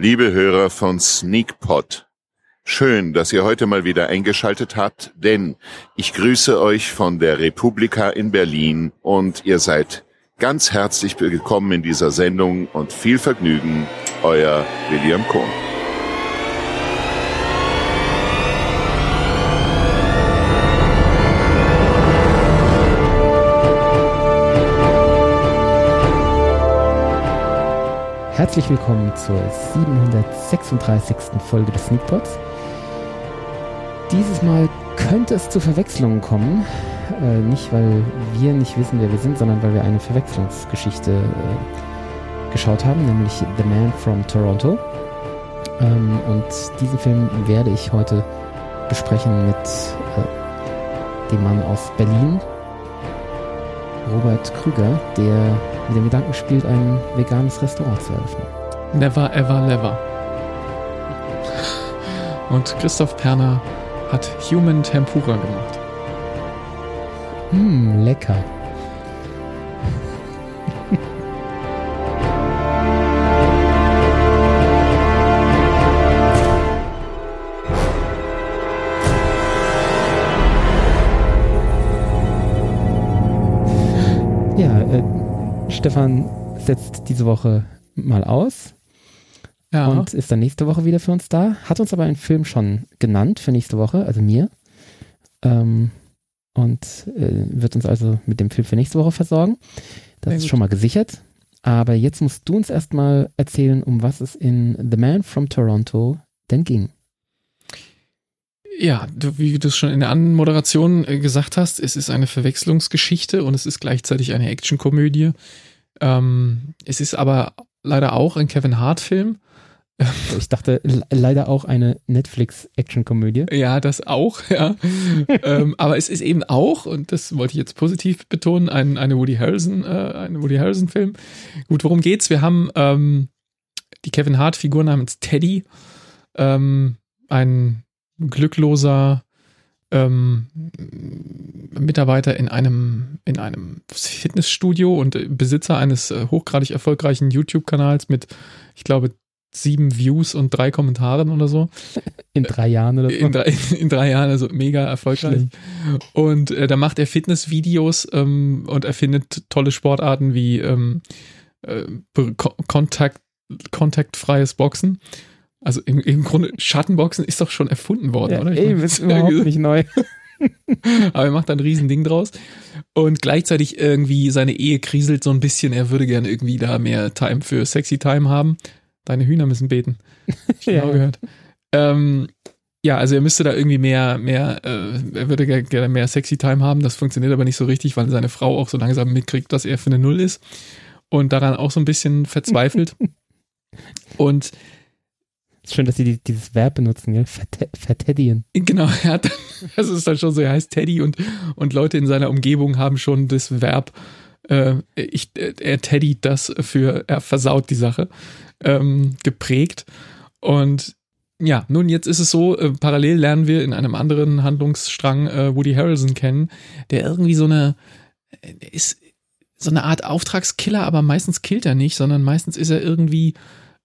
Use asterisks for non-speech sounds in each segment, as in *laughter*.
Liebe Hörer von Sneakpot, schön, dass ihr heute mal wieder eingeschaltet habt, denn ich grüße euch von der Republika in Berlin und ihr seid ganz herzlich willkommen in dieser Sendung und viel Vergnügen, euer William Kohn. Herzlich willkommen zur 736. Folge des Sneakpots. Dieses Mal könnte es zu Verwechslungen kommen. Äh, nicht, weil wir nicht wissen, wer wir sind, sondern weil wir eine Verwechslungsgeschichte äh, geschaut haben, nämlich The Man from Toronto. Ähm, und diesen Film werde ich heute besprechen mit äh, dem Mann aus Berlin, Robert Krüger, der mit dem Gedanken spielt, ein veganes Restaurant zu eröffnen. Never ever never. Und Christoph Perner hat Human Tempura gemacht. Hm, lecker. Stefan setzt diese Woche mal aus. Ja. Und ist dann nächste Woche wieder für uns da. Hat uns aber einen Film schon genannt für nächste Woche, also mir. Ähm, und äh, wird uns also mit dem Film für nächste Woche versorgen. Das Sehr ist gut. schon mal gesichert. Aber jetzt musst du uns erstmal erzählen, um was es in The Man from Toronto denn ging. Ja, du, wie du es schon in der Anmoderation äh, gesagt hast, es ist eine Verwechslungsgeschichte und es ist gleichzeitig eine Actionkomödie. Ähm, es ist aber leider auch ein Kevin Hart-Film. Ich dachte leider auch eine Netflix-Action-Komödie. Ja, das auch, *laughs* ja. ähm, aber es ist eben auch, und das wollte ich jetzt positiv betonen, ein, eine Woody Harrelson, äh, ein Woody Harrelson-Film. Gut, worum geht's? Wir haben ähm, die Kevin Hart-Figur namens Teddy, ähm, ein glückloser ähm, Mitarbeiter in einem, in einem Fitnessstudio und Besitzer eines äh, hochgradig erfolgreichen YouTube-Kanals mit, ich glaube, sieben Views und drei Kommentaren oder so. *laughs* In drei Jahren oder so. In drei, *laughs* in drei Jahren, also mega erfolgreich. Schlimm. Und äh, da macht er Fitnessvideos ähm, und erfindet tolle Sportarten wie ähm, äh, Kontakt, kontaktfreies Boxen. Also im, im Grunde, Schattenboxen ist doch schon erfunden worden, ja, oder? Ich ey, ist *laughs* überhaupt nicht neu. *laughs* Aber er macht da ein Riesending draus. Und gleichzeitig irgendwie seine Ehe kriselt so ein bisschen. Er würde gerne irgendwie da mehr Time für Sexy Time haben. Deine Hühner müssen beten. *laughs* Ich ja. genau gehört. Ähm, ja, also er müsste da irgendwie mehr, mehr, äh, er würde gerne mehr Sexy Time haben. Das funktioniert aber nicht so richtig, weil seine Frau auch so langsam mitkriegt, dass er für eine Null ist und daran auch so ein bisschen verzweifelt. und Schön, dass sie die, dieses Verb benutzen, *laughs* ja? Verteddien. Genau, er hat, das ist dann schon so, er heißt Teddy und, und Leute in seiner Umgebung haben schon das Verb, äh, ich, er Teddy das für, er versaut die Sache, ähm, geprägt. Und ja, nun jetzt ist es so, äh, parallel lernen wir in einem anderen Handlungsstrang äh, Woody Harrelson kennen, der irgendwie so eine, äh, ist so eine Art Auftragskiller, aber meistens killt er nicht, sondern meistens ist er irgendwie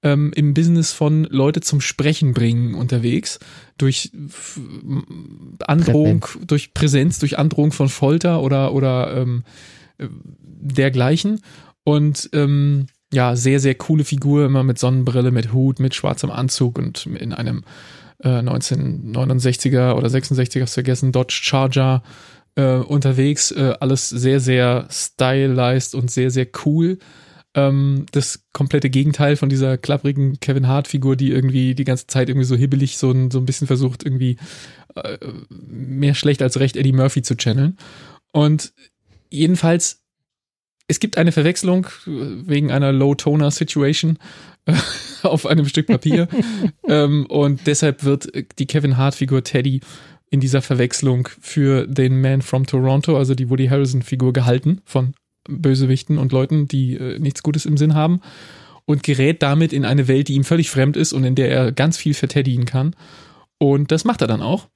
ähm, im Business von Leute zum Sprechen bringen unterwegs. Durch Androhung, Präsenz. durch Präsenz, durch Androhung von Folter oder, oder ähm, äh, dergleichen. Und ähm, ja, sehr, sehr coole Figur, immer mit Sonnenbrille, mit Hut, mit schwarzem Anzug und in einem äh, 1969er oder 66er vergessen, Dodge Charger äh, unterwegs. Äh, alles sehr, sehr stylized und sehr, sehr cool ähm, das komplette Gegenteil von dieser klapprigen Kevin Hart-Figur, die irgendwie die ganze Zeit irgendwie so hibbelig so ein, so ein bisschen versucht, irgendwie äh, mehr schlecht als recht Eddie Murphy zu channeln. Und jedenfalls, es gibt eine Verwechslung wegen einer Low-Toner-Situation äh, *laughs* auf einem Stück Papier. *laughs* ähm, und deshalb wird die Kevin Hart-Figur Teddy in dieser Verwechslung für den Man from Toronto, also die Woody Harrison-Figur, gehalten von Bösewichten und Leuten, die äh, nichts Gutes im Sinn haben und gerät damit in eine Welt, die ihm völlig fremd ist und in der er ganz viel verteddigen kann. Und das macht er dann auch.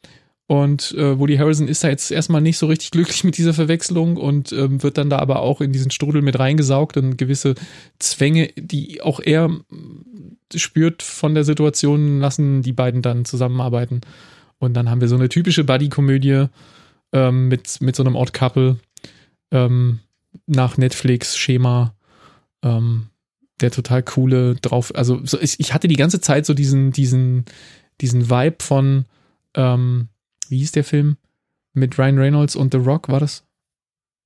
Und äh, Woody Harrelson ist da jetzt erstmal nicht so richtig glücklich mit dieser Verwechslung und ähm, wird dann da aber auch in diesen Strudel mit reingesaugt und gewisse Zwänge, die auch er spürt von der Situation, lassen die beiden dann zusammenarbeiten. Und dann haben wir so eine typische Buddy-Komödie ähm, mit, mit so einem Odd Couple ähm, nach Netflix-Schema. Ähm, der total coole drauf. Also so, ich, ich hatte die ganze Zeit so diesen, diesen, diesen Vibe von, ähm, wie hieß der Film? Mit Ryan Reynolds und The Rock, war das?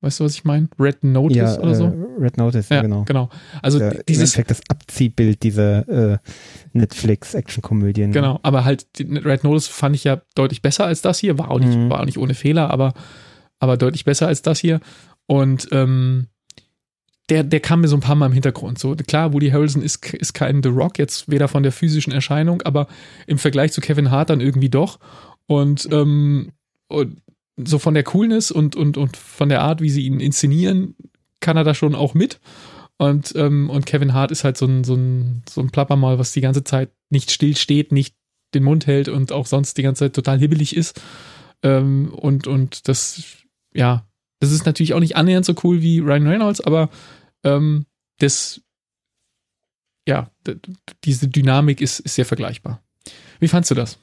Weißt du, was ich meine? Red Notice ja, oder so? Äh, Red Notice, ja, genau. genau. Also Der, dieses. Im das Abziehbild dieser äh, Netflix-Action-Komödien. Genau, aber halt Red Notice fand ich ja deutlich besser als das hier. War auch nicht, mhm. war auch nicht ohne Fehler, aber, aber deutlich besser als das hier. Und ähm, der, der kam mir so ein paar Mal im Hintergrund. So, klar, Woody Harrelson ist, ist kein The Rock, jetzt weder von der physischen Erscheinung, aber im Vergleich zu Kevin Hart dann irgendwie doch. Und, ähm, und so von der Coolness und, und, und von der Art, wie sie ihn inszenieren, kann er da schon auch mit. Und, ähm, und Kevin Hart ist halt so ein, so ein, so ein Plappermal, was die ganze Zeit nicht still steht, nicht den Mund hält und auch sonst die ganze Zeit total hibbelig ist. Ähm, und, und das, ja, das ist natürlich auch nicht annähernd so cool wie Ryan Reynolds, aber ähm, das, ja, diese Dynamik ist, ist sehr vergleichbar. Wie fandst du das?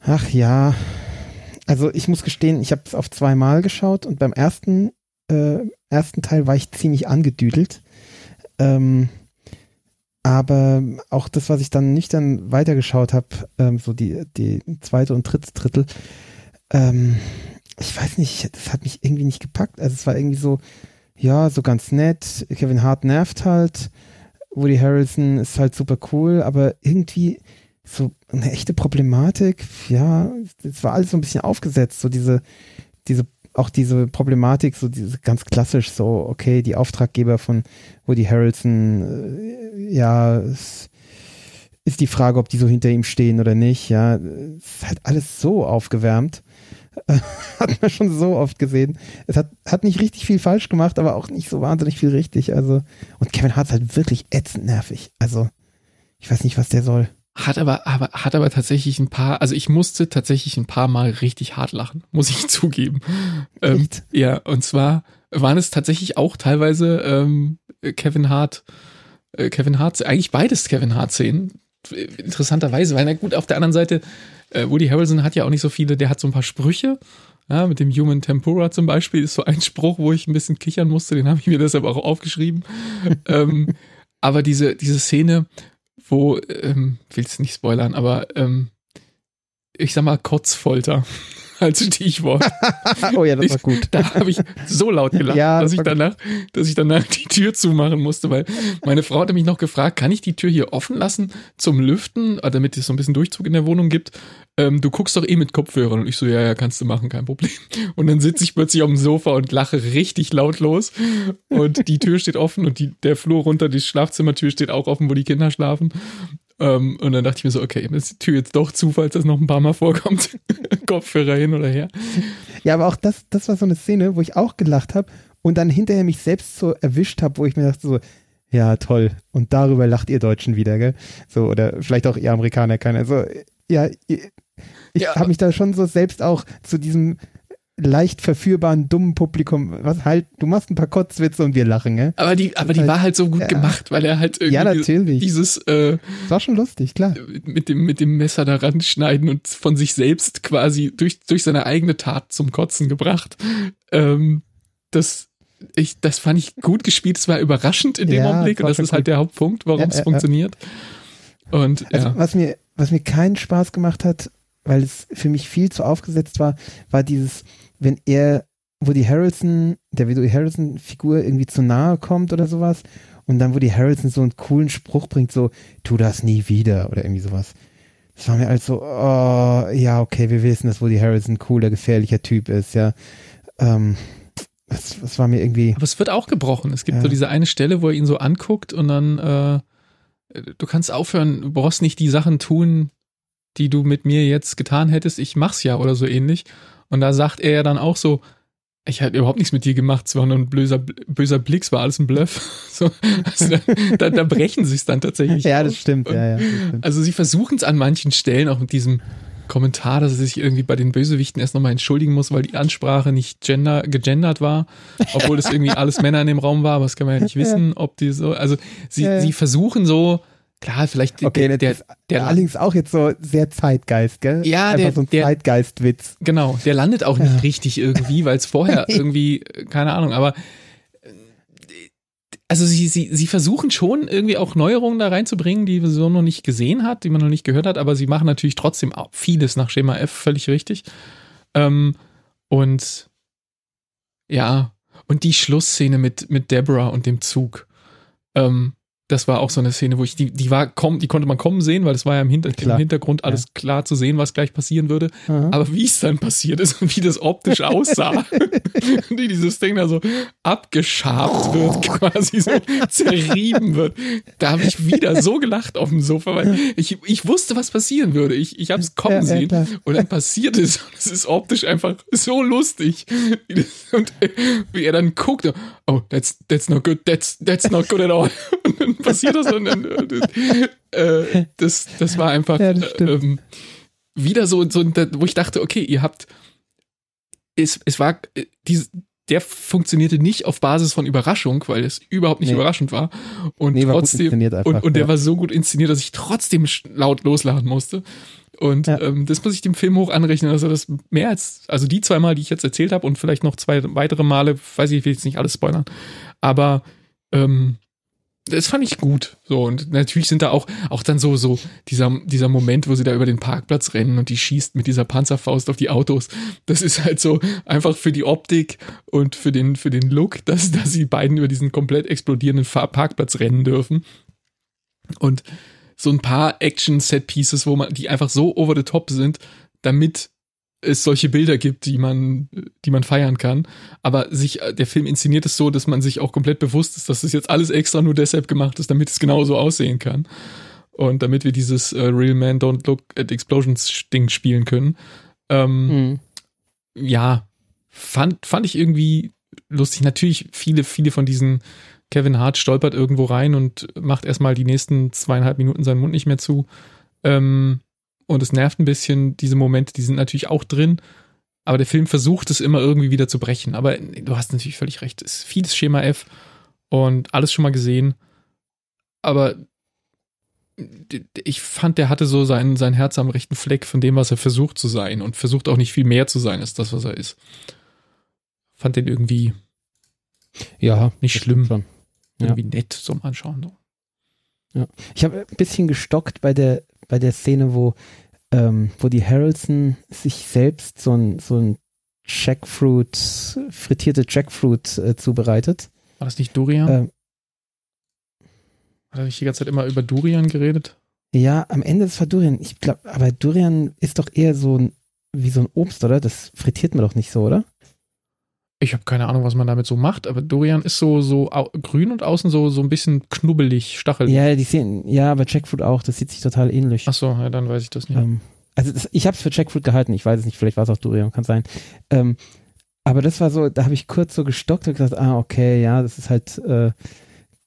Ach ja, also ich muss gestehen, ich habe es auf zweimal geschaut und beim ersten, äh, ersten Teil war ich ziemlich angedüdelt. Ähm, aber auch das, was ich dann nüchtern weitergeschaut habe, ähm, so die, die zweite und dritte Drittel, ähm, ich weiß nicht, das hat mich irgendwie nicht gepackt. Also es war irgendwie so, ja, so ganz nett. Kevin Hart nervt halt. Woody Harrelson ist halt super cool, aber irgendwie so eine echte Problematik, ja, es war alles so ein bisschen aufgesetzt, so diese, diese, auch diese Problematik, so diese ganz klassisch, so, okay, die Auftraggeber von Woody Harrelson, äh, ja, es ist die Frage, ob die so hinter ihm stehen oder nicht, ja, es ist halt alles so aufgewärmt. *laughs* hat man schon so oft gesehen. Es hat, hat nicht richtig viel falsch gemacht, aber auch nicht so wahnsinnig viel richtig. Also, und Kevin Hart ist halt wirklich ätzend nervig. Also, ich weiß nicht, was der soll. Hat aber, aber, hat aber tatsächlich ein paar, also ich musste tatsächlich ein paar Mal richtig hart lachen, *laughs* muss ich zugeben. Ähm, ja, und zwar waren es tatsächlich auch teilweise ähm, Kevin Hart, äh, Kevin Hart, eigentlich beides Kevin Hart-Szenen, interessanterweise, weil na gut, auf der anderen Seite, äh, Woody Harrelson hat ja auch nicht so viele, der hat so ein paar Sprüche, ja, mit dem Human Tempura zum Beispiel ist so ein Spruch, wo ich ein bisschen kichern musste, den habe ich mir deshalb auch aufgeschrieben. *laughs* ähm, aber diese, diese Szene, wo, ähm, will es nicht spoilern, aber ähm, ich sag mal Kotzfolter als Stichwort. *laughs* oh ja, das war gut. Ich, da habe ich so laut gelacht, *laughs* ja, das dass, ich danach, dass ich danach die Tür zumachen musste, weil meine Frau hatte mich noch gefragt, kann ich die Tür hier offen lassen zum Lüften, äh, damit es so ein bisschen Durchzug in der Wohnung gibt? Ähm, du guckst doch eh mit Kopfhörern. Und ich so, ja, ja, kannst du machen, kein Problem. *laughs* Und dann sitze ich plötzlich auf dem Sofa und lache richtig laut los. Und die Tür steht offen und die, der Flur runter, die Schlafzimmertür steht auch offen, wo die Kinder schlafen. Ähm, und dann dachte ich mir so, okay, ist die Tür jetzt doch zu, falls das noch ein paar Mal vorkommt. *laughs* Kopfhörer hin oder her. Ja, aber auch das, das war so eine Szene, wo ich auch gelacht habe und dann hinterher mich selbst so erwischt habe, wo ich mir dachte so, ja, toll. Und darüber lacht ihr Deutschen wieder, gell? So, oder vielleicht auch ihr Amerikaner, keiner. Also, ja, ich ja. habe mich da schon so selbst auch zu diesem leicht verführbaren, dummen Publikum, was halt, du machst ein paar Kotzwitze und wir lachen, ne? Aber die, aber die halt, war halt so gut ja. gemacht, weil er halt irgendwie ja, natürlich. dieses, äh, das war schon lustig, klar. Mit dem, mit dem Messer daran schneiden und von sich selbst quasi durch, durch seine eigene Tat zum Kotzen gebracht. Ähm, das, ich, das fand ich gut gespielt, es war überraschend in dem ja, Augenblick und das ist halt der Hauptpunkt, warum es funktioniert. Und, also, ja. was mir, was mir keinen Spaß gemacht hat, weil es für mich viel zu aufgesetzt war, war dieses, wenn er, wo die Harrison, der Woody Harrison-Figur irgendwie zu nahe kommt oder sowas und dann, wo die Harrison so einen coolen Spruch bringt, so, tu das nie wieder oder irgendwie sowas. Das war mir halt so, oh, ja, okay, wir wissen, dass Woody Harrison ein cooler, gefährlicher Typ ist, ja. Ähm, das, das war mir irgendwie. Aber es wird auch gebrochen. Es gibt ja. so diese eine Stelle, wo er ihn so anguckt und dann, äh, du kannst aufhören, du brauchst nicht die Sachen tun, die du mit mir jetzt getan hättest, ich mach's ja oder so ähnlich. Und da sagt er ja dann auch so, ich hatte überhaupt nichts mit dir gemacht, es war nur ein böser, böser Blick, es war alles ein Bluff. *laughs* So, also da, da, brechen sie es dann tatsächlich. ja, das stimmt, ja, ja, das stimmt. Also sie versuchen es an manchen Stellen auch mit diesem Kommentar, dass er sich irgendwie bei den Bösewichten erst nochmal entschuldigen muss, weil die Ansprache nicht gender, gegendert war, obwohl es *laughs* irgendwie alles Männer in dem Raum war, aber das kann man ja nicht wissen, ob die so, also sie, Ja. sie versuchen so, klar, vielleicht Okay, der, der, ist der, allerdings auch jetzt so sehr Zeitgeist, gell? Ja, Einfach der- so ein der- Zeitgeistwitz. Genau, der landet auch nicht richtig irgendwie, weil es vorher *laughs* irgendwie, äh, keine Ahnung, aber äh, also sie, sie, sie versuchen schon irgendwie auch Neuerungen da reinzubringen, die man so noch nicht gesehen hat, die man noch nicht gehört hat, aber sie machen natürlich trotzdem auch vieles nach Schema F völlig richtig. Ähm, und ja, und die Schlussszene mit, mit Deborah und dem Zug. Ähm, das war auch so eine Szene, wo ich, die, die war komm, die konnte man kommen sehen, weil es war ja im, Hinter Klar. im Hintergrund alles klar zu sehen, was gleich passieren würde. Aha. Aber wie es dann passiert ist und wie das optisch *laughs* aussah, *laughs* wie dieses Ding da so abgeschabt wird, quasi so zerrieben wird, da habe ich wieder so gelacht auf dem Sofa, weil ich, ich wusste, was passieren würde. Ich, ich habe es kommen Ja, ja, sehen klar. und dann passiert es und es ist optisch einfach so lustig. Und äh, wie er dann guckt, oh, that's, that's not good, that's, that's not good at all. *laughs* Und dann passiert das und dann, äh, das, das war einfach Ja, das stimmt. ähm, wieder so, so, wo ich dachte, okay, ihr habt, es, es war, äh, dies, der funktionierte nicht auf Basis von Überraschung, weil es überhaupt nicht Nee. überraschend war. Und Nee, war trotzdem, einfach, und, und der ja. war so gut inszeniert, dass ich trotzdem laut loslachen musste. Und Ja. ähm, das muss ich dem Film hoch anrechnen, dass er das mehr als, also die zwei Mal, die ich jetzt erzählt habe und vielleicht noch zwei weitere Male, weiß ich, ich will jetzt nicht alles spoilern, aber ähm, das fand ich gut. So, und natürlich sind da auch, auch dann so, so dieser, dieser Moment, wo sie da über den Parkplatz rennen und die schießt mit dieser Panzerfaust auf die Autos. Das ist halt so einfach für die Optik und für den, für den Look, dass, dass die beiden über diesen komplett explodierenden Parkplatz rennen dürfen. Und so ein paar Action-Set-Pieces, wo man, die einfach so over the top sind, damit es solche Bilder gibt, die man, die man feiern kann. Aber sich, der Film inszeniert es so, dass man sich auch komplett bewusst ist, dass das jetzt alles extra nur deshalb gemacht ist, damit es genauso aussehen kann. Und damit wir dieses äh, Real Man Don't Look at Explosions Ding spielen können. Ähm, Mhm. ja, fand, fand ich irgendwie lustig. Natürlich, viele, viele von diesen Kevin Hart stolpert irgendwo rein und macht erstmal die nächsten zweieinhalb Minuten seinen Mund nicht mehr zu. Ähm, und es nervt ein bisschen, diese Momente, die sind natürlich auch drin. Aber der Film versucht es immer irgendwie wieder zu brechen. Aber du hast natürlich völlig recht. Es ist vieles Schema F und alles schon mal gesehen. Aber ich fand, der hatte so sein, sein Herz am rechten Fleck von dem, was er versucht zu sein und versucht auch nicht viel mehr zu sein als das, was er ist. Fand den irgendwie, Ja, Nicht schlimm. Ja. irgendwie nett zum Anschauen. So. Ich habe ein bisschen gestockt bei der, bei der Szene, wo, ähm, wo die Harrelson sich selbst so ein, so ein Jackfruit, frittierte Jackfruit äh, zubereitet. War das nicht Durian? Ähm, Hat er nicht die ganze Zeit immer über Durian geredet? ja, am Ende ist es war Durian. Ich glaube, aber Durian ist doch eher so ein, wie so ein Obst, oder? Das frittiert man doch nicht so, oder? Ich habe keine Ahnung, was man damit so macht, aber Durian ist so, so grün und außen so, so ein bisschen knubbelig, stachelig. Ja, die sehen, ja, aber Jackfruit auch, das sieht sich total ähnlich. Ach so, ja, dann weiß ich das nicht. Ähm, also das, ich habe es für Jackfruit gehalten, ich weiß es nicht, vielleicht war es auch Durian, kann sein. Ähm, aber das war so, da habe ich kurz so gestockt und gesagt, ah, okay, ja, das ist halt äh,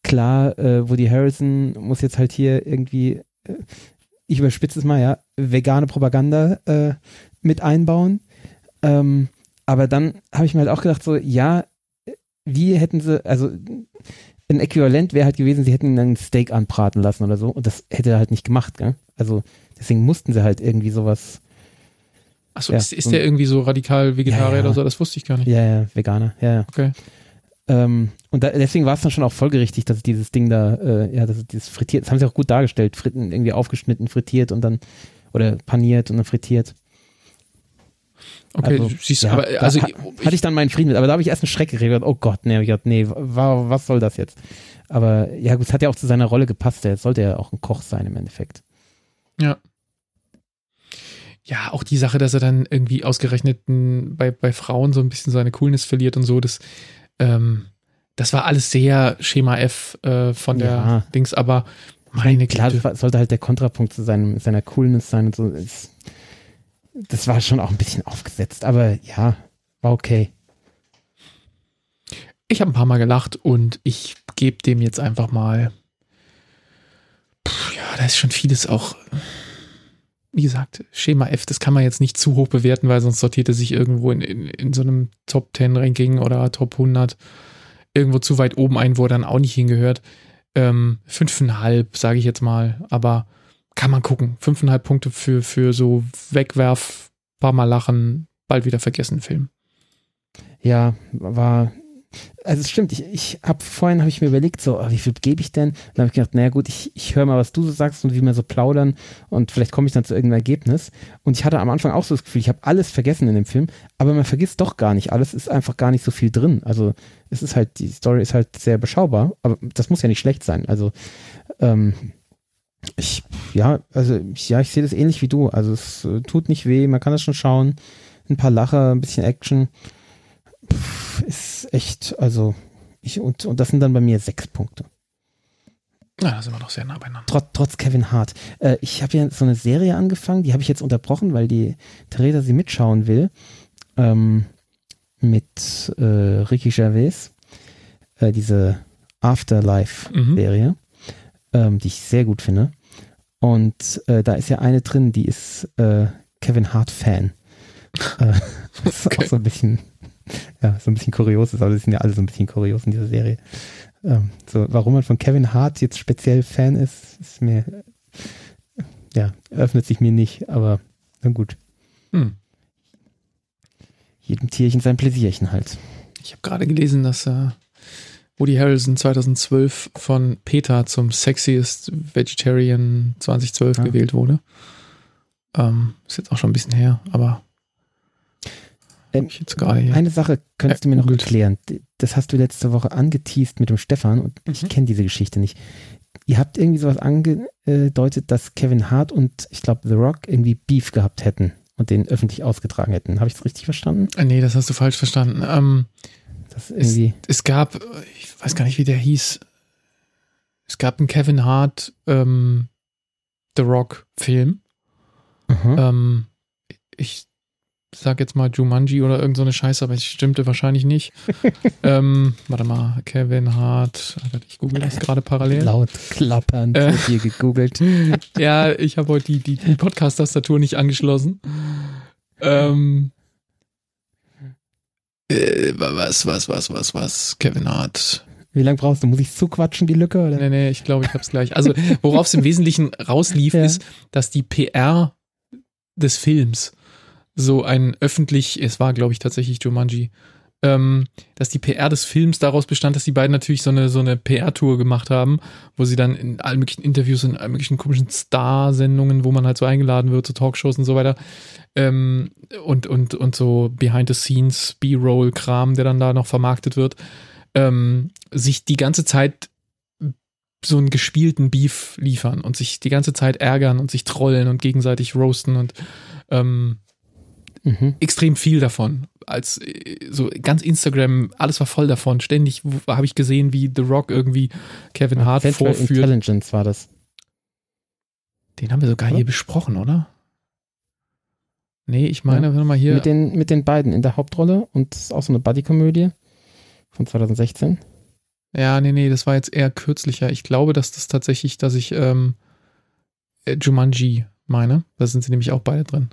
klar, äh, Woody Harrison muss jetzt halt hier irgendwie, äh, ich überspitze es mal, ja, vegane Propaganda äh, mit einbauen. Ähm, aber dann habe ich mir halt auch gedacht, so, ja, wie hätten sie, also ein Äquivalent wäre halt gewesen, sie hätten ihn ein Steak anbraten lassen oder so und das hätte er halt nicht gemacht, gell? Also deswegen mussten sie halt irgendwie sowas, Achso, ja, ist, ist so- der irgendwie so radikal Vegetarier Ja, ja. oder so? Das wusste ich gar nicht. ja, ja, Veganer, ja, ja. Okay. Ähm, und da, deswegen war es dann schon auch folgerichtig, dass dieses Ding da, äh, ja, das ist dieses frittiert, das haben sie auch gut dargestellt, fritten, irgendwie aufgeschnitten, frittiert und dann, oder paniert und dann frittiert. Okay, Also, du siehst, ja, aber also ha- ich, Hatte ich dann meinen Frieden mit, aber da habe ich erst einen Schreck gekriegt, oh Gott, nee, gedacht, nee, wa, was soll das jetzt? Aber ja gut, es hat ja auch zu seiner Rolle gepasst, er sollte ja auch ein Koch sein im Endeffekt. ja. Ja, auch die Sache, dass er dann irgendwie ausgerechnet bei, bei Frauen so ein bisschen seine Coolness verliert und so, das, ähm, das war alles sehr Schema F äh, von der Ja. Dings, aber meine Klar, Güte. das war, sollte halt der Kontrapunkt zu seinem, seiner Coolness sein und so. Es, das war schon auch ein bisschen aufgesetzt, aber ja, war okay. Ich habe ein paar Mal gelacht und ich gebe dem jetzt einfach mal. Puh, ja, da ist schon vieles auch. wie gesagt, Schema F, das kann man jetzt nicht zu hoch bewerten, weil sonst sortiert er sich irgendwo in, in, in so einem Top 10 Ranking oder Top 100 irgendwo zu weit oben ein, wo er dann auch nicht hingehört. Ähm, fünfeinhalb, sage ich jetzt mal, aber kann man gucken. Fünfeinhalb Punkte für, für so Wegwerf, paar Mal lachen, bald wieder vergessen Film. Ja, war also es stimmt, ich, ich habe vorhin habe ich mir überlegt, so, wie viel gebe ich denn? Dann habe ich gedacht, naja gut, ich, ich höre mal, was du so sagst und wie wir so plaudern und vielleicht komme ich dann zu irgendeinem Ergebnis. Und ich hatte am Anfang auch so das Gefühl, ich habe alles vergessen in dem Film, aber man vergisst doch gar nicht alles, ist einfach gar nicht so viel drin. Also es ist halt, die Story ist halt sehr beschaubar, aber das muss ja nicht schlecht sein. Also ähm, ich, ja, also ja, ich sehe das ähnlich wie du. Also es äh, tut nicht weh, man kann das schon schauen. Ein paar Lacher, ein bisschen Action ist echt, also ich, und, und das sind dann bei mir sechs Punkte. Na, da sind wir doch sehr nah beieinander. Trotz, trotz Kevin Hart. Äh, ich habe ja so eine Serie angefangen, die habe ich jetzt unterbrochen, weil die Theresa sie mitschauen will. Ähm, mit äh, Ricky Gervais. Äh, diese Afterlife-Serie, mhm. Ähm, die ich sehr gut finde. Und äh, da ist ja eine drin, die ist äh, Kevin Hart-Fan. Äh, *laughs* ist okay. auch so ein bisschen ja, so ein bisschen kurios ist, aber das sind ja alle so ein bisschen kurios in dieser Serie. Ähm, so, warum man von Kevin Hart jetzt speziell Fan ist, ist mir, ja, öffnet sich mir nicht, aber na gut. Hm. Jedem Tierchen sein Pläsierchen halt. Ich habe gerade gelesen, dass äh, Woody Harrelson 2012 von PETA zum Sexiest Vegetarian 2012 ah. gewählt wurde. Ähm, ist jetzt auch schon ein bisschen her, aber ähm, jetzt gerade hier. Eine Sache könntest du mir noch erklären. Das hast du letzte Woche angeteased mit dem Stefan und mhm. ich kenne diese Geschichte nicht. Ihr habt irgendwie sowas angedeutet, dass Kevin Hart und ich glaube The Rock irgendwie Beef gehabt hätten und den öffentlich ausgetragen hätten. Habe ich das richtig verstanden? Äh, nee, das hast du falsch verstanden. Ähm, das irgendwie es, es, gab, ich weiß gar nicht, wie der hieß. Es gab einen Kevin Hart ähm, The Rock Film. Mhm. Ähm, ich sag jetzt mal Jumanji oder irgend so eine Scheiße, aber es stimmte wahrscheinlich nicht. *laughs* ähm, warte mal, Kevin Hart, ich google das gerade parallel. Laut klappernd äh, hier gegoogelt. *laughs* ja, ich habe heute die, die, die Podcast-Tastatur nicht angeschlossen. Ähm, äh, was, was, was, was, was, Kevin Hart. Wie lange brauchst du? Muss ich zuquatschen, die Lücke? Oder? Nee, nee, ich glaube, ich hab's gleich. Also, worauf es im Wesentlichen rauslief, ja. ist, dass die PR des Films so ein öffentlich, es war glaube ich tatsächlich Jumanji, ähm, dass die PR des Films daraus bestand, dass die beiden natürlich so eine, so eine PR-Tour gemacht haben, wo sie dann in allen möglichen Interviews, in allen möglichen komischen Star-Sendungen, wo man halt so eingeladen wird, so Talkshows und so weiter, ähm, und, und, und so Behind-the-Scenes, B-Roll-Kram, der dann da noch vermarktet wird, ähm, sich die ganze Zeit so einen gespielten Beef liefern und sich die ganze Zeit ärgern und sich trollen und gegenseitig roasten und ähm, mhm. extrem viel davon. Als so ganz Instagram, alles war voll davon. Ständig habe ich gesehen, wie The Rock irgendwie Kevin Hart Central vorführt. Intelligence war das. Den haben wir sogar oder? hier besprochen, oder? Nee, ich meine, ja. mal hier. Mit den, mit den beiden in der Hauptrolle und das ist auch so eine Buddy-Komödie von 2016. Ja, nee, nee, das war jetzt eher kürzlicher. Ich glaube, dass das tatsächlich, dass ich ähm, äh, Jumanji meine. Da sind sie nämlich auch beide drin.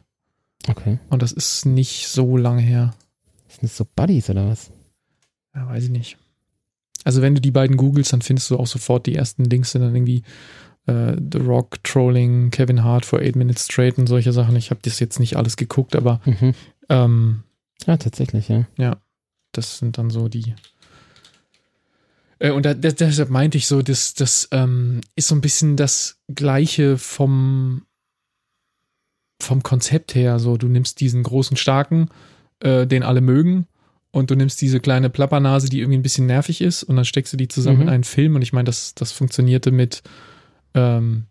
Okay. Und das ist nicht so lange her. Sind das so Buddies oder was? Ja, weiß ich nicht. Also wenn du die beiden googelst, dann findest du auch sofort die ersten Links, sind dann irgendwie äh, The Rock Trolling, Kevin Hart for Eight Minutes Straight und solche Sachen. Ich habe das jetzt nicht alles geguckt, aber mhm. ähm, ja, tatsächlich, ja. Ja, das sind dann so die. Äh, und da, deshalb meinte ich so, das, das ähm, ist so ein bisschen das Gleiche vom vom Konzept her, so du nimmst diesen großen Starken, äh, den alle mögen, und du nimmst diese kleine Plappernase, die irgendwie ein bisschen nervig ist, und dann steckst du die zusammen mhm. in einen Film. Und ich meine, das, das funktionierte mit, ähm,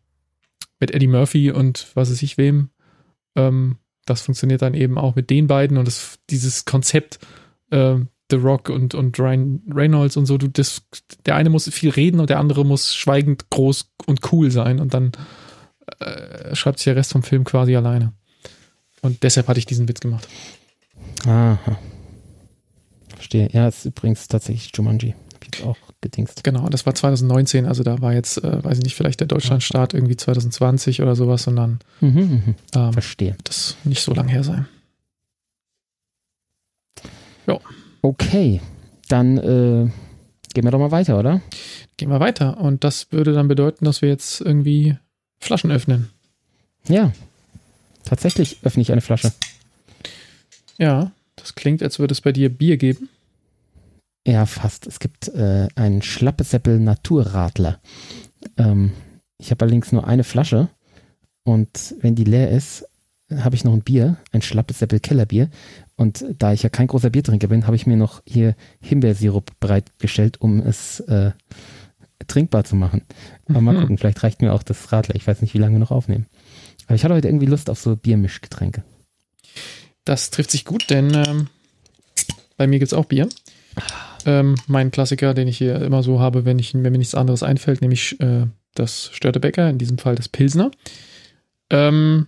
mit Eddie Murphy und was weiß ich wem. Ähm, das funktioniert dann eben auch mit den beiden und das, dieses Konzept, äh, The Rock und, und Ryan Reynolds und so, du, das, der eine muss viel reden und der andere muss schweigend groß und cool sein und dann äh, schreibt sich der Rest vom Film quasi alleine. Und deshalb hatte ich diesen Witz gemacht. Aha. Verstehe. Ja, ist übrigens tatsächlich Jumanji. Hab ich jetzt auch gedingst. Genau, das war 2019, also da war jetzt, äh, weiß ich nicht, vielleicht der Deutschlandstart irgendwie 2020 oder sowas, sondern Mhm, mhm. ähm, Verstehe. das nicht so lang her sein. Okay, dann äh, gehen wir doch mal weiter, oder? Gehen wir weiter und das würde dann bedeuten, dass wir jetzt irgendwie Flaschen öffnen. Ja, tatsächlich öffne ich eine Flasche. Ja, das klingt, als würde es bei dir Bier geben. Ja, fast. Es gibt äh, einen Schlappesäppel Naturradler. Ähm, ich habe allerdings nur eine Flasche und wenn die leer ist, habe ich noch ein Bier, ein Schlappesäppel Kellerbier. Und da ich ja kein großer Biertrinker bin, habe ich mir noch hier Himbeersirup bereitgestellt, um es äh, trinkbar zu machen. Aber mal Mhm. gucken, vielleicht reicht mir auch das Radler. Ich weiß nicht, wie lange wir noch aufnehmen. Aber ich hatte heute irgendwie Lust auf so Biermischgetränke. Das trifft sich gut, denn ähm, bei mir gibt es auch Bier. Ähm, mein Klassiker, den ich hier immer so habe, wenn, ich, wenn mir nichts anderes einfällt, nämlich äh, das Störtebäcker, in diesem Fall das Pilsner. Ähm,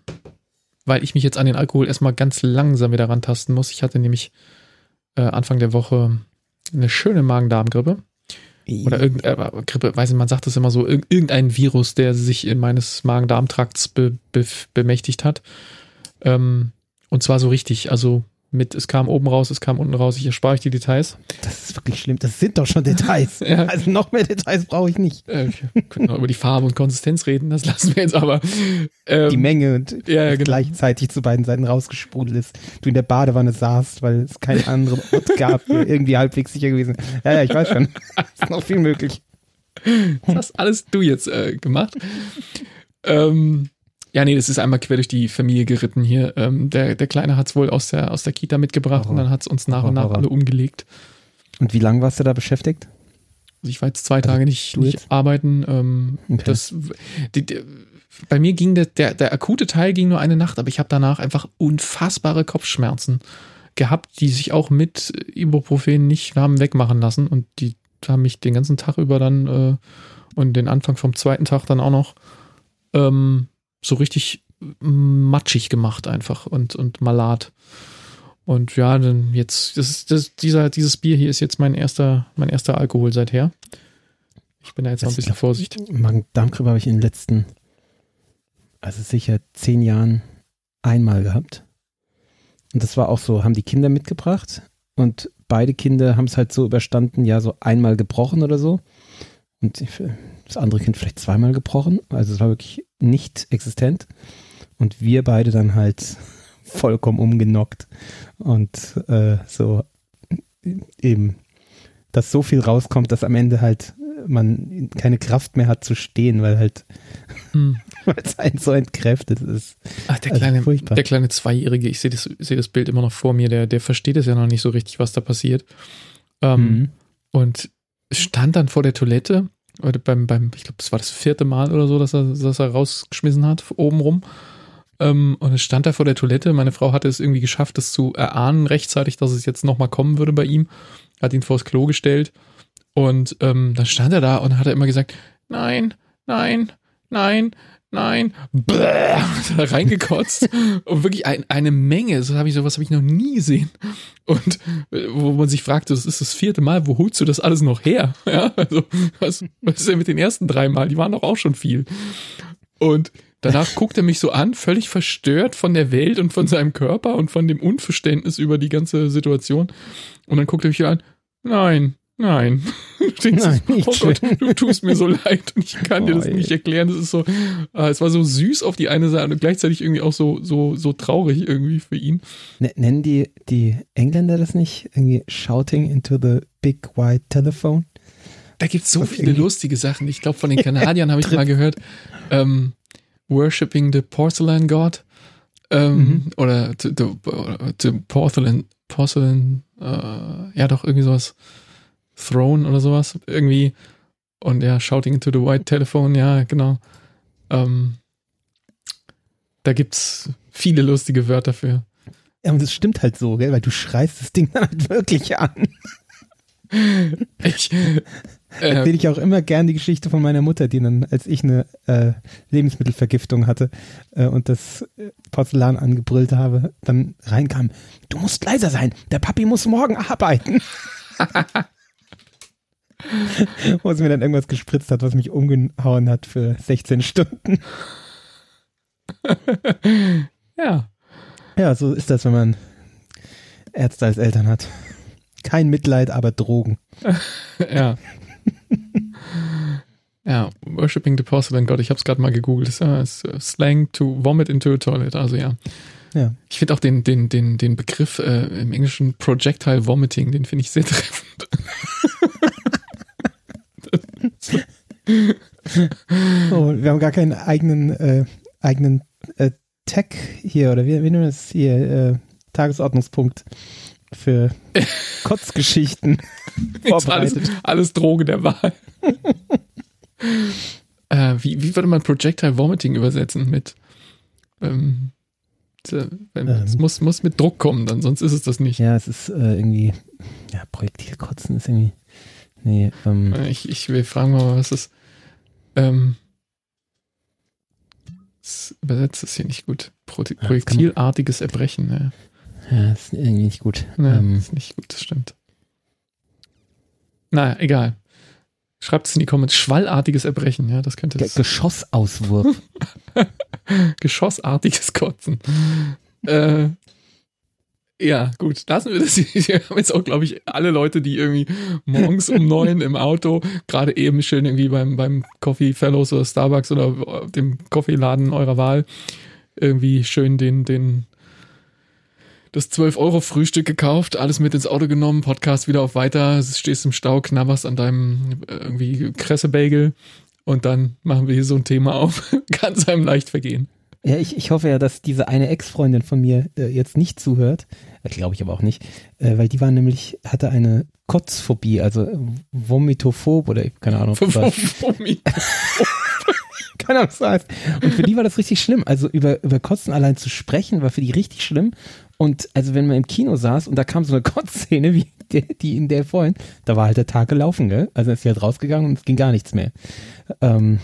weil ich mich jetzt an den Alkohol erstmal ganz langsam wieder rantasten muss. Ich hatte nämlich äh, Anfang der Woche eine schöne Magen-Darm-Grippe. Oder irgendeine äh, Grippe, weiß nicht, man sagt das immer so, irg- irgendein Virus, der sich in meines Magen-Darm-Trakts be, be, bemächtigt hat. Ähm, und zwar so richtig, also mit, es kam oben raus, es kam unten raus, ich erspare euch die Details. Das ist wirklich schlimm. Das sind doch schon Details. *laughs* Ja. Also noch mehr Details brauche ich nicht. Äh, wir können noch über die Farbe und Konsistenz reden, das lassen wir jetzt aber. Ähm, Die Menge und ja, genau. gleichzeitig zu beiden Seiten rausgesprudelt ist. Du in der Badewanne saßt, weil es keinen anderen Ort *laughs* gab, irgendwie halbwegs sicher gewesen. Ja, ja, ich weiß schon. *laughs* ist noch viel möglich. Das hast alles du jetzt äh, gemacht. Ähm, ja, nee, das ist einmal quer durch die Familie geritten hier. Ähm, der, der Kleine hat es wohl aus der, aus der Kita mitgebracht und Horror. dann hat es uns nach und nach alle umgelegt. Und wie lange warst du da beschäftigt? Also ich war jetzt zwei Tage nicht, nicht arbeiten. Ähm, Okay. das, die, die, bei mir ging der, der, der akute Teil ging nur eine Nacht, aber ich habe danach einfach unfassbare Kopfschmerzen gehabt, die sich auch mit Ibuprofen nicht haben wegmachen lassen und die haben mich den ganzen Tag über dann äh, und den Anfang vom zweiten Tag dann auch noch ähm, so richtig matschig gemacht einfach und, und malat. Und ja, dann jetzt, das ist, das, dieser, dieses Bier hier ist jetzt mein erster, mein erster Alkohol seither. Ich bin da jetzt noch ein bisschen vorsichtig. Magen-Darm-Grippe habe ich in den letzten, also sicher zehn Jahren einmal gehabt. Und das war auch so, haben die Kinder mitgebracht und beide Kinder haben es halt so überstanden, ja, so einmal gebrochen oder so. Und das andere Kind vielleicht zweimal gebrochen. Also es war wirklich nicht existent. Und wir beide dann halt *laughs* vollkommen umgenockt. Und äh, so eben, dass so viel rauskommt, dass am Ende halt man keine Kraft mehr hat zu stehen, weil halt, Hm. *laughs* weil es einen so entkräftet ist. Ach, der Also kleine, furchtbar. der kleine Zweijährige, ich sehe das, sehe das Bild immer noch vor mir, der, der versteht es ja noch nicht so richtig, was da passiert. Ähm, Mhm. Und stand dann vor der Toilette, oder beim, beim, ich glaube, das war das vierte Mal oder so, dass er, dass er rausgeschmissen hat, oben rum. Ähm, und es stand da vor der Toilette. Meine Frau hatte es irgendwie geschafft, das zu erahnen rechtzeitig, dass es jetzt nochmal kommen würde bei ihm. Hat ihn vors Klo gestellt. Und ähm, dann stand er da und hat er immer gesagt, nein, nein, nein, nein, Bäh, *laughs* reingekotzt und wirklich ein, eine Menge, so habe ich sowas habe ich noch nie gesehen und äh, wo man sich fragt, das ist das vierte Mal, wo holst du das alles noch her? *laughs* Ja, also was, was ist denn mit den ersten drei Mal? Die waren doch auch schon viel. Und danach guckt er mich so an, völlig verstört von der Welt und von seinem Körper und von dem Unverständnis über die ganze Situation. Und dann guckt er mich an, nein, nein. *laughs* Du denkst, Nein, oh Gott, du tust mir so *laughs* leid und ich kann dir das Oh, ey. nicht erklären. Das ist so, äh, es war so süß auf die eine Seite und gleichzeitig irgendwie auch so, so, so traurig irgendwie für ihn. N- Nennen die, die Engländer das nicht? Irgendwie shouting into the big white telephone? Da gibt es so Was viele irgendwie- lustige Sachen. Ich glaube, von den *laughs* Kanadiern habe ich mal gehört, ähm, Worshipping the Porcelain God. Ähm, Mhm. Oder the, the, the Porcelain, Porcelain, äh, ja doch, irgendwie sowas. Throne oder sowas. Irgendwie. Und ja, Shouting into the White Telephone, ja, genau. Ähm, da gibt's viele lustige Wörter für. Ja, und das stimmt halt so, gell? weil du schreist das Ding *laughs* dann halt wirklich an. *laughs* Ich, Erzähle äh, ich auch immer gern die Geschichte von meiner Mutter, die dann, als ich eine äh, Lebensmittelvergiftung hatte äh, und das äh, Porzellan angebrüllt habe, dann reinkam, du musst leiser sein, der Papi muss morgen arbeiten. *laughs* *laughs* Wo es mir dann irgendwas gespritzt hat, was mich umgehauen hat für 16 Stunden. *laughs* ja. Ja, so ist das, wenn man Ärzte als Eltern hat. Kein Mitleid, aber Drogen. *laughs* ja. ja, Worshipping the Porcelain God, ich habe es gerade mal gegoogelt. Das ist Slang to vomit into a toilet, also ja. Ja. Ich finde auch den, den, den, den Begriff äh, im Englischen Projectile Vomiting, den finde ich sehr treffend. *laughs* oh, wir haben gar keinen eigenen, äh, eigenen äh, Tag hier, oder wie, wie nennen wir das hier? Äh, Tagesordnungspunkt für *laughs* Kotzgeschichten vorbereitet. Alles, alles Droge der Wahl. *laughs* äh, wie, wie würde man Projectile Vomiting übersetzen mit ähm, ähm, es muss, muss mit Druck kommen, dann sonst ist es das nicht. Ja, es ist äh, irgendwie, ja, Projektilkotzen ist irgendwie, nee, ähm. Äh, ich, ich will fragen mal, was ist, ähm, das übersetzt es hier nicht gut. Pro projektilartiges Erbrechen, ne? Ja, ist irgendwie nicht gut. Ja, ähm, ist nicht gut, das stimmt. Naja, egal. Schreibt es in die Comments. Schwallartiges Erbrechen, ja, das könnte es. Geschossauswurf. *laughs* Geschossartiges Kotzen. äh, ja, gut, lassen wir das. *laughs* Wir haben jetzt auch, glaube ich, alle Leute, die irgendwie morgens um neun im Auto, gerade eben schön irgendwie beim, beim Coffee Fellows oder Starbucks oder dem Coffeeladen eurer Wahl, irgendwie schön den, den das 12-Euro-Frühstück gekauft, alles mit ins Auto genommen, Podcast wieder auf weiter, stehst im Stau, knabberst an deinem äh, irgendwie Kressebagel und dann machen wir hier so ein Thema auf. *laughs* Kann es einem leicht vergehen. Ja, ich, ich hoffe ja, dass diese eine Ex-Freundin von mir äh, jetzt nicht zuhört. Äh, Glaube ich aber auch nicht. Äh, weil die war nämlich, hatte eine Kotzphobie, also Vomitophob oder keine Ahnung. *laughs* *laughs* keine Ahnung, was das heißt. Und für die war das richtig schlimm. Also über, über Kotzen allein zu sprechen, war für die richtig schlimm. Und also wenn man im Kino saß und da kam so eine Kotzszene wie die, die in der vorhin, da war halt der Tag gelaufen, gell? Also ist sie halt rausgegangen und es ging gar nichts mehr. Ähm,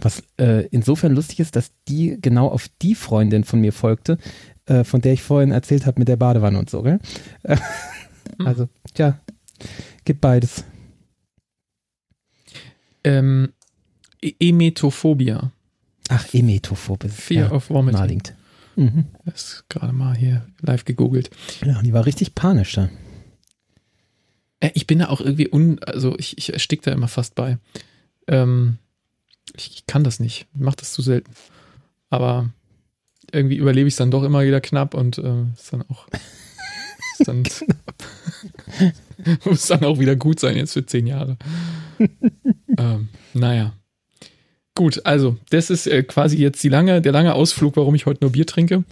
was äh, insofern lustig ist, dass die genau auf die Freundin von mir folgte, äh, von der ich vorhin erzählt habe mit der Badewanne und so, gell? Hm. *laughs* also, tja, gibt beides. Ähm, e Emetophobia. Ach, Emetophobia. Fear ja, of Vomiting. Naheliegend. Mhm. Das ist gerade mal hier live gegoogelt. Ja, die war richtig panisch da. Äh, ich bin da auch irgendwie un, also ich, ich erstick da immer fast bei. Ähm, ich, kann das nicht. Ich mache das zu selten. Aber irgendwie überlebe ich es dann doch immer wieder knapp und äh, ist dann auch. Ist dann, *laughs* *laughs* muss dann auch wieder gut sein jetzt für zehn Jahre. *laughs* ähm, naja. Gut, also das ist äh, quasi jetzt die lange, der lange Ausflug, warum ich heute nur Bier trinke.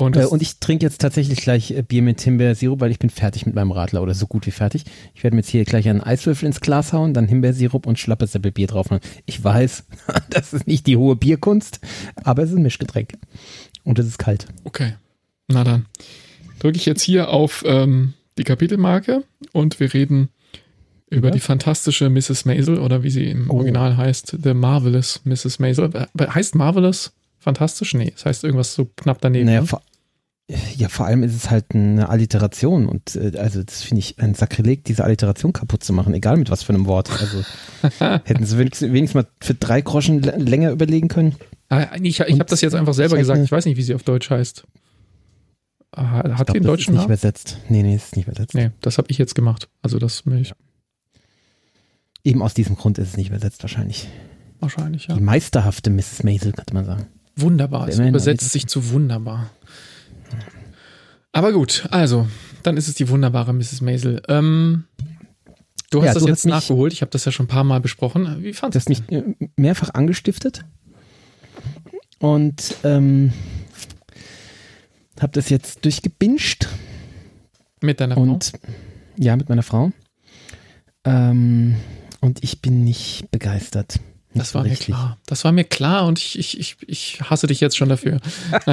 Und, äh, und ich trinke jetzt tatsächlich gleich äh, Bier mit Himbeersirup, weil ich bin fertig mit meinem Radler oder so gut wie fertig. Ich werde mir jetzt hier gleich einen Eiswürfel ins Glas hauen, dann Himbeersirup und Schlappesäppelbier drauf. Ich weiß, *laughs* das ist nicht die hohe Bierkunst, aber es ist ein Mischgetränk. Und es ist kalt. Okay, na dann drücke ich jetzt hier auf ähm, die Kapitelmarke und wir reden über ja. die fantastische Mrs. Maisel oder wie sie im oh. Original heißt, The Marvelous Mrs. Maisel. Heißt Marvelous fantastisch? Nee, es heißt irgendwas so knapp daneben. Naja, ne? vor, ja, vor allem ist es halt eine Alliteration und äh, also das finde ich ein Sakrileg, diese Alliteration kaputt zu machen, egal mit was für einem Wort. Also *laughs* hätten sie wenigstens, wenigstens mal für drei Groschen länger überlegen können. Ah, ich ich habe das jetzt einfach selber gesagt. Ich weiß nicht, wie sie auf Deutsch heißt. Hat sie den deutschen Namen? nicht übersetzt. Nee, nee, ist nicht übersetzt. Nee, das habe ich jetzt gemacht. Also das mich. Eben aus diesem Grund ist es nicht übersetzt wahrscheinlich. Wahrscheinlich, ja. Die meisterhafte Mrs. Maisel, könnte man sagen. Wunderbar, es übersetzt sich zu wunderbar. Aber gut, also, dann ist es die wunderbare Mrs. Maisel. Ähm, du hast ja, das du jetzt nachgeholt, ich habe das ja schon ein paar Mal besprochen. Wie fandest du das? Du hast mich mehrfach angestiftet und ähm, habe das jetzt durchgebinscht. Mit deiner Frau? Und, ja, mit meiner Frau. Ähm, und ich bin nicht begeistert. Das war richtig. mir klar. Das war mir klar und ich, ich, ich, ich hasse dich jetzt schon dafür. *laughs*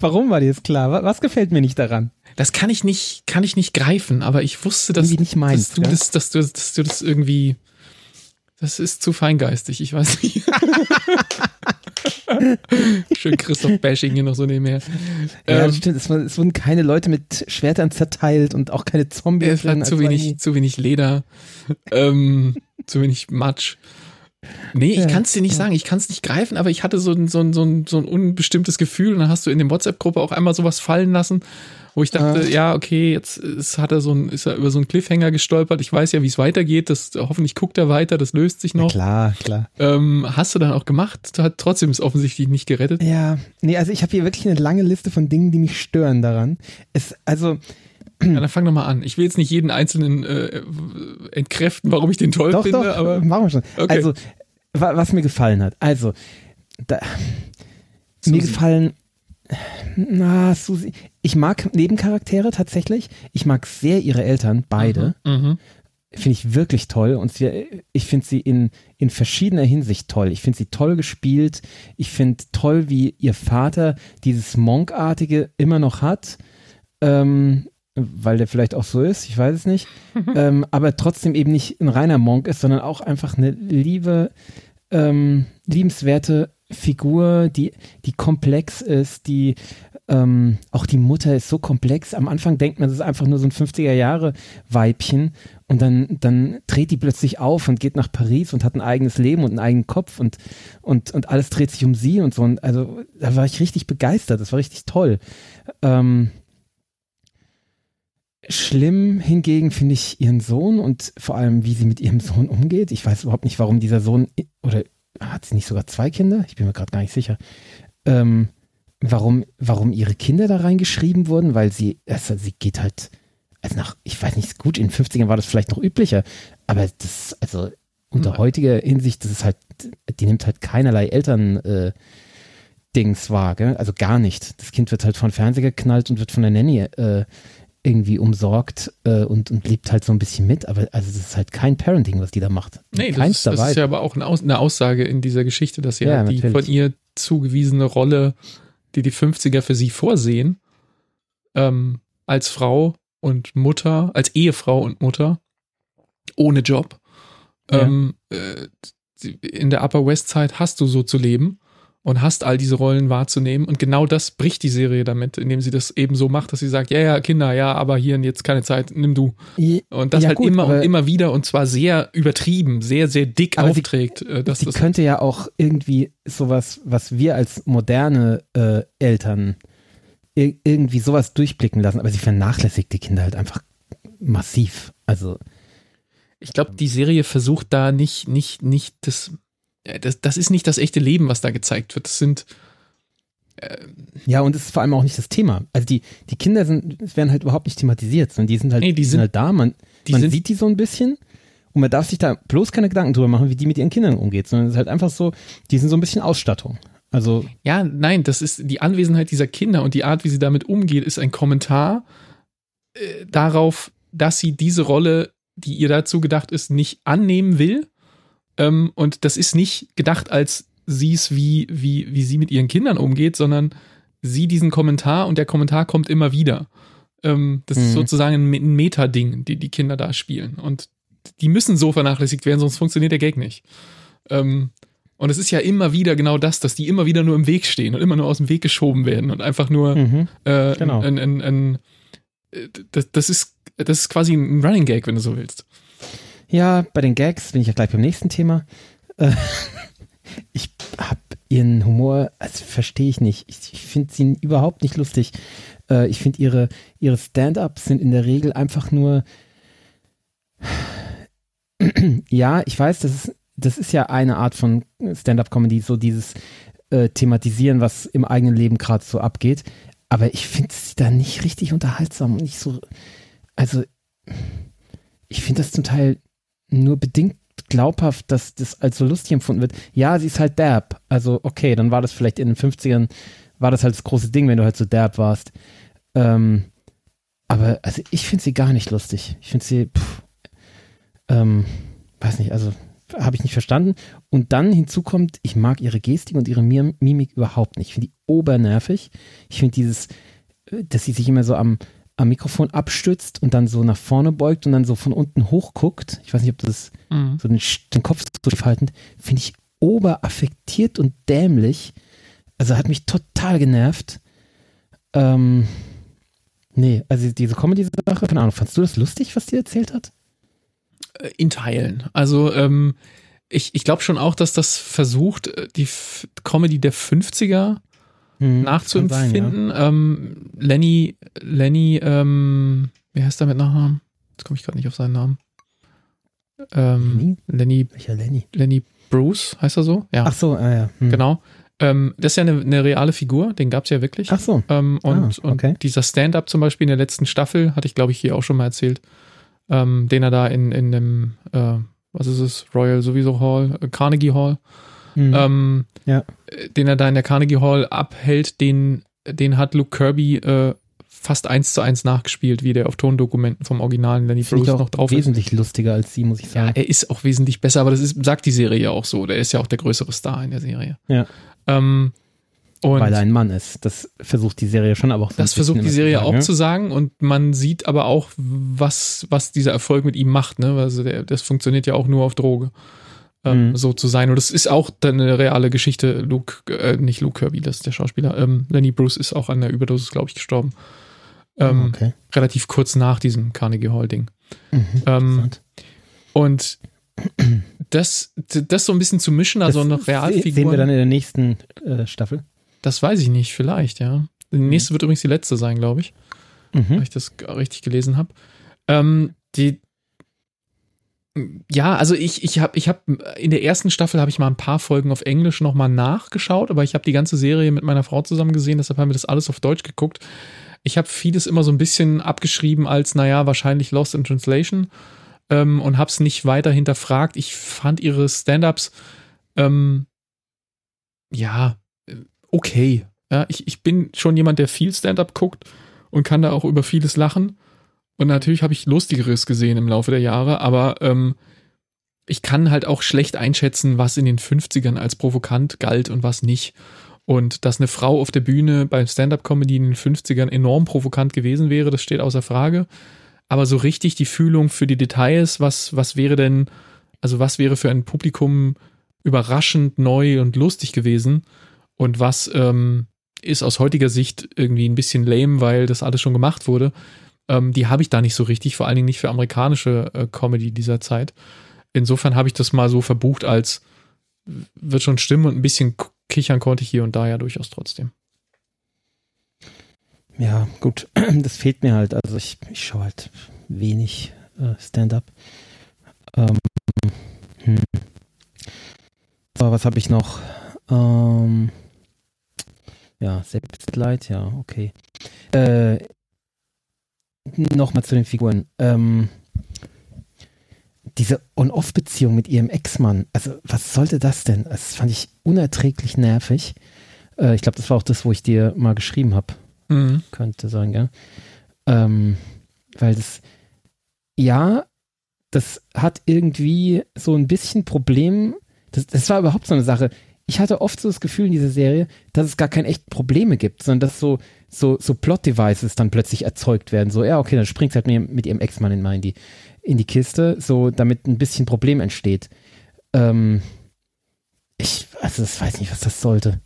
Warum war dir das klar? Was gefällt mir nicht daran? Das kann ich nicht, kann ich nicht greifen, aber ich wusste, dass, nicht meinst, dass, du, das, dass, du, dass du das irgendwie. Das ist zu feingeistig, ich weiß nicht. *laughs* Schön Christoph-Bashing hier noch so nebenher. Ja, ähm, stimmt. Es, es, wurden keine Leute mit Schwertern zerteilt und auch keine Zombies. Es hat zu wenig, zu wenig Leder, ähm, zu wenig Matsch. Nee, ich ja, kann es dir nicht ja. sagen, ich kann es nicht greifen, aber ich hatte so ein, so, ein, so, ein, so ein unbestimmtes Gefühl und dann hast du in der WhatsApp-Gruppe auch einmal sowas fallen lassen, wo ich dachte, ah. ja, okay, jetzt ist, hat er so ein, ist er über so einen Cliffhanger gestolpert. Ich weiß ja, wie es weitergeht. Das, hoffentlich guckt er weiter, das löst sich noch. Ja, klar, klar. Ähm, hast du dann auch gemacht? Hat trotzdem ist offensichtlich nicht gerettet. Ja, nee, also ich habe hier wirklich eine lange Liste von Dingen, die mich stören daran. Es, also, ja, dann fang doch mal an. Ich will jetzt nicht jeden einzelnen äh, entkräften, warum ich den toll doch, finde, doch, aber. Machen wir schon. Okay. Also, was mir gefallen hat. Also, da, mir gefallen. Na, Susi. Ich mag Nebencharaktere tatsächlich. Ich mag sehr ihre Eltern, beide. Mhm, mhm. finde ich wirklich toll. Und sie, ich finde sie in, in verschiedener Hinsicht toll. Ich finde sie toll gespielt. Ich finde toll, wie ihr Vater dieses Monkartige immer noch hat. Ähm, weil der vielleicht auch so ist, ich weiß es nicht. *laughs* ähm, aber trotzdem eben nicht ein reiner Monk ist, sondern auch einfach eine liebe, ähm, liebenswerte Figur, die, die komplex ist, die ähm, auch die Mutter ist so komplex. Am Anfang denkt man, das ist einfach nur so ein 50er-Jahre-Weibchen und dann, dann dreht die plötzlich auf und geht nach Paris und hat ein eigenes Leben und einen eigenen Kopf und, und, und alles dreht sich um sie und so. Und also da war ich richtig begeistert, das war richtig toll. Ähm, Schlimm hingegen finde ich ihren Sohn und vor allem, wie sie mit ihrem Sohn umgeht. Ich weiß überhaupt nicht, warum dieser Sohn, oder hat sie nicht sogar zwei Kinder? Ich bin mir gerade gar nicht sicher. Ähm, warum, warum ihre Kinder da reingeschrieben wurden, weil sie, also sie geht halt, also nach, ich weiß nicht, gut, in den 50ern war das vielleicht noch üblicher, aber das, also unter mhm. heutiger Hinsicht, das ist halt, die nimmt halt keinerlei Eltern, äh, Dings wahr, gell? also gar nicht. Das Kind wird halt von Fernseher geknallt und wird von der Nanny äh, irgendwie umsorgt äh, und, und lebt halt so ein bisschen mit, aber also das ist halt kein Parenting, was die da macht. Nee, das ist, das ist, ja aber auch eine, Aus eine, Aussage in dieser Geschichte, dass ja, ja die von ihr zugewiesene Rolle, die die 50er für sie vorsehen, ähm, als Frau und Mutter, als Ehefrau und Mutter, ohne Job, ja. ähm, äh, in der Upper West Side hast du so zu leben und hast all diese Rollen wahrzunehmen. Und genau das bricht die Serie damit, indem sie das eben so macht, dass sie sagt, ja, ja, Kinder, ja, aber hier und jetzt keine Zeit, nimm du. Und das ja, halt gut, immer und immer wieder und zwar sehr übertrieben, sehr, sehr dick aufträgt. Sie, äh, dass sie das könnte ja auch irgendwie sowas, was wir als moderne äh, Eltern irgendwie sowas durchblicken lassen, aber sie vernachlässigt die Kinder halt einfach massiv. Also ich glaube, die Serie versucht da nicht, nicht, nicht das das, das ist nicht das echte Leben, was da gezeigt wird. Das sind äh, ja, und es ist vor allem auch nicht das Thema. Also die, die Kinder sind, werden halt überhaupt nicht thematisiert, sondern die sind halt, nee, die, die sind, halt da. Man, man sind, sieht die so ein bisschen und man darf sich da bloß keine Gedanken drüber machen, wie die mit ihren Kindern umgeht, sondern es ist halt einfach so, die sind so ein bisschen Ausstattung. Also ja, nein, das ist die Anwesenheit dieser Kinder und die Art, wie sie damit umgeht, ist ein Kommentar äh, darauf, dass sie diese Rolle, die ihr dazu gedacht ist, nicht annehmen will ähm, und das ist nicht gedacht als sie es, wie, wie, wie sie mit ihren Kindern umgeht, sondern sie diesen Kommentar und der Kommentar kommt immer wieder. Ähm, das mhm. ist sozusagen ein Meta-Ding, die die Kinder da spielen. Und die müssen so vernachlässigt werden, sonst funktioniert der Gag nicht. Ähm, und es ist ja immer wieder genau das, dass die immer wieder nur im Weg stehen und immer nur aus dem Weg geschoben werden und einfach nur mhm. äh, genau. ein, ein, ein, äh, das, das, ist, das ist quasi ein Running Gag, wenn du so willst. Ja, bei den Gags bin ich ja gleich beim nächsten Thema. Äh, *laughs* ich habe ihren Humor, also verstehe ich nicht. Ich, ich finde sie überhaupt nicht lustig. Äh, ich finde ihre, ihre Stand-ups sind in der Regel einfach nur. *clears throat* ja, ich weiß, das ist, das ist ja eine Art von Stand-up-Comedy, so dieses äh, Thematisieren, was im eigenen Leben gerade so abgeht. Aber ich finde sie da nicht richtig unterhaltsam und nicht so. Also, ich finde das zum Teil nur bedingt glaubhaft, dass das als so lustig empfunden wird. Ja, sie ist halt derb. Also, okay, dann war das vielleicht in den 50ern, war das halt das große Ding, wenn du halt so derb warst. Ähm, aber, also, ich finde sie gar nicht lustig. Ich finde sie, pff, ähm, weiß nicht, also, habe ich nicht verstanden. Und dann hinzu kommt, ich mag ihre Gestik und ihre Mimik überhaupt nicht. Ich finde die obernervig. Ich finde dieses, äh, dass sie sich immer so am, am Mikrofon abstützt und dann so nach vorne beugt und dann so von unten hochguckt. Ich weiß nicht, ob das mhm. so den, den, Kopf so faltend, finde ich oberaffektiert und dämlich. Also hat mich total genervt. Ähm, nee, also diese Comedy-Sache, keine Ahnung, fandst du das lustig, was die erzählt hat? Äh, in Teilen. Also, ähm, ich, ich glaube schon auch, dass das versucht, äh, die Comedy der 50er hm, nachzuempfinden. Sein, ja. ähm, Lenny, Lenny, ähm, wie heißt der mit Nachnamen? Jetzt komme ich gerade nicht auf seinen Namen. Ähm, Lenny? Lenny. Welcher Lenny? Lenny Bruce, heißt er so? Ja. Ach so, ah, ja. Hm. Genau. Ähm, das ist ja eine, eine reale Figur, den gab es ja wirklich. Ach so. Ähm, und, ah, okay. und dieser Stand-up zum Beispiel in der letzten Staffel, hatte ich glaube ich hier auch schon mal erzählt, ähm, den er da in, in dem, äh, was ist es, Royal sowieso Hall, äh, Carnegie Hall, mhm. ähm, ja. den er da in der Carnegie Hall abhält, den, den hat Luke Kirby äh, fast eins zu eins nachgespielt, wie der auf Tondokumenten vom originalen Lenny Bruce noch drauf ist. wesentlich lustiger als sie, muss ich sagen. Ja, er ist auch wesentlich besser, aber das ist, sagt die Serie ja auch so. Der ist ja auch der größere Star in der Serie. Ja. Ähm, und Weil er ein Mann ist. Das versucht die Serie schon, aber auch so Das versucht die Serie sagen, auch ja? zu sagen und man sieht aber auch, was, was dieser Erfolg mit ihm macht. Ne? Also der, das funktioniert ja auch nur auf Droge. Ähm, mhm. So zu sein. Und das ist auch eine reale Geschichte. Luke, äh, nicht Luke Kirby, das ist der Schauspieler. Ähm, Lenny Bruce ist auch an der Überdosis, glaube ich, gestorben. Ähm, okay. Relativ kurz nach diesem Carnegie Hall-Ding. Mhm, ähm, und das, das so ein bisschen zu mischen, also das eine Realfigur. Sehen wir dann in der nächsten äh, Staffel? Das weiß ich nicht, vielleicht, ja. Die mhm. nächste wird übrigens die letzte sein, glaube ich. Mhm. Weil ich das richtig gelesen habe. Ähm, die, ja, also ich, ich habe ich hab, in der ersten Staffel habe ich mal ein paar Folgen auf Englisch nochmal nachgeschaut, aber ich habe die ganze Serie mit meiner Frau zusammen gesehen, deshalb haben wir das alles auf Deutsch geguckt. Ich habe vieles immer so ein bisschen abgeschrieben als, naja, wahrscheinlich Lost in Translation ähm, und habe es nicht weiter hinterfragt. Ich fand ihre Stand-ups, ähm, ja, okay. Ja, ich, ich bin schon jemand, der viel Stand-up guckt und kann da auch über vieles lachen. Und natürlich habe ich Lustigeres gesehen im Laufe der Jahre, aber ähm, ich kann halt auch schlecht einschätzen, was in den 50ern als provokant galt und was nicht. Und dass eine Frau auf der Bühne beim Stand-up-Comedy in den 50ern enorm provokant gewesen wäre, das steht außer Frage. Aber so richtig die Fühlung für die Details, was, was wäre denn, also was wäre für ein Publikum überraschend neu und lustig gewesen, und was ähm, ist aus heutiger Sicht irgendwie ein bisschen lame, weil das alles schon gemacht wurde. Ähm, die habe ich da nicht so richtig, vor allen Dingen nicht für amerikanische äh, Comedy dieser Zeit. Insofern habe ich das mal so verbucht als wird schon stimmen und ein bisschen kichern konnte ich hier und da ja durchaus trotzdem. Ja, gut, *clears throat* das fehlt mir halt. Also ich, ich schaue halt wenig äh, Stand-up. Ähm, hm. Aber was habe ich noch? Ähm, ja, Selbstleid, ja, okay. Äh, Nochmal zu den Figuren. Ähm, diese On-Off-Beziehung mit ihrem Ex-Mann, also was sollte das denn? Das fand ich unerträglich nervig. Äh, ich glaube, das war auch das, wo ich dir mal geschrieben habe. Mhm. Könnte sein, ja. Ähm, weil das, ja, das hat irgendwie so ein bisschen Problem. Das, das war überhaupt so eine Sache ich hatte oft so das Gefühl in dieser Serie, dass es gar keine echten Probleme gibt, sondern dass so, so, so Plot-Devices dann plötzlich erzeugt werden. So, ja, okay, dann springt halt mit, mit ihrem Ex-Mann in, in, die, in die Kiste, so damit ein bisschen Problem entsteht. Ähm, ich, also das weiß nicht, was das sollte.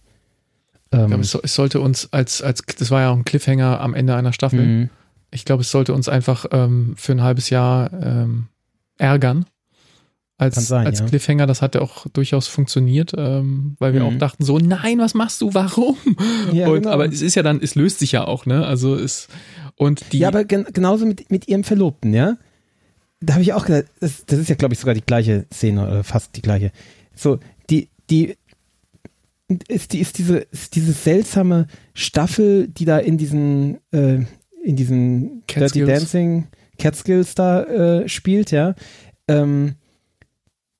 Ähm, glaube, es, es, sollte uns als, als, das war ja auch ein Cliffhanger am Ende einer Staffel. Mhm. Ich glaube, es sollte uns einfach ähm, für ein halbes Jahr ähm, ärgern als, sein, als ja. Cliffhanger. Das hat ja auch durchaus funktioniert, ähm, weil wir mhm. auch dachten so, nein, was machst du, warum? *laughs* Ja, und, genau. Aber es ist ja dann, es löst sich ja auch, ne? Also es und die. Ja, aber gen genauso mit, mit ihrem Verlobten, ja? Da habe ich auch gedacht, das, das ist ja, glaube ich, sogar die gleiche Szene oder fast die gleiche. So, die, die ist, die, ist diese, ist diese seltsame Staffel, die da in diesen, äh, in diesen Dirty Dancing Catskills da äh, spielt, ja. Ähm,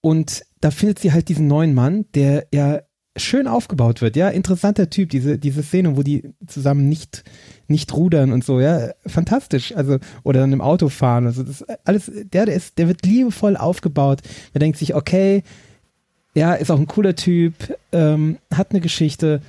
und da findet sie halt diesen neuen Mann, der ja schön aufgebaut wird, ja, interessanter Typ, diese, diese Szene, wo die zusammen nicht, nicht rudern und so, ja, fantastisch, also, oder dann im Auto fahren, also das alles, der, der ist, der wird liebevoll aufgebaut, man denkt sich, okay, ja, ist auch ein cooler Typ, ähm, hat eine Geschichte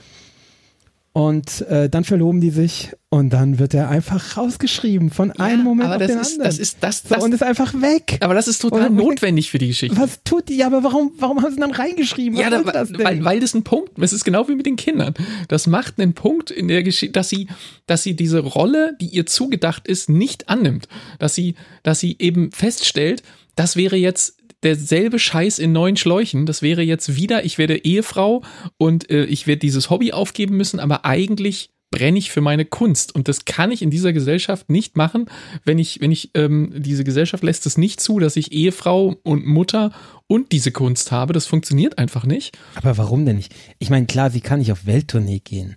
Und äh, dann verloben die sich und dann wird er einfach rausgeschrieben von Ja, einem Moment auf das den ist, anderen. das ist das, so, das und ist einfach weg. aber das ist total Und- notwendig für die Geschichte. Was tut die? Ja, aber warum, warum haben sie dann reingeschrieben? Was Ja, da, das denn? weil, weil das ein Punkt, es ist genau wie mit den Kindern. Das macht einen Punkt in der Geschichte, dass sie, dass sie diese Rolle, die ihr zugedacht ist, nicht annimmt. Dass sie, dass sie eben feststellt, das wäre jetzt derselbe Scheiß in neuen Schläuchen. Das wäre jetzt wieder, ich werde Ehefrau und äh, ich werde dieses Hobby aufgeben müssen, aber eigentlich brenne ich für meine Kunst. Und das kann ich in dieser Gesellschaft nicht machen, wenn ich, wenn ich, ähm, diese Gesellschaft lässt es nicht zu, dass ich Ehefrau und Mutter und diese Kunst habe. Das funktioniert einfach nicht. aber warum denn nicht? Ich meine, klar, sie kann nicht auf Welttournee gehen.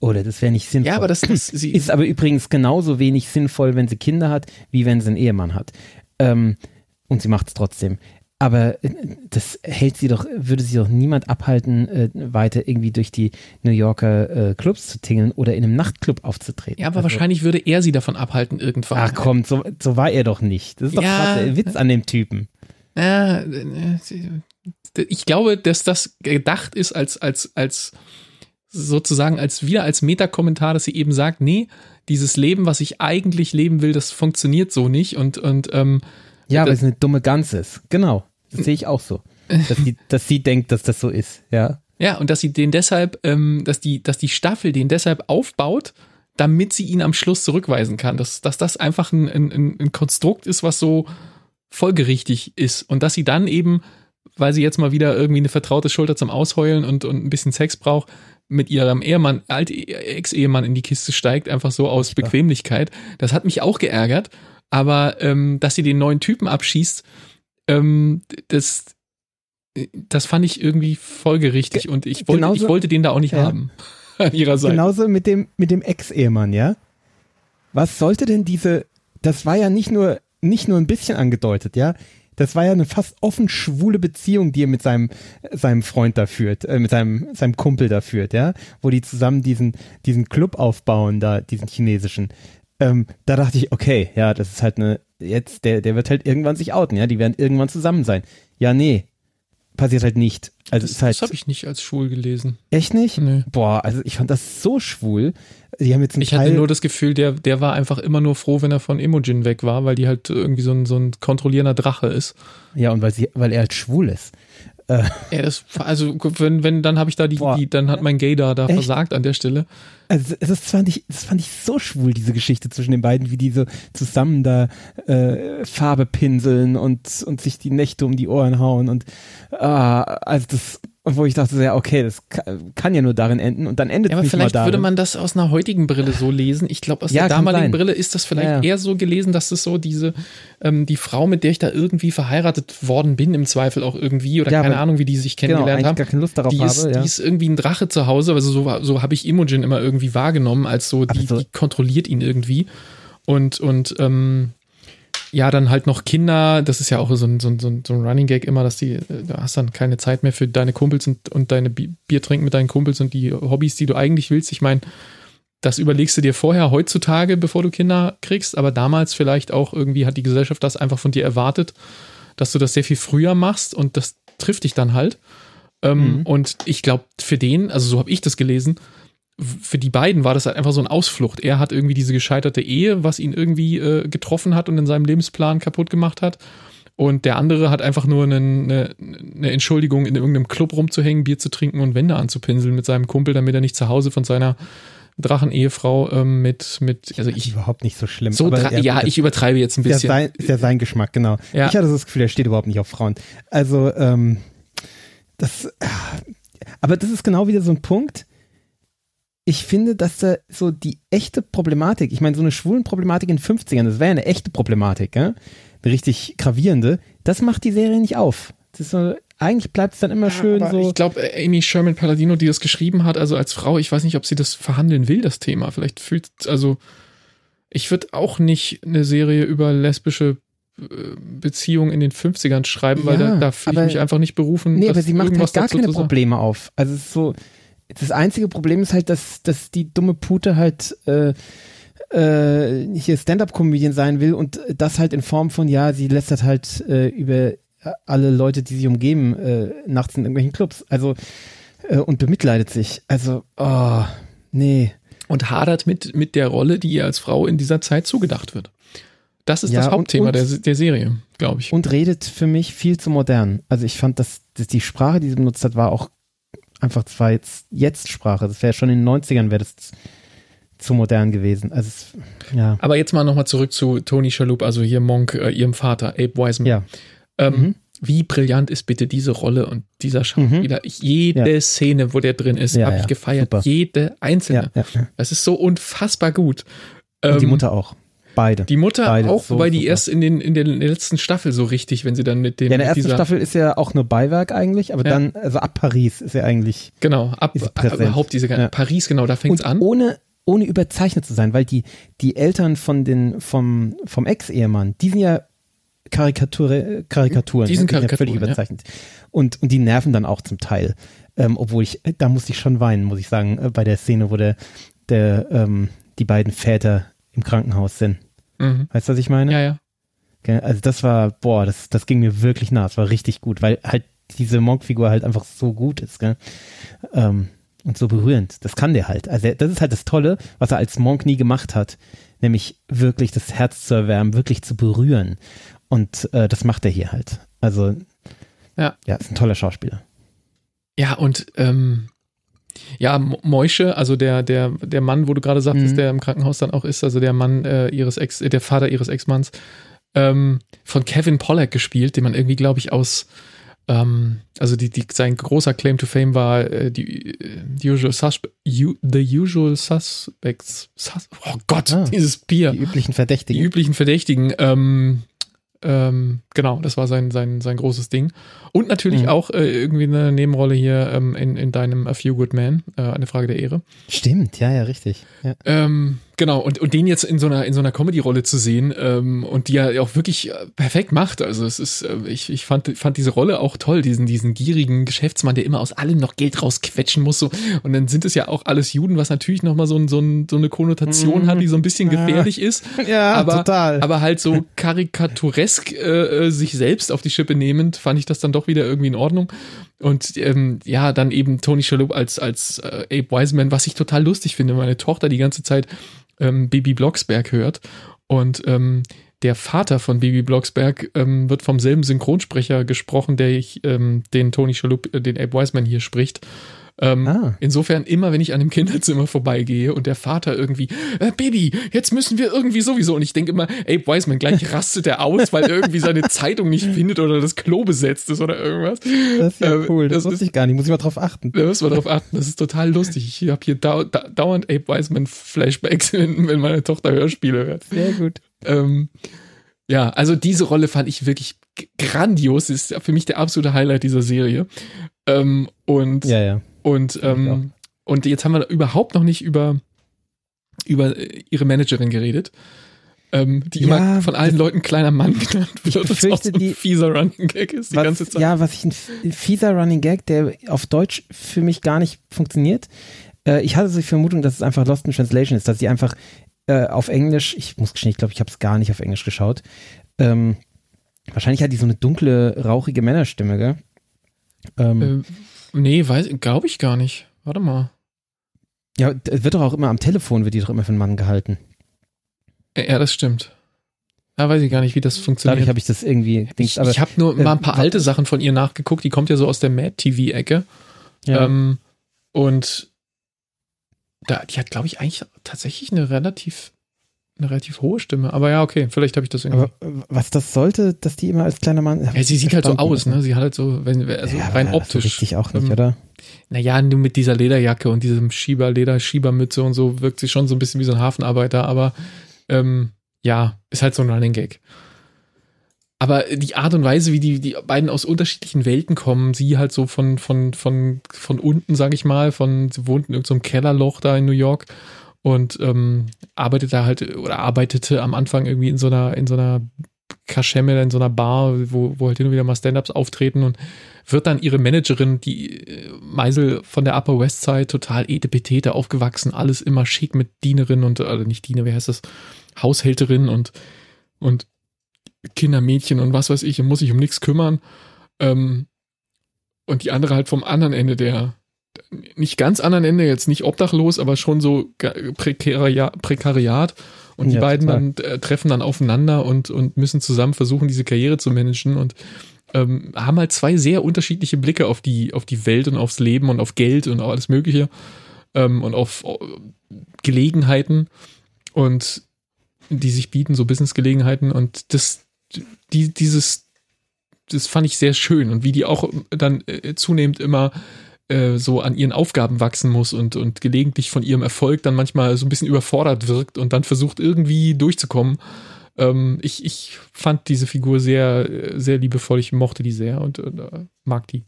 Oder das wäre nicht sinnvoll. Ja, aber das *clears throat* ist, sie, ist aber übrigens genauso wenig sinnvoll, wenn sie Kinder hat, wie wenn sie einen Ehemann hat. Ähm, und sie macht es trotzdem. Aber äh, das hält sie doch, würde sie doch niemand abhalten, äh, weiter irgendwie durch die New Yorker äh, Clubs zu tingeln oder in einem Nachtclub aufzutreten. ja, aber Also- wahrscheinlich würde er sie davon abhalten irgendwann. Ach komm, so, so war er doch nicht. Das ist doch Ja. der Witz an dem Typen. Ja, äh, ich glaube, dass das gedacht ist als, als, als sozusagen als wieder als Metakommentar, dass sie eben sagt, nee, dieses Leben, was ich eigentlich leben will, das funktioniert so nicht und, und ähm, Ja, weil es eine dumme Gans ist. Genau. Das sehe ich auch so. Dass sie, dass sie denkt, dass das so ist. Ja. Ja, und dass sie den deshalb, ähm, dass die, dass die Staffel den deshalb aufbaut, damit sie ihn am Schluss zurückweisen kann. Dass, dass das einfach ein, ein, ein Konstrukt ist, was so folgerichtig ist. Und dass sie dann eben, weil sie jetzt mal wieder irgendwie eine vertraute Schulter zum Ausheulen und, und ein bisschen Sex braucht, mit ihrem Ehemann, alt Ex-Ehemann in die Kiste steigt, einfach so aus. Bequemlichkeit. Das hat mich auch geärgert. Aber ähm, dass sie den neuen Typen abschießt, ähm, das, das fand ich irgendwie folgerichtig und ich wollte, genauso- ich wollte den da auch nicht Ja. haben. *laughs* An ihrer Seite. Genauso mit dem, mit dem Ex-Ehemann, ja? Was sollte denn diese, das war ja nicht nur, nicht nur ein bisschen angedeutet, ja? Das war ja eine fast offen schwule Beziehung, die er mit seinem, seinem Freund da führt, äh, mit seinem, seinem Kumpel da führt, ja? Wo die zusammen diesen, diesen Club aufbauen, da, diesen chinesischen. Ähm, da dachte ich, okay, ja, das ist halt eine, jetzt, der, der wird halt irgendwann sich outen, ja? Die werden irgendwann zusammen sein. Ja, nee. Passiert halt nicht. Also das halt das habe ich nicht als schwul gelesen. echt nicht. Nee. Boah, also ich fand das so schwul. Die haben jetzt Ich Teil, hatte nur das Gefühl, der, der war einfach immer nur froh, wenn er von Imogen weg war, weil die halt irgendwie so ein, so ein kontrollierender Drache ist. ja und weil sie, weil er halt schwul ist. Ja, das, also wenn, wenn, dann habe ich da die, die, dann hat mein Gay da, da Echt? versagt an der Stelle. Also das fand ich, das fand ich so schwul diese Geschichte zwischen den beiden, wie die so zusammen da äh, Farbe pinseln und und sich die Nächte um die Ohren hauen und ah, also das, wo ich dachte, so, ja okay, das kann, kann ja nur darin enden und dann endet Ja, es aber nicht mal vielleicht darin. würde man das aus einer heutigen Brille so lesen. Ich glaube, aus Ja, der damaligen sein. Brille ist das vielleicht Ja, ja. eher so gelesen, dass es so diese, ähm, die Frau, mit der ich da irgendwie verheiratet worden bin, im Zweifel auch irgendwie, oder Ja, keine Ahnung, wie die sich genau, kennengelernt eigentlich haben. gar keine Lust darauf die habe. ist, ja. die ist irgendwie ein Drache zu Hause, also so, so habe ich Imogen immer irgendwie wahrgenommen, als so, die, so- die kontrolliert ihn irgendwie. Und, und ähm, ja, dann halt noch Kinder, das ist ja auch so ein, so ein, so ein, Running Gag immer, dass die, äh, du hast dann keine Zeit mehr für deine Kumpels und, und deine Bi- Bier trinken mit deinen Kumpels und die Hobbys, die du eigentlich willst. Ich meine, das überlegst du dir vorher heutzutage, bevor du Kinder kriegst, aber damals vielleicht auch irgendwie hat die Gesellschaft das einfach von dir erwartet, dass du das sehr viel früher machst und das trifft dich dann halt. Ähm, Mhm. Und ich glaube, für den, also so habe ich das gelesen, für die beiden war das halt einfach so ein Ausflucht. Er hat irgendwie diese gescheiterte Ehe, was ihn irgendwie äh, getroffen hat und in seinem Lebensplan kaputt gemacht hat. Und der andere hat einfach nur eine, eine, eine Entschuldigung, in irgendeinem Club rumzuhängen, Bier zu trinken und Wände anzupinseln mit seinem Kumpel, damit er nicht zu Hause von seiner Drachen-Ehefrau ähm, mit, mit, also ich, überhaupt nicht so schlimm. so, er- ja, das- ich übertreibe jetzt ein bisschen. sein, ist ja sein Geschmack, genau. Ja. Ich hatte das Gefühl, er steht überhaupt nicht auf Frauen. Also, ähm, das, äh, aber das ist genau wieder so ein Punkt. Ich finde, dass da so die echte Problematik, ich meine, so eine schwulen Problematik in den 50ern, das wäre ja eine echte Problematik, ja? eine richtig gravierende, das macht die Serie nicht auf. Das ist so, eigentlich bleibt es dann immer schön Aber so. Ich glaube, Amy Sherman Palladino, die das geschrieben hat, also als Frau, ich weiß nicht, ob sie das verhandeln will, das Thema. Vielleicht fühlt, also ich würde auch nicht eine Serie über lesbische äh, Beziehungen in den 50ern schreiben, weil Ja, da, da fühle ich mich einfach nicht berufen. Nee, aber sie macht halt gar keine. Probleme auf. Also es ist so, das einzige Problem ist halt, dass, dass die dumme Pute halt äh, äh, hier Stand-up-Comedian sein will und das halt in Form von, ja, sie lästert halt äh, über alle Leute, die sie umgeben, äh, nachts in irgendwelchen Clubs. Also äh, und bemitleidet sich. Also, oh, Nee. Und hadert mit, mit der Rolle, die ihr als Frau in dieser Zeit zugedacht wird. Das ist Ja, das und- Hauptthema und- der, der Serie, glaube ich. Und redet für mich viel zu modern. Also ich fand, dass, dass die Sprache, die sie benutzt hat, war auch einfach zwar jetzt, jetzt Sprache. Das wäre schon in den 90ern wäre das zu modern gewesen. Also es, ja. Aber jetzt mal nochmal zurück zu Tony Shalhoub, also hier Monk, äh, ihrem Vater, Abe Wiseman. Ja. Ähm, Mhm. Wie brillant ist bitte diese Rolle und dieser Schauspieler? Ich, jede Ja. Szene, wo der drin ist, habe ich gefeiert. super. Jede einzelne. Es ist so unfassbar gut. Und die Ähm, Mutter auch. Beide. Die Mutter Beide auch, so wobei die super. erst in, den, in der letzten Staffel so richtig, wenn sie dann mit dem. ja, in der ersten Staffel ist ja auch nur Beiwerk eigentlich, aber Ja. dann, also ab Paris ist ja eigentlich. Genau, ab, überhaupt diese ganze Ja. Paris, genau, da fängt's Und an. ohne, ohne überzeichnet zu sein, weil die, die Eltern von den, vom, vom Ex-Ehemann, die sind ja Karikatur, Karikaturen. Die sind ja, ja Karikaturen, völlig überzeichnet. Und, und die nerven dann auch zum Teil. Ähm, obwohl ich, da musste ich schon weinen, muss ich sagen, äh, bei der Szene, wo der, der, ähm, die beiden Väter im Krankenhaus sind. Mhm. Weißt du, was ich meine? Ja, ja. Also das war, boah, das, das ging mir wirklich nah. Das war richtig gut, weil halt diese Monk-Figur halt einfach so gut ist, gell? Ähm, und so berührend. Das kann der halt. Also das ist halt das Tolle, was er als Monk nie gemacht hat, nämlich wirklich das Herz zu erwärmen, wirklich zu berühren. Und äh, das macht er hier halt. Also Ja. ja, ist ein toller Schauspieler. Ja, und ähm, ja, Mo- Moische, also der, der, der Mann, wo du gerade sagtest, Mhm. der im Krankenhaus dann auch ist, also der Mann äh, ihres Ex, äh, der Vater ihres Ex-Manns, ähm, von Kevin Pollack gespielt, den man irgendwie, glaube ich, aus ähm, also die, die, sein großer Claim to Fame war äh, die, äh, die usual Suspe U, The Usual Suspects. Sus oh Gott, Ah. dieses Bier. Die üblichen Die Verdächtigen. üblichen Verdächtigen. Ähm, ähm, genau, das war sein, sein, sein großes Ding. Und natürlich Mhm. auch äh, irgendwie eine Nebenrolle hier ähm, in, in deinem A Few Good Men, äh, eine Frage der Ehre. Stimmt, ja, ja, richtig. Ja. Ähm, genau, und, und den jetzt in so einer, in so einer Comedy-Rolle zu sehen ähm, und die er auch wirklich äh, perfekt macht. Also es ist, äh, ich, ich fand, fand diese Rolle auch toll, diesen, diesen gierigen Geschäftsmann, der immer aus allem noch Geld rausquetschen muss. So. Und dann sind es ja auch alles Juden, was natürlich nochmal so, ein, so, ein, so eine Konnotation Mhm. hat, die so ein bisschen Ja. gefährlich ist. *laughs* Ja, aber, total. aber halt so *laughs* karikaturesk äh, äh, sich selbst auf die Schippe nehmend, fand ich das dann doch wieder irgendwie in Ordnung. Und ähm, ja, dann eben Tony Shalhoub als, als äh, Abe Wiseman, was ich total lustig finde. Meine Tochter die ganze Zeit ähm, Baby Blocksberg hört und ähm, der Vater von Baby Blocksberg ähm, wird vom selben Synchronsprecher gesprochen, der ich ähm, den Tony Shalhoub, äh, den Abe Wiseman hier spricht. Ähm, Ah. Insofern immer, wenn ich an dem Kinderzimmer vorbeigehe und der Vater irgendwie, äh, Baby, jetzt müssen wir irgendwie sowieso. Und ich denke immer, Abe Wiseman, gleich *laughs* rastet er aus, weil er irgendwie seine Zeitung nicht findet oder das Klo besetzt ist oder irgendwas. Das ist ja Ähm, cool. Das, das wusste ich gar nicht. Muss ich mal drauf achten. Da müssen wir darauf achten. Das ist total lustig. Ich habe hier dau da dauernd Abe Wiseman Flashbacks, *laughs* wenn, wenn meine Tochter Hörspiele hört. Sehr gut. Ähm, ja, also diese Rolle fand ich wirklich grandios. Das ist für mich der absolute Highlight dieser Serie. Ähm, und Ja, ja. Und, ähm, und jetzt haben wir überhaupt noch nicht über, über ihre Managerin geredet, ähm, die Ja, immer von allen Leuten kleiner Mann *laughs* genannt wird. Das auch fürchte, so ein die- fieser Running Gag ist die was, ganze Zeit. Ja, was ich ein fieser Running Gag, der auf Deutsch für mich gar nicht funktioniert. Äh, ich hatte so die Vermutung, dass es einfach Lost in Translation ist, dass sie einfach äh, auf Englisch, ich muss gestehen, ich glaube, ich habe es gar nicht auf Englisch geschaut. Ähm, wahrscheinlich hat die so eine dunkle, rauchige Männerstimme, gell? Ähm, Äh, nee, weiß, glaube ich gar nicht. Warte mal. ja, wird doch auch immer am Telefon, wird die doch immer für einen Mann gehalten. Äh, Ja, das stimmt. Da weiß ich gar nicht, wie das Dadurch funktioniert. habe ich das irgendwie. ich ich habe nur äh, mal ein paar wa- alte Sachen von ihr nachgeguckt. Die kommt ja so aus der Mad-TV-Ecke. ja. Ähm, und da, die hat, glaube ich, eigentlich tatsächlich eine relativ, eine relativ hohe Stimme. Aber ja, okay, vielleicht habe ich das irgendwie. aber äh, was das sollte, dass die immer als kleiner Mann. ja, sie sieht halt so aus, ne? Sie hat halt so, wenn, also ja, rein So optisch. richtig auch nicht, ähm, oder? Naja, nur mit dieser Lederjacke und diesem Schieberleder, Schiebermütze und so wirkt sie schon so ein bisschen wie so ein Hafenarbeiter, aber ähm, ja, ist halt so ein Running Gag. Aber die Art und Weise, wie die, die beiden aus unterschiedlichen Welten kommen, sie halt so von, von, von, von unten, sag ich mal, von, sie wohnt in irgendeinem Kellerloch da in New York und ähm, arbeitet da halt oder arbeitete am Anfang irgendwie in so einer, in so einer Kaschemme, in so einer Bar, wo, wo halt hin und wieder mal Stand-Ups auftreten und wird dann ihre Managerin, die äh, Meisel von der Upper West Side, total etepetete, aufgewachsen, alles immer schick mit Dienerin und, also nicht Diener, wie heißt das, Haushälterin und, und Kindermädchen und was weiß ich, und muss sich um nichts kümmern. Ähm, und die andere halt vom anderen Ende der, nicht ganz anderen Ende, jetzt nicht obdachlos, aber schon so Prekariat. Prekariat. Und die ja, beiden dann äh, treffen dann aufeinander und, und müssen zusammen versuchen, diese Karriere zu managen und ähm, haben halt zwei sehr unterschiedliche Blicke auf die, auf die Welt und aufs Leben und auf Geld und alles Mögliche ähm, und auf äh, Gelegenheiten und die sich bieten, so Businessgelegenheiten und das, die, dieses, das fand ich sehr schön und wie die auch dann äh, zunehmend immer äh, so an ihren Aufgaben wachsen muss und, und gelegentlich von ihrem Erfolg dann manchmal so ein bisschen überfordert wirkt und dann versucht irgendwie durchzukommen. Ähm, ich, ich fand diese Figur sehr, sehr liebevoll, ich mochte die sehr und äh, mag die.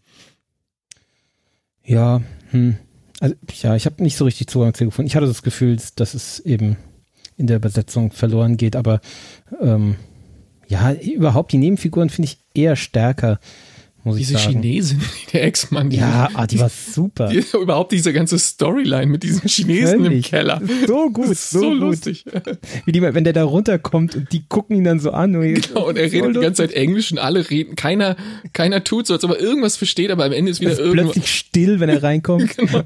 Ja, hm. Also, ja, ich habe nicht so richtig Zugang zu gefunden. Ich hatte das Gefühl, dass es eben in der Übersetzung verloren geht, aber ähm, ja, überhaupt die Nebenfiguren finde ich eher stärker muss diese ich sagen. Chinesin, *laughs* der Ex-Mann. Die, ja, ah, die war super. Die, *laughs* überhaupt diese ganze Storyline mit diesen Chinesen Völlig. im Keller. So gut, so, so lustig. Wie die, wenn der da runterkommt und die gucken ihn dann so an. Und genau, und er redet lustig. die ganze Zeit Englisch und alle reden. Keiner, keiner tut so, als ob er irgendwas versteht, aber am Ende ist wieder irgendwas. plötzlich still, wenn er reinkommt. *laughs* genau.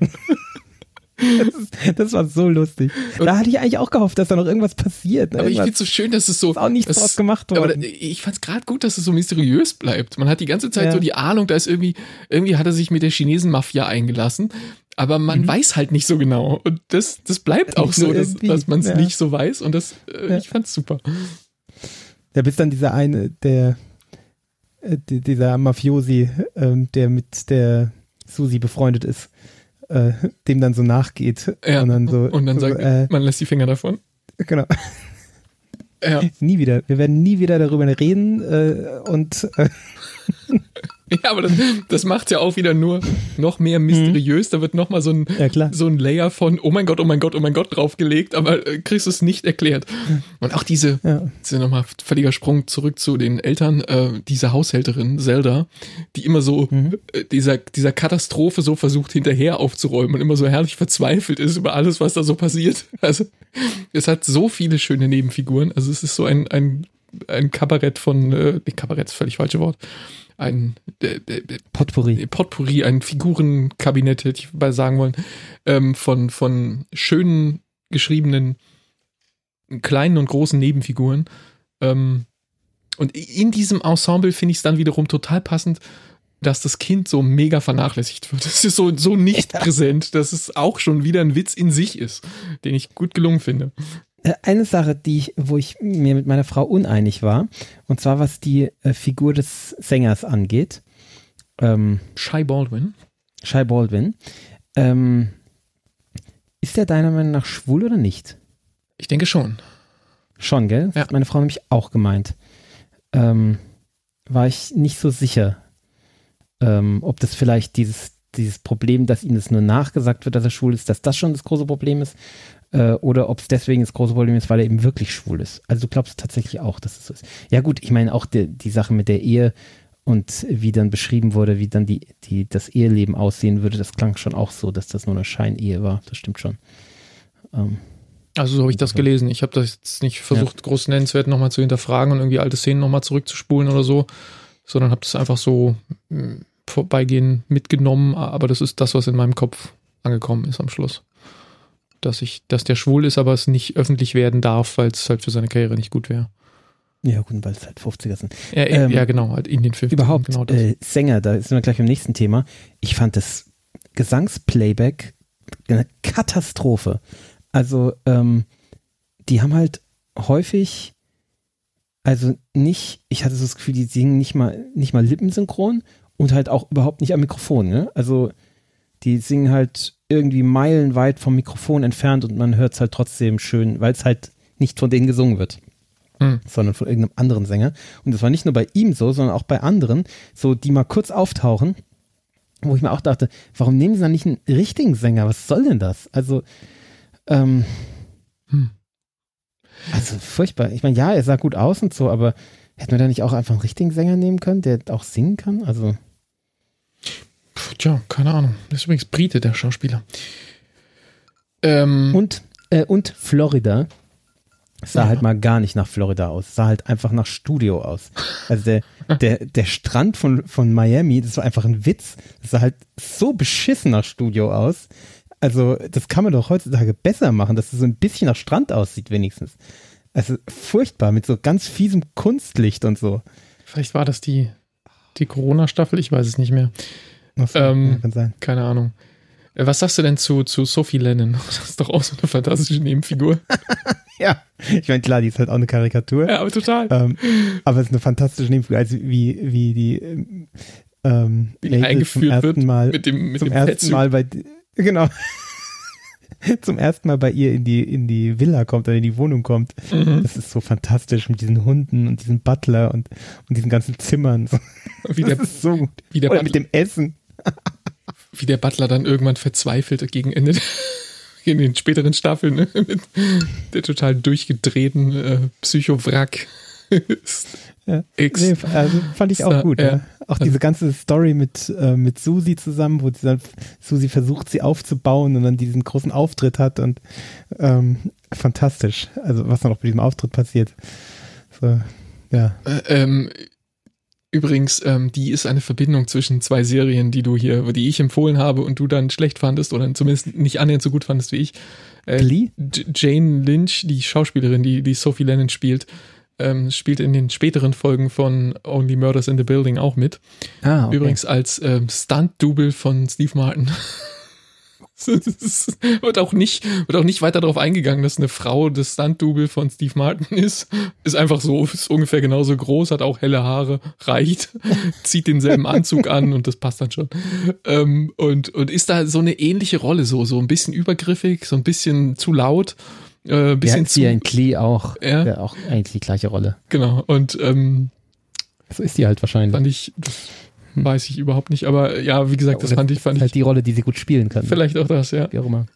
Das, das, war so lustig. Und da hatte ich eigentlich auch gehofft, dass da noch irgendwas passiert. Ne? Aber irgendwas. ich finde es so schön, dass es so. Ist auch nichts draus gemacht worden. Aber ich fand es gerade gut, dass es so mysteriös bleibt. Man hat die ganze Zeit ja. so die Ahnung, da ist irgendwie, irgendwie hat er sich mit der Chinesen-Mafia eingelassen. Aber man mhm. weiß halt nicht so genau. Und das, das bleibt auch so, dass, dass man es ja. nicht so weiß. Und das, äh, ja. ich fand's super. Da bist dann dieser eine, der, äh, dieser Mafiosi, ähm, der mit der Susi befreundet ist äh, dem dann so nachgeht. Ja, und dann, so, und dann sagt, äh, man lässt die Finger davon. Genau. Ja. Nie wieder. Wir werden nie wieder darüber reden äh, und äh, *laughs* Ja, aber das, das macht ja auch wieder nur noch mehr mysteriös. Da wird noch mal so ein, ja, so ein Layer von Oh mein Gott, oh mein Gott, oh mein Gott draufgelegt, aber äh, kriegst du es nicht erklärt. Und auch diese, ja. diese nochmal völliger Sprung zurück zu den Eltern, äh, diese Haushälterin Zelda, die immer so mhm. äh, dieser, dieser Katastrophe so versucht hinterher aufzuräumen und immer so herrlich verzweifelt ist über alles, was da so passiert. *laughs* Also es hat so viele schöne Nebenfiguren. Also es ist so ein, ein, ein Kabarett von, äh, Kabarett ist völlig falsche Wort ein äh, äh, Potpourri. Potpourri, ein Figurenkabinett, hätte ich mal sagen wollen, ähm, von, von schönen geschriebenen kleinen und großen Nebenfiguren. Ähm, und in diesem Ensemble finde ich es dann wiederum total passend, dass das Kind so mega vernachlässigt wird. *laughs* Es ist so, so nicht ja. präsent, dass es auch schon wieder ein Witz in sich ist, den ich gut gelungen finde. Äh, eine Sache, die ich, wo ich mir mit meiner Frau uneinig war, und zwar was die äh, Figur des Sängers angeht. Ähm, Shy Baldwin. Shy Baldwin. Ähm, ist der deiner Meinung nach schwul oder nicht? Ich denke schon. Schon, gell? Das ja. hat meine Frau nämlich auch gemeint. Ähm, war ich nicht so sicher, ähm, ob das vielleicht dieses, dieses Problem, dass ihm das nur nachgesagt wird, dass er schwul ist, dass das schon das große Problem ist, äh, oder ob es deswegen das große Problem ist, weil er eben wirklich schwul ist. Also du glaubst tatsächlich auch, dass es so ist. Ja gut, ich meine auch die, die Sache mit der Ehe und wie dann beschrieben wurde, wie dann die, die, das Eheleben aussehen würde, das klang schon auch so, dass das nur eine Scheinehe war. Das stimmt schon. Ähm, also so habe ich das gelesen. Ich habe das jetzt nicht versucht, ja. groß nennenswert nochmal zu hinterfragen und irgendwie alte Szenen nochmal zurückzuspulen oder so, sondern habe das einfach so hm, vorbeigehen mitgenommen. Aber das ist das, was in meinem Kopf angekommen ist am Schluss dass ich, dass der schwul ist, aber es nicht öffentlich werden darf, weil es halt für seine Karriere nicht gut wäre. Ja, gut, weil es halt 50er sind. Ja, ähm, ja, genau, halt in den 50ern. Überhaupt, genau äh, Sänger, da sind wir gleich beim nächsten Thema. Ich fand das Gesangsplayback eine Katastrophe. Also, ähm, die haben halt häufig, also nicht, ich hatte so das Gefühl, die singen nicht mal, nicht mal lippensynchron und halt auch überhaupt nicht am Mikrofon, ne? Also, die singen halt irgendwie meilenweit vom Mikrofon entfernt und man hört es halt trotzdem schön, weil es halt nicht von denen gesungen wird. Hm. sondern von irgendeinem anderen Sänger. Und das war nicht nur bei ihm so, sondern auch bei anderen, so die mal kurz auftauchen, wo ich mir auch dachte, warum nehmen sie dann nicht einen richtigen Sänger? Was soll denn das? Also, ähm, hm. also furchtbar. Ich meine, ja, er sah gut aus und so, aber hätte man da nicht auch einfach einen richtigen Sänger nehmen können, der auch singen kann? Also. Tja, keine Ahnung. Das ist übrigens Brite, der Schauspieler. Ähm, und, äh, und Florida. Es sah Ja. halt mal gar nicht nach Florida aus. Es sah halt einfach nach Studio aus. Also der, der, der Strand von, von Miami, das war einfach ein Witz. Das sah halt so beschissen nach Studio aus. Also, das kann man doch heutzutage besser machen, dass es so ein bisschen nach Strand aussieht, wenigstens. Also, furchtbar, mit so ganz fiesem Kunstlicht und so. Vielleicht war das die, die Corona-Staffel, ich weiß es nicht mehr. So, Ähm, ja, kann sein. Keine Ahnung. Äh, Was sagst du denn zu, zu Sophie Lennon? *laughs* Das ist doch auch so eine fantastische Nebenfigur. *laughs* Ja, ich meine, klar, die ist halt auch eine Karikatur. ja, aber total. Ähm, aber es ist eine fantastische Nebenfigur, also wie, wie die ähm, ähm, Wie Maisel eingeführt zum ersten wird Mal, mit dem, mit zum dem ersten. Mal bei genau *laughs* zum ersten Mal bei ihr in die in die Villa kommt oder in die Wohnung kommt. Mhm. Das ist so fantastisch mit diesen Hunden und diesem Butler und, und diesen ganzen Zimmern. Wie Das der, ist so gut. wie, der Oder Butler, mit dem Essen. Wie der Butler dann irgendwann verzweifelt gegen Ende *laughs* in den späteren Staffeln ne? *laughs* mit der total durchgedrehten äh, Psychowrack *laughs* ist. Ja. Nee, also fand ich auch gut. ja. Ja. Auch diese ganze Story mit, äh, mit Susi zusammen, wo sie dann, Susi versucht, sie aufzubauen und dann diesen großen Auftritt hat und ähm, fantastisch. Also was dann auch bei diesem Auftritt passiert. So, ja. Äh, ähm, übrigens, ähm, die ist eine Verbindung zwischen zwei Serien, die du hier, die ich empfohlen habe und du dann schlecht fandest oder zumindest nicht annähernd so gut fandest wie ich. Äh, Glee? Jane Lynch, die Schauspielerin, die, die Sophie Lennon spielt, ähm, spielt in den späteren Folgen von Only Murders in the Building auch mit. Ah, okay. Übrigens als ähm, Stunt-Double von Steve Martin. *laughs* *laughs* Wird auch nicht, wird auch nicht weiter darauf eingegangen, dass eine Frau das Stunt-Double von Steve Martin ist. Ist einfach so, ist ungefähr genauso groß, hat auch helle Haare, reicht, *laughs* zieht denselben Anzug an und das passt dann schon. Ähm, und, und ist da so eine ähnliche Rolle, so, so ein bisschen übergriffig, so ein bisschen zu laut, äh, bisschen ja zu, in Klee auch, Ja. auch eigentlich die gleiche Rolle. genau. Und, ähm, So ist sie halt wahrscheinlich. fand ich, das weiß ich überhaupt nicht, aber ja, wie gesagt, das fand ich, fand ist ich, halt die Rolle, die sie gut spielen kann. vielleicht auch das, ja. Wie auch immer.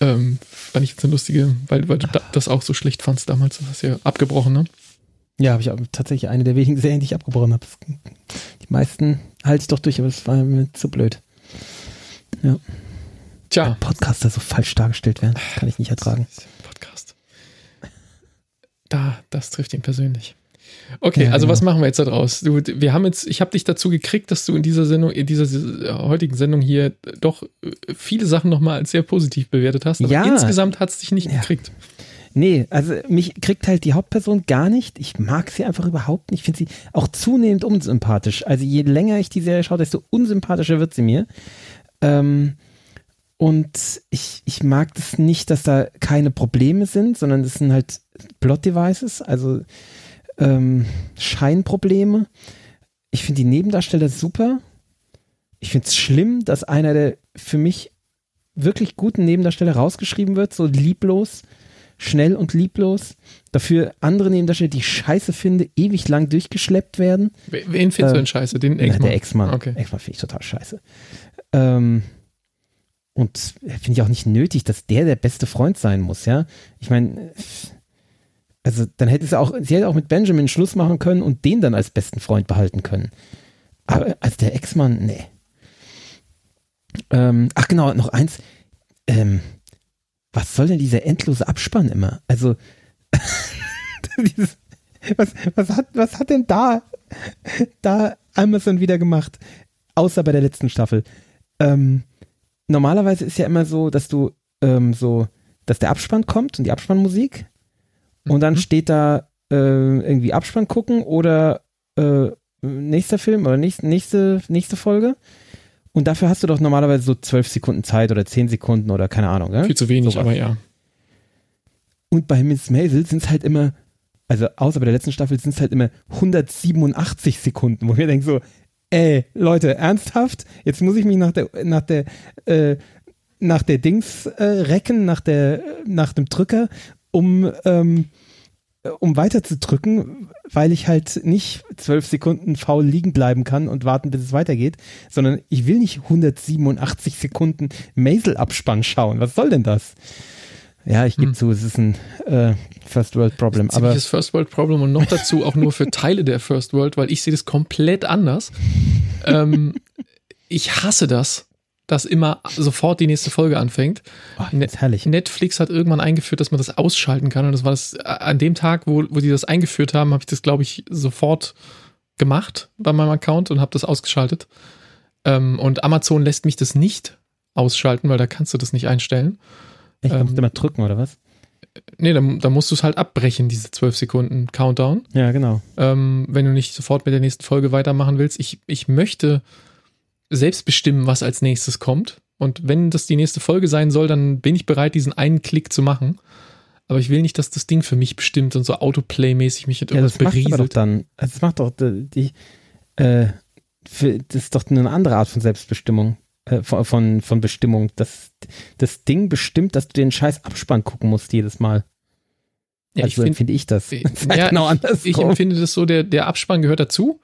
Ähm, fand ich jetzt eine lustige, weil, weil du da, das auch so schlecht fandst damals. Das hast du ja abgebrochen, ne? Ja, habe ich tatsächlich eine der wenigen Serien, die ich abgebrochen habe. Die meisten halte ich doch durch, aber es war mir zu blöd. Tja, Podcaster so falsch dargestellt werden, das kann ich nicht ertragen. Podcast. Da, das trifft ihn persönlich. Okay, Ja, also genau. was machen wir jetzt da draus? Du, wir haben jetzt, ich habe dich dazu gekriegt, dass du in dieser Sendung, in dieser äh, heutigen Sendung hier doch äh, viele Sachen nochmal als sehr positiv bewertet hast. Aber Ja. insgesamt hat es dich nicht Ja. gekriegt. Nee, also mich kriegt halt die Hauptperson gar nicht. Ich mag sie einfach überhaupt nicht. Ich finde sie auch zunehmend unsympathisch. Also je länger ich die Serie schaue, desto unsympathischer wird sie mir. Ähm, und ich, ich mag das nicht, dass da keine Probleme sind, sondern das sind halt Plot-Devices, also ähm, Scheinprobleme. Ich finde die Nebendarsteller super. Ich finde es schlimm, dass einer der für mich wirklich guten Nebendarsteller rausgeschrieben wird, so lieblos, schnell und lieblos. Dafür andere Nebendarsteller, die ich scheiße finde, ewig lang durchgeschleppt werden. Wen findest du Ähm, denn scheiße? Den Ex-Mann? der Ex-Mann. Okay. Ex-Mann finde ich total scheiße. Ähm, und finde ich auch nicht nötig, dass der der beste Freund sein muss, ja. Ich meine, also dann hätte sie auch, sie hätte auch mit Benjamin Schluss machen können und den dann als besten Freund behalten können. Aber als der Ex-Mann, nee. Ähm, ach genau, noch eins. Ähm, was soll denn dieser endlose Abspann immer? Also, *laughs* dieses, was, was, hat, was hat denn da, da Amazon wieder gemacht? Außer bei der letzten Staffel. Ähm, normalerweise ist ja immer so, dass du ähm, so, dass der Abspann kommt und die Abspannmusik und dann Mhm. steht da äh, irgendwie Abspann gucken oder äh, nächster Film oder nächste, nächste, nächste Folge. Und dafür hast du doch normalerweise so zwölf Sekunden Zeit oder zehn Sekunden oder keine Ahnung. Ja? Viel zu wenig, Sowas. aber ja. Und bei Miss Maisel sind es halt immer, also außer bei der letzten Staffel sind es halt immer 187 Sekunden, wo wir denken so, ey, Leute, ernsthaft? Jetzt muss ich mich nach der, nach der, äh, nach der Dings äh, recken, nach der, nach dem Drücker, um, ähm, um weiter zu drücken, weil ich halt nicht zwölf Sekunden faul liegen bleiben kann und warten, bis es weitergeht, sondern ich will nicht 187 Sekunden Maisel-Abspann schauen. Was soll denn das? Ja, ich gebe Hm. zu, es ist ein äh, First World Problem, aber Ziemliches First World Problem und noch dazu auch nur für Teile der First World, weil ich sehe das komplett anders. ähm, ich hasse das, dass immer sofort die nächste Folge anfängt. Oh, das ist herrlich. Netflix hat irgendwann eingeführt, dass man das ausschalten kann. Und das war das, an dem Tag, wo, wo die das eingeführt haben, habe ich das, glaube ich, sofort gemacht bei meinem Account und habe das ausgeschaltet. Ähm, und Amazon lässt mich das nicht ausschalten, weil da kannst du das nicht einstellen. Musst Ähm, du immer drücken, oder was? Nee, dann, dann musst du es halt abbrechen, diese 12 Sekunden Countdown. Ja, genau. ähm, wenn du nicht sofort mit der nächsten Folge weitermachen willst. Ich, ich möchte selbst bestimmen, was als nächstes kommt. Und wenn das die nächste Folge sein soll, dann bin ich bereit, diesen einen Klick zu machen. Aber ich will nicht, dass das Ding für mich bestimmt und so Autoplay-mäßig mich mit Ja, irgendwas das macht aber doch berieselt. dann, also das macht doch die, die äh, für, das ist doch eine andere Art von Selbstbestimmung, äh, von, von, von Bestimmung. Das, das Ding bestimmt, dass du den scheiß Abspann gucken musst jedes Mal. Ja, ich also find- finde ich das. ich- Das *laughs* ist halt ja, genau ich, ich empfinde das so, der, der Abspann gehört dazu.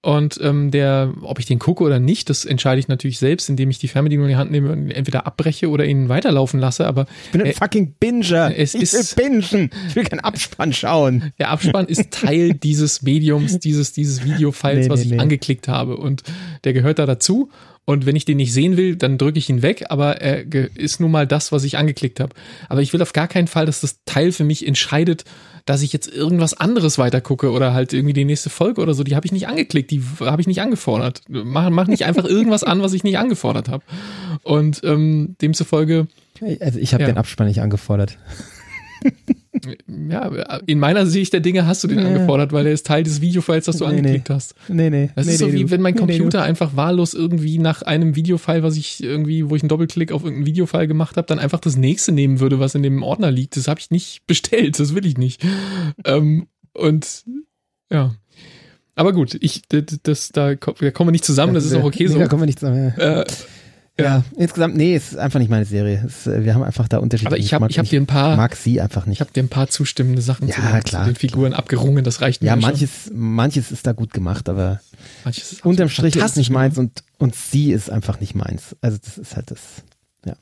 Und ähm, der, ob ich den gucke oder nicht, das entscheide ich natürlich selbst, indem ich die Fernbedienung in die Hand nehme und entweder abbreche oder ihn weiterlaufen lasse. Aber ich bin ein äh, fucking Binger. es ich ist- will bingen. Ich will keinen Abspann schauen. Der Abspann ist Teil *laughs* dieses Mediums, dieses, dieses Videofiles, Nee, was nee, ich nee. angeklickt habe. Und der gehört da dazu. Und wenn ich den nicht sehen will, dann drücke ich ihn weg, aber er ist nun mal das, was ich angeklickt habe. Aber ich will auf gar keinen Fall, dass das Teil für mich entscheidet, dass ich jetzt irgendwas anderes weitergucke oder halt irgendwie die nächste Folge oder so. Die habe ich nicht angeklickt, die habe ich nicht angefordert. Mach, mach nicht einfach irgendwas an, was ich nicht angefordert habe. Und ähm, demzufolge Also ich habe Ja. den Abspann nicht angefordert. *laughs* ja, in meiner Sicht der Dinge hast du den Ja. angefordert, weil der ist Teil des Videofiles, das du Nee, nee. angeklickt hast. Nee, nee. Das nee, ist so nee, wie wenn mein Nee, nee. Computer einfach wahllos irgendwie nach einem Videofile, was ich irgendwie, wo ich einen Doppelklick auf irgendein Videofile gemacht habe, dann einfach das nächste nehmen würde, was in dem Ordner liegt. Das habe ich nicht *laughs* bestellt, das will ich nicht. ähm, und ja. Aber gut, ich, das, das, da, da kommen wir nicht zusammen, das ist auch okay nee, so. Da kommen wir nicht zusammen. Ja. Äh, Ja, insgesamt, nee, es ist einfach nicht meine Serie. Es, äh, wir haben einfach da unterschiedliche aber ich habe Geschmack. ich hab dir ein paar, mag sie einfach ich nicht. habe dir ein paar zustimmende Sachen Ja, zu, den, klar. zu den Figuren abgerungen, das reicht Ja, mir schon. manches, manches ist da gut gemacht, aber manches ist unterm Strich ist nicht meins und, und sie ist einfach nicht meins. Also das ist halt das, ja,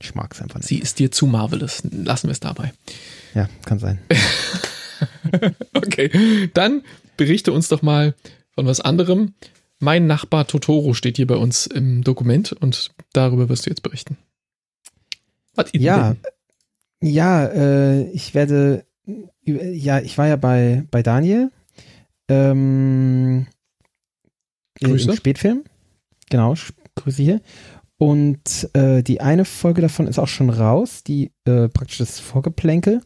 ich mag es einfach nicht. Sie ist dir zu marvelous. Lassen wir es dabei. Ja, kann sein. *laughs* *laughs* Okay, dann berichte uns doch mal von was anderem. Mein Nachbar Totoro steht hier bei uns im Dokument und darüber wirst du jetzt berichten. Was Ja, denn? ja, äh, ich werde, ja, ich war ja bei, bei Daniel ähm, Grüße. im Spätfilm. Genau, Grüße hier. Und äh, die eine Folge davon ist auch schon raus, die äh, praktisch das Vorgeplänkel.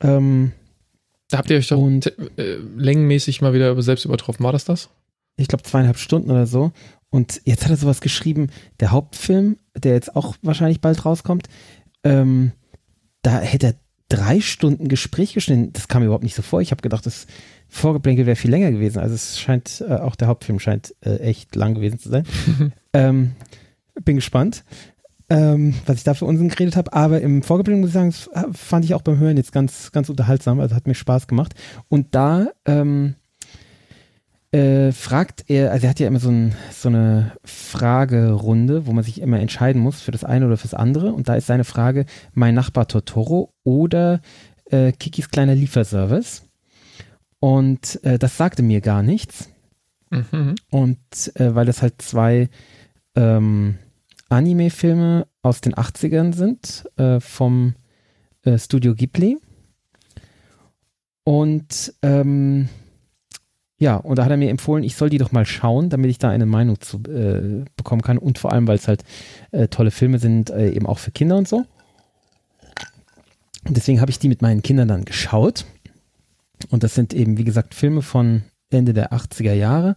Ähm, Da habt ihr euch doch Und- äh, längenmäßig mal wieder selbst übertroffen. War das das? Ich glaube zweieinhalb Stunden oder so. Und jetzt hat er sowas geschrieben, der Hauptfilm, der jetzt auch wahrscheinlich bald rauskommt, ähm, da hätte er drei Stunden Gespräch geschnitten. Das kam mir überhaupt nicht so vor. Ich habe gedacht, das Vorgeplänkel wäre viel länger gewesen. Also es scheint, äh, auch der Hauptfilm scheint äh, echt lang gewesen zu sein. *laughs* ähm, bin gespannt, ähm, was ich da für Unsinn geredet habe. Aber im Vorgeplänkel muss ich sagen, das fand ich auch beim Hören jetzt ganz, ganz unterhaltsam. Also hat mir Spaß gemacht. Und da ähm, äh, fragt er, also er hat ja immer so, ein, so eine Fragerunde, wo man sich immer entscheiden muss für das eine oder fürs andere. Und da ist seine Frage, mein Nachbar Totoro oder äh, Kikis kleiner Lieferservice. Und äh, das sagte mir gar nichts. Mhm. Und äh, weil das halt zwei ähm, Anime-Filme aus den 80ern sind, äh, vom äh, Studio Ghibli. Und ähm, ja, und da hat er mir empfohlen, ich soll die doch mal schauen, damit ich da eine Meinung zu äh, bekommen kann. Und vor allem, weil es halt äh, tolle Filme sind, äh, eben auch für Kinder und so. Und deswegen habe ich die mit meinen Kindern dann geschaut. Und das sind eben, wie gesagt, Filme von Ende der 80er Jahre.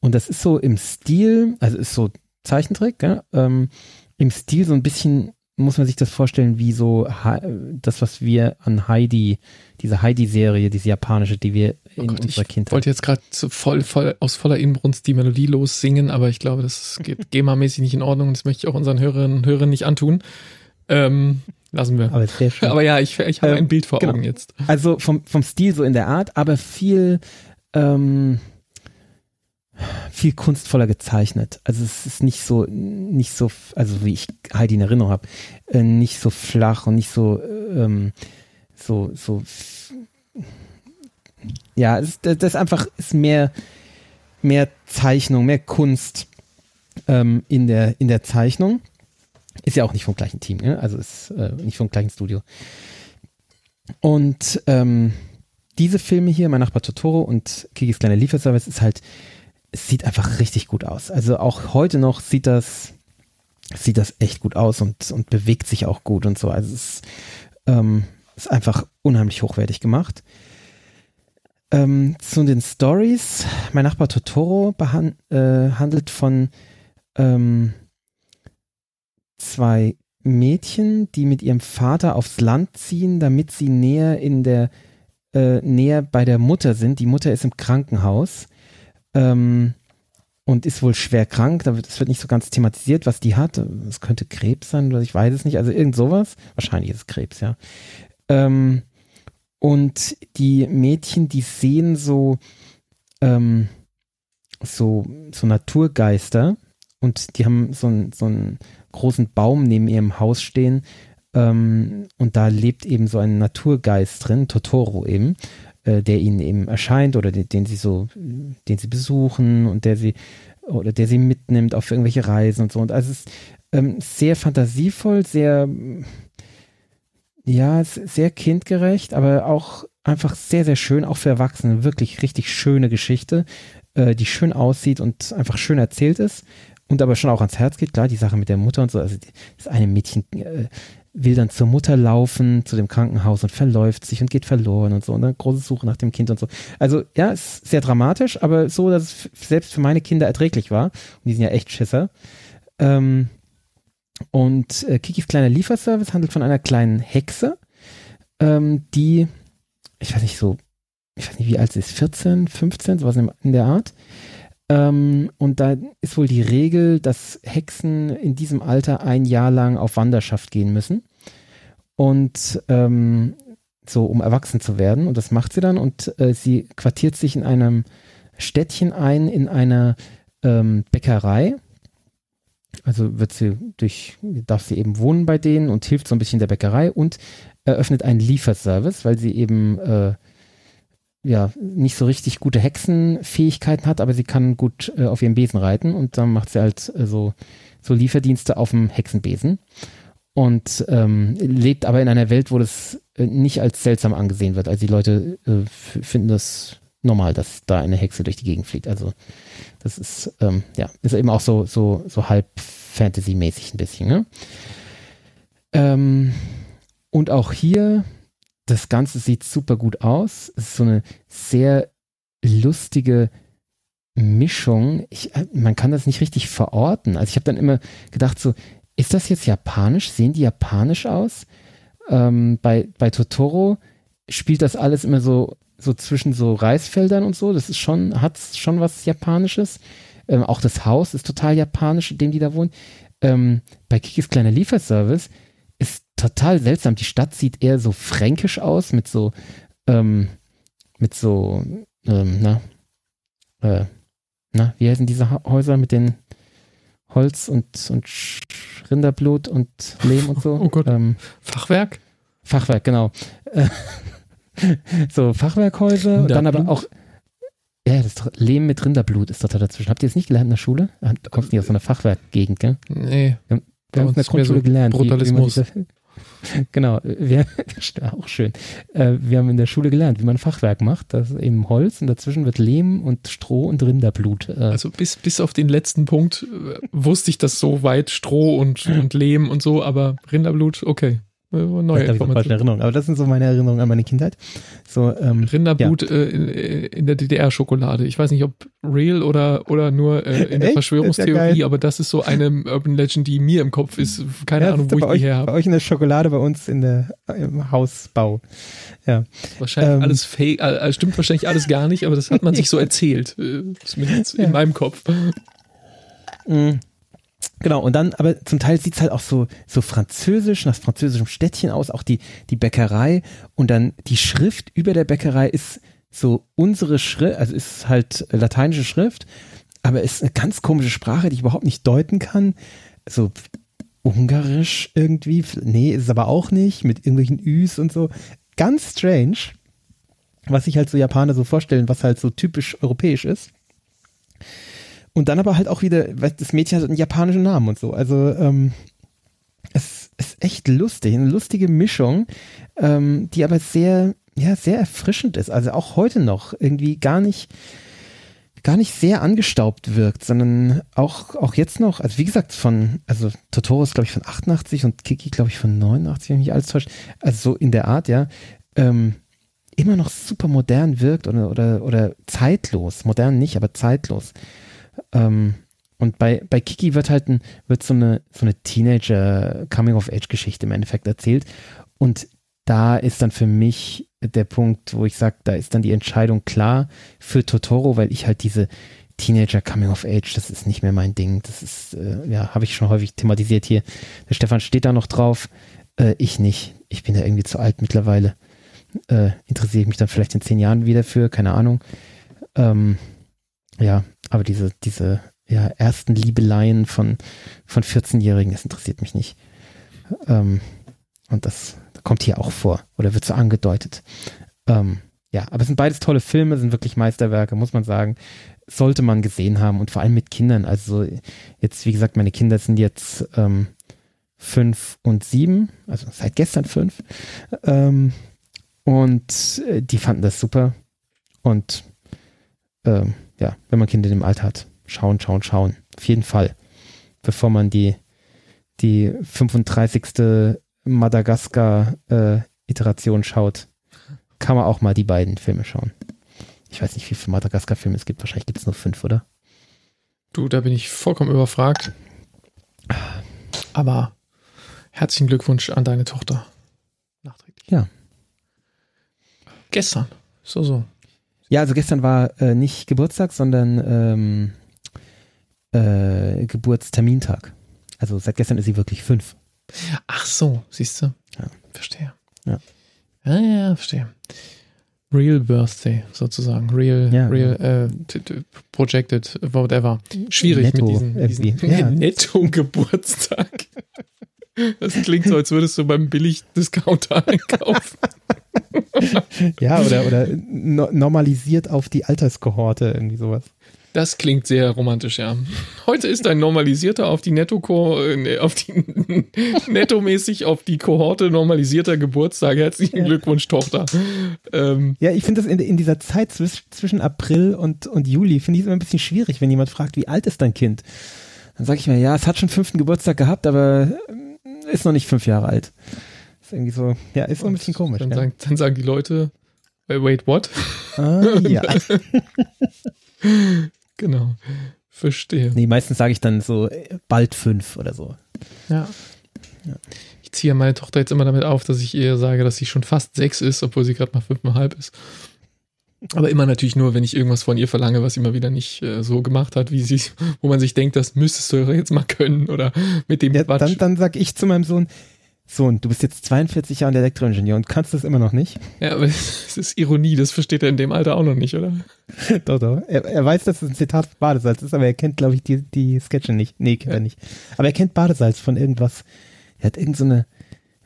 Und das ist so im Stil, also ist so Zeichentrick, gell? ähm, im Stil so ein bisschen, muss man sich das vorstellen, wie so das, was wir an Heidi, diese Heidi-Serie, diese japanische, die wir Oh in Gott, unserer ich Kindheit. wollte jetzt gerade voll, voll, aus voller Inbrunst die Melodie lossingen, aber ich glaube, das geht *laughs* GEMA-mäßig nicht in Ordnung und das möchte ich auch unseren Hörerinnen und Hörern nicht antun. Ähm, lassen wir. aber sehr schön. *laughs* Aber ja, ich, ich habe Ähm, ein Bild vor genau. Augen jetzt. Also vom, vom Stil so in der Art, aber viel, ähm, viel kunstvoller gezeichnet. Also es ist nicht so, nicht so, also wie ich Heidi in Erinnerung habe, äh, nicht so flach und nicht so, ähm, so, so, ja, es, das das ist einfach, ist mehr, mehr Zeichnung, mehr Kunst. ähm, in, der, in der Zeichnung. Ist ja auch nicht vom gleichen Team, ne? also ist äh, nicht vom gleichen Studio. Und ähm, diese Filme hier, Mein Nachbar Totoro und Kikis kleiner Lieferservice, ist halt, es sieht einfach richtig gut aus. Also auch heute noch sieht das, sieht das echt gut aus und, und bewegt sich auch gut und so. Also es ist, ähm, ist einfach unheimlich hochwertig gemacht. Ähm, zu den Stories. Mein Nachbar Totoro äh, handelt von ähm, zwei Mädchen, die mit ihrem Vater aufs Land ziehen, damit sie näher in der äh, näher bei der Mutter sind. Die Mutter ist im Krankenhaus ähm, und ist wohl schwer krank. Da wird, es wird nicht so ganz thematisiert, was die hat. Es könnte Krebs sein oder ich weiß es nicht. Also irgend sowas. Wahrscheinlich ist es Krebs, ja. Ähm, und die Mädchen, die sehen so ähm, so so Naturgeister und die haben so, ein, so einen großen Baum neben ihrem Haus stehen ähm, und da lebt eben so ein Naturgeist drin, Totoro eben, äh, der ihnen eben erscheint oder den, den sie so, den sie besuchen und der sie oder der sie mitnimmt auf irgendwelche Reisen und so. Und also es ist ähm, sehr fantasievoll, sehr ja, sehr kindgerecht, aber auch einfach sehr, sehr schön, auch für Erwachsene. Wirklich richtig schöne Geschichte, äh, die schön aussieht und einfach schön erzählt ist und aber schon auch ans Herz geht. Klar, die Sache mit der Mutter und so. Also das eine Mädchen äh, will dann zur Mutter laufen, zu dem Krankenhaus und verläuft sich und geht verloren und so. Und dann große Suche nach dem Kind und so. Also ja, ist sehr dramatisch, aber so, dass es selbst für meine Kinder erträglich war. Und die sind ja echt Schisser. Ähm, und äh, Kikis kleiner Lieferservice handelt von einer kleinen Hexe, ähm, die, ich weiß nicht so, ich weiß nicht, wie alt sie ist, 14, 15, sowas in der Art, ähm, und da ist wohl die Regel, dass Hexen in diesem Alter ein Jahr lang auf Wanderschaft gehen müssen. Und ähm, so, um erwachsen zu werden. Und das macht sie dann. Und äh, sie quartiert sich in einem Städtchen ein, in einer ähm, Bäckerei. Also wird sie durch, darf sie eben wohnen bei denen und hilft so ein bisschen der Bäckerei und eröffnet einen Lieferservice, weil sie eben äh, ja, nicht so richtig gute Hexenfähigkeiten hat, aber sie kann gut äh, auf ihrem Besen reiten und dann macht sie halt äh, so, so Lieferdienste auf dem Hexenbesen und ähm, lebt aber in einer Welt, wo das äh, nicht als seltsam angesehen wird. Also die Leute äh, finden das normal, dass da eine Hexe durch die Gegend fliegt. Also das ist ähm, ja ist eben auch so so so halb Fantasy-mäßig ein bisschen. Ne? Ähm, und auch hier das Ganze sieht super gut aus. Es ist so eine sehr lustige Mischung. Ich, äh, man kann das nicht richtig verorten. Also ich habe dann immer gedacht, so, ist das jetzt japanisch? Sehen die japanisch aus? Ähm, bei, bei Totoro spielt das alles immer so, so zwischen so Reisfeldern und so. Das ist schon, hat schon was Japanisches. Ähm, auch das Haus ist total japanisch, in dem die da wohnen. Ähm, bei Kikis kleiner Lieferservice total seltsam. Die Stadt sieht eher so fränkisch aus, mit so, ähm, mit so, ähm, na, äh, na, wie heißen diese Häuser mit den Holz und, und Rinderblut und Lehm und so? *laughs* Oh Gott. Ähm, Fachwerk? Fachwerk, genau. *laughs* so Fachwerkhäuser und dann aber auch ja, das ist Lehm mit Rinderblut ist doch da dazwischen. Habt ihr das nicht gelernt in der Schule? Du kommst nicht aus so einer Fachwerkgegend, gell? Nee. Wir haben, wir haben in der Grundschule so gelernt. Brutalismus. Wie, wie *laughs* Genau, wir, *laughs* auch schön. Äh, wir haben in der Schule gelernt, wie man Fachwerk macht. Das ist eben Holz und dazwischen wird Lehm und Stroh und Rinderblut. Äh. Also bis, bis auf den letzten Punkt äh, wusste ich das so weit, Stroh und, und Lehm und so, aber Rinderblut, okay. Neue Informationen. Erinnerung. Aber das sind so meine Erinnerungen an meine Kindheit. So, ähm, Rinderblut ja. äh, in, in, der DDR-Schokolade. Ich weiß nicht, ob real oder, oder nur äh, in der Echt? Verschwörungstheorie, ja aber das ist so eine Urban Legend, die mir im Kopf ist. Keine ja, Ahnung, wo ich euch, die her habe. Bei euch in der Schokolade, bei uns in der, im Hausbau. Ja. Wahrscheinlich ähm, alles fake, äh, stimmt wahrscheinlich alles gar nicht, aber das hat man *laughs* sich so erzählt. Äh, zumindest in meinem Kopf. Mhm. Genau, und dann, aber zum Teil sieht's halt auch so, so französisch, nach französischem Städtchen aus, auch die, die Bäckerei und dann die Schrift über der Bäckerei ist so unsere Schrift, also ist halt lateinische Schrift, aber ist eine ganz komische Sprache, die ich überhaupt nicht deuten kann. So ungarisch irgendwie, nee, ist es aber auch nicht, mit irgendwelchen Üs und so. Ganz strange, was sich halt so Japaner so vorstellen, was halt so typisch europäisch ist. Und dann aber halt auch wieder, weil das Mädchen hat einen japanischen Namen und so. Also ähm, es ist echt lustig, eine lustige Mischung, ähm, die aber sehr, ja, sehr erfrischend ist. Also auch heute noch irgendwie gar nicht, gar nicht sehr angestaubt wirkt, sondern auch, auch jetzt noch, also wie gesagt, von, also Totoro ist glaube ich von 88 und Kiki glaube ich von 89, wenn mich alles täuscht. Also so in der Art, ja. Ähm, immer noch super modern wirkt oder, oder, oder zeitlos. Modern nicht, aber zeitlos. Ähm, und bei, bei Kiki wird halt ein, wird so eine, so eine Teenager-Coming-of-Age-Geschichte im Endeffekt erzählt. Und da ist dann für mich der Punkt, wo ich sage, da ist dann die Entscheidung klar für Totoro, weil ich halt diese Teenager Coming of Age, das ist nicht mehr mein Ding. Das ist, äh, ja, habe ich schon häufig thematisiert hier. Der Stefan steht da noch drauf, äh, ich nicht. Ich bin da irgendwie zu alt mittlerweile. Äh, interessiere ich mich dann vielleicht in zehn Jahren wieder für, keine Ahnung. Ähm, ja, aber diese, diese ja, ersten Liebeleien von, von 14-Jährigen, das interessiert mich nicht. Ähm, und das kommt hier auch vor oder wird so angedeutet. Ähm, ja, aber es sind beides tolle Filme, sind wirklich Meisterwerke, muss man sagen. Sollte man gesehen haben und vor allem mit Kindern. Also jetzt, wie gesagt, meine Kinder sind jetzt ähm, fünf und sieben, also seit gestern fünf. Ähm, und äh, die fanden das super. Und ähm, ja, wenn man Kinder in dem Alter hat, schauen, schauen, schauen. Auf jeden Fall. Bevor man die, die 35. Madagaskar-Iteration äh, schaut, kann man auch mal die beiden Filme schauen. Ich weiß nicht, wie viele Madagaskar-Filme es gibt. Wahrscheinlich gibt es nur fünf, oder? Du, da bin ich vollkommen überfragt. Aber herzlichen Glückwunsch an deine Tochter. Nachträglich. Ja. Gestern. So, so. Ja, also gestern war äh, nicht Geburtstag, sondern ähm, äh, Geburtstermintag. Also seit gestern ist sie wirklich fünf. Ach so, siehst du? Ja. Verstehe. Ja. Ja, ja, verstehe. Real Birthday sozusagen. Real, Ja, real, äh, projected, whatever. Schwierig Netto mit diesen Ja. *laughs* Netto-Geburtstag. *laughs* Das klingt so, als würdest du beim Billig-Discounter einkaufen. *laughs* Ja, oder, oder no normalisiert auf die Alterskohorte, irgendwie sowas. Das klingt sehr romantisch, ja. Heute ist ein normalisierter auf die Netto äh, auf die *laughs* nettomäßig auf die Kohorte normalisierter Geburtstag. Herzlichen Ja. Glückwunsch, Tochter. Ähm, Ja, ich finde das in, in dieser Zeit zwisch, zwischen April und, und Juli, finde ich es immer ein bisschen schwierig, wenn jemand fragt, wie alt ist dein Kind? Dann sage ich mir, ja, es hat schon fünften Geburtstag gehabt, aber ist noch nicht fünf Jahre alt. Ist irgendwie so, ja, ist so ein bisschen komisch. dann, ja. sagen, dann sagen die Leute, wait, what? Ah, ja. *laughs* Genau. Verstehe. Nee, meistens sage ich dann so bald fünf oder so. Ja. Ja. Ich ziehe meine Tochter jetzt immer damit auf, dass ich ihr sage, dass sie schon fast sechs ist, obwohl sie gerade mal fünfeinhalb ist. Aber immer natürlich nur, wenn ich irgendwas von ihr verlange, was sie mal wieder nicht äh, so gemacht hat, wie sie, *laughs* wo man sich denkt, das müsstest du jetzt mal können oder mit dem Ja, Quatsch. dann dann sage ich zu meinem Sohn, Sohn, du bist jetzt 42 Jahre Elektroingenieur und kannst das immer noch nicht. ja, aber *laughs* es ist Ironie, das versteht er in dem Alter auch noch nicht, oder? *laughs* doch, doch. Er, er weiß, dass es ein Zitat von Badesalz ist, aber er kennt, glaube ich, die, die Sketche nicht. Nee, kennt Ja. er nicht. Aber er kennt Badesalz von irgendwas. Er hat irgend so eine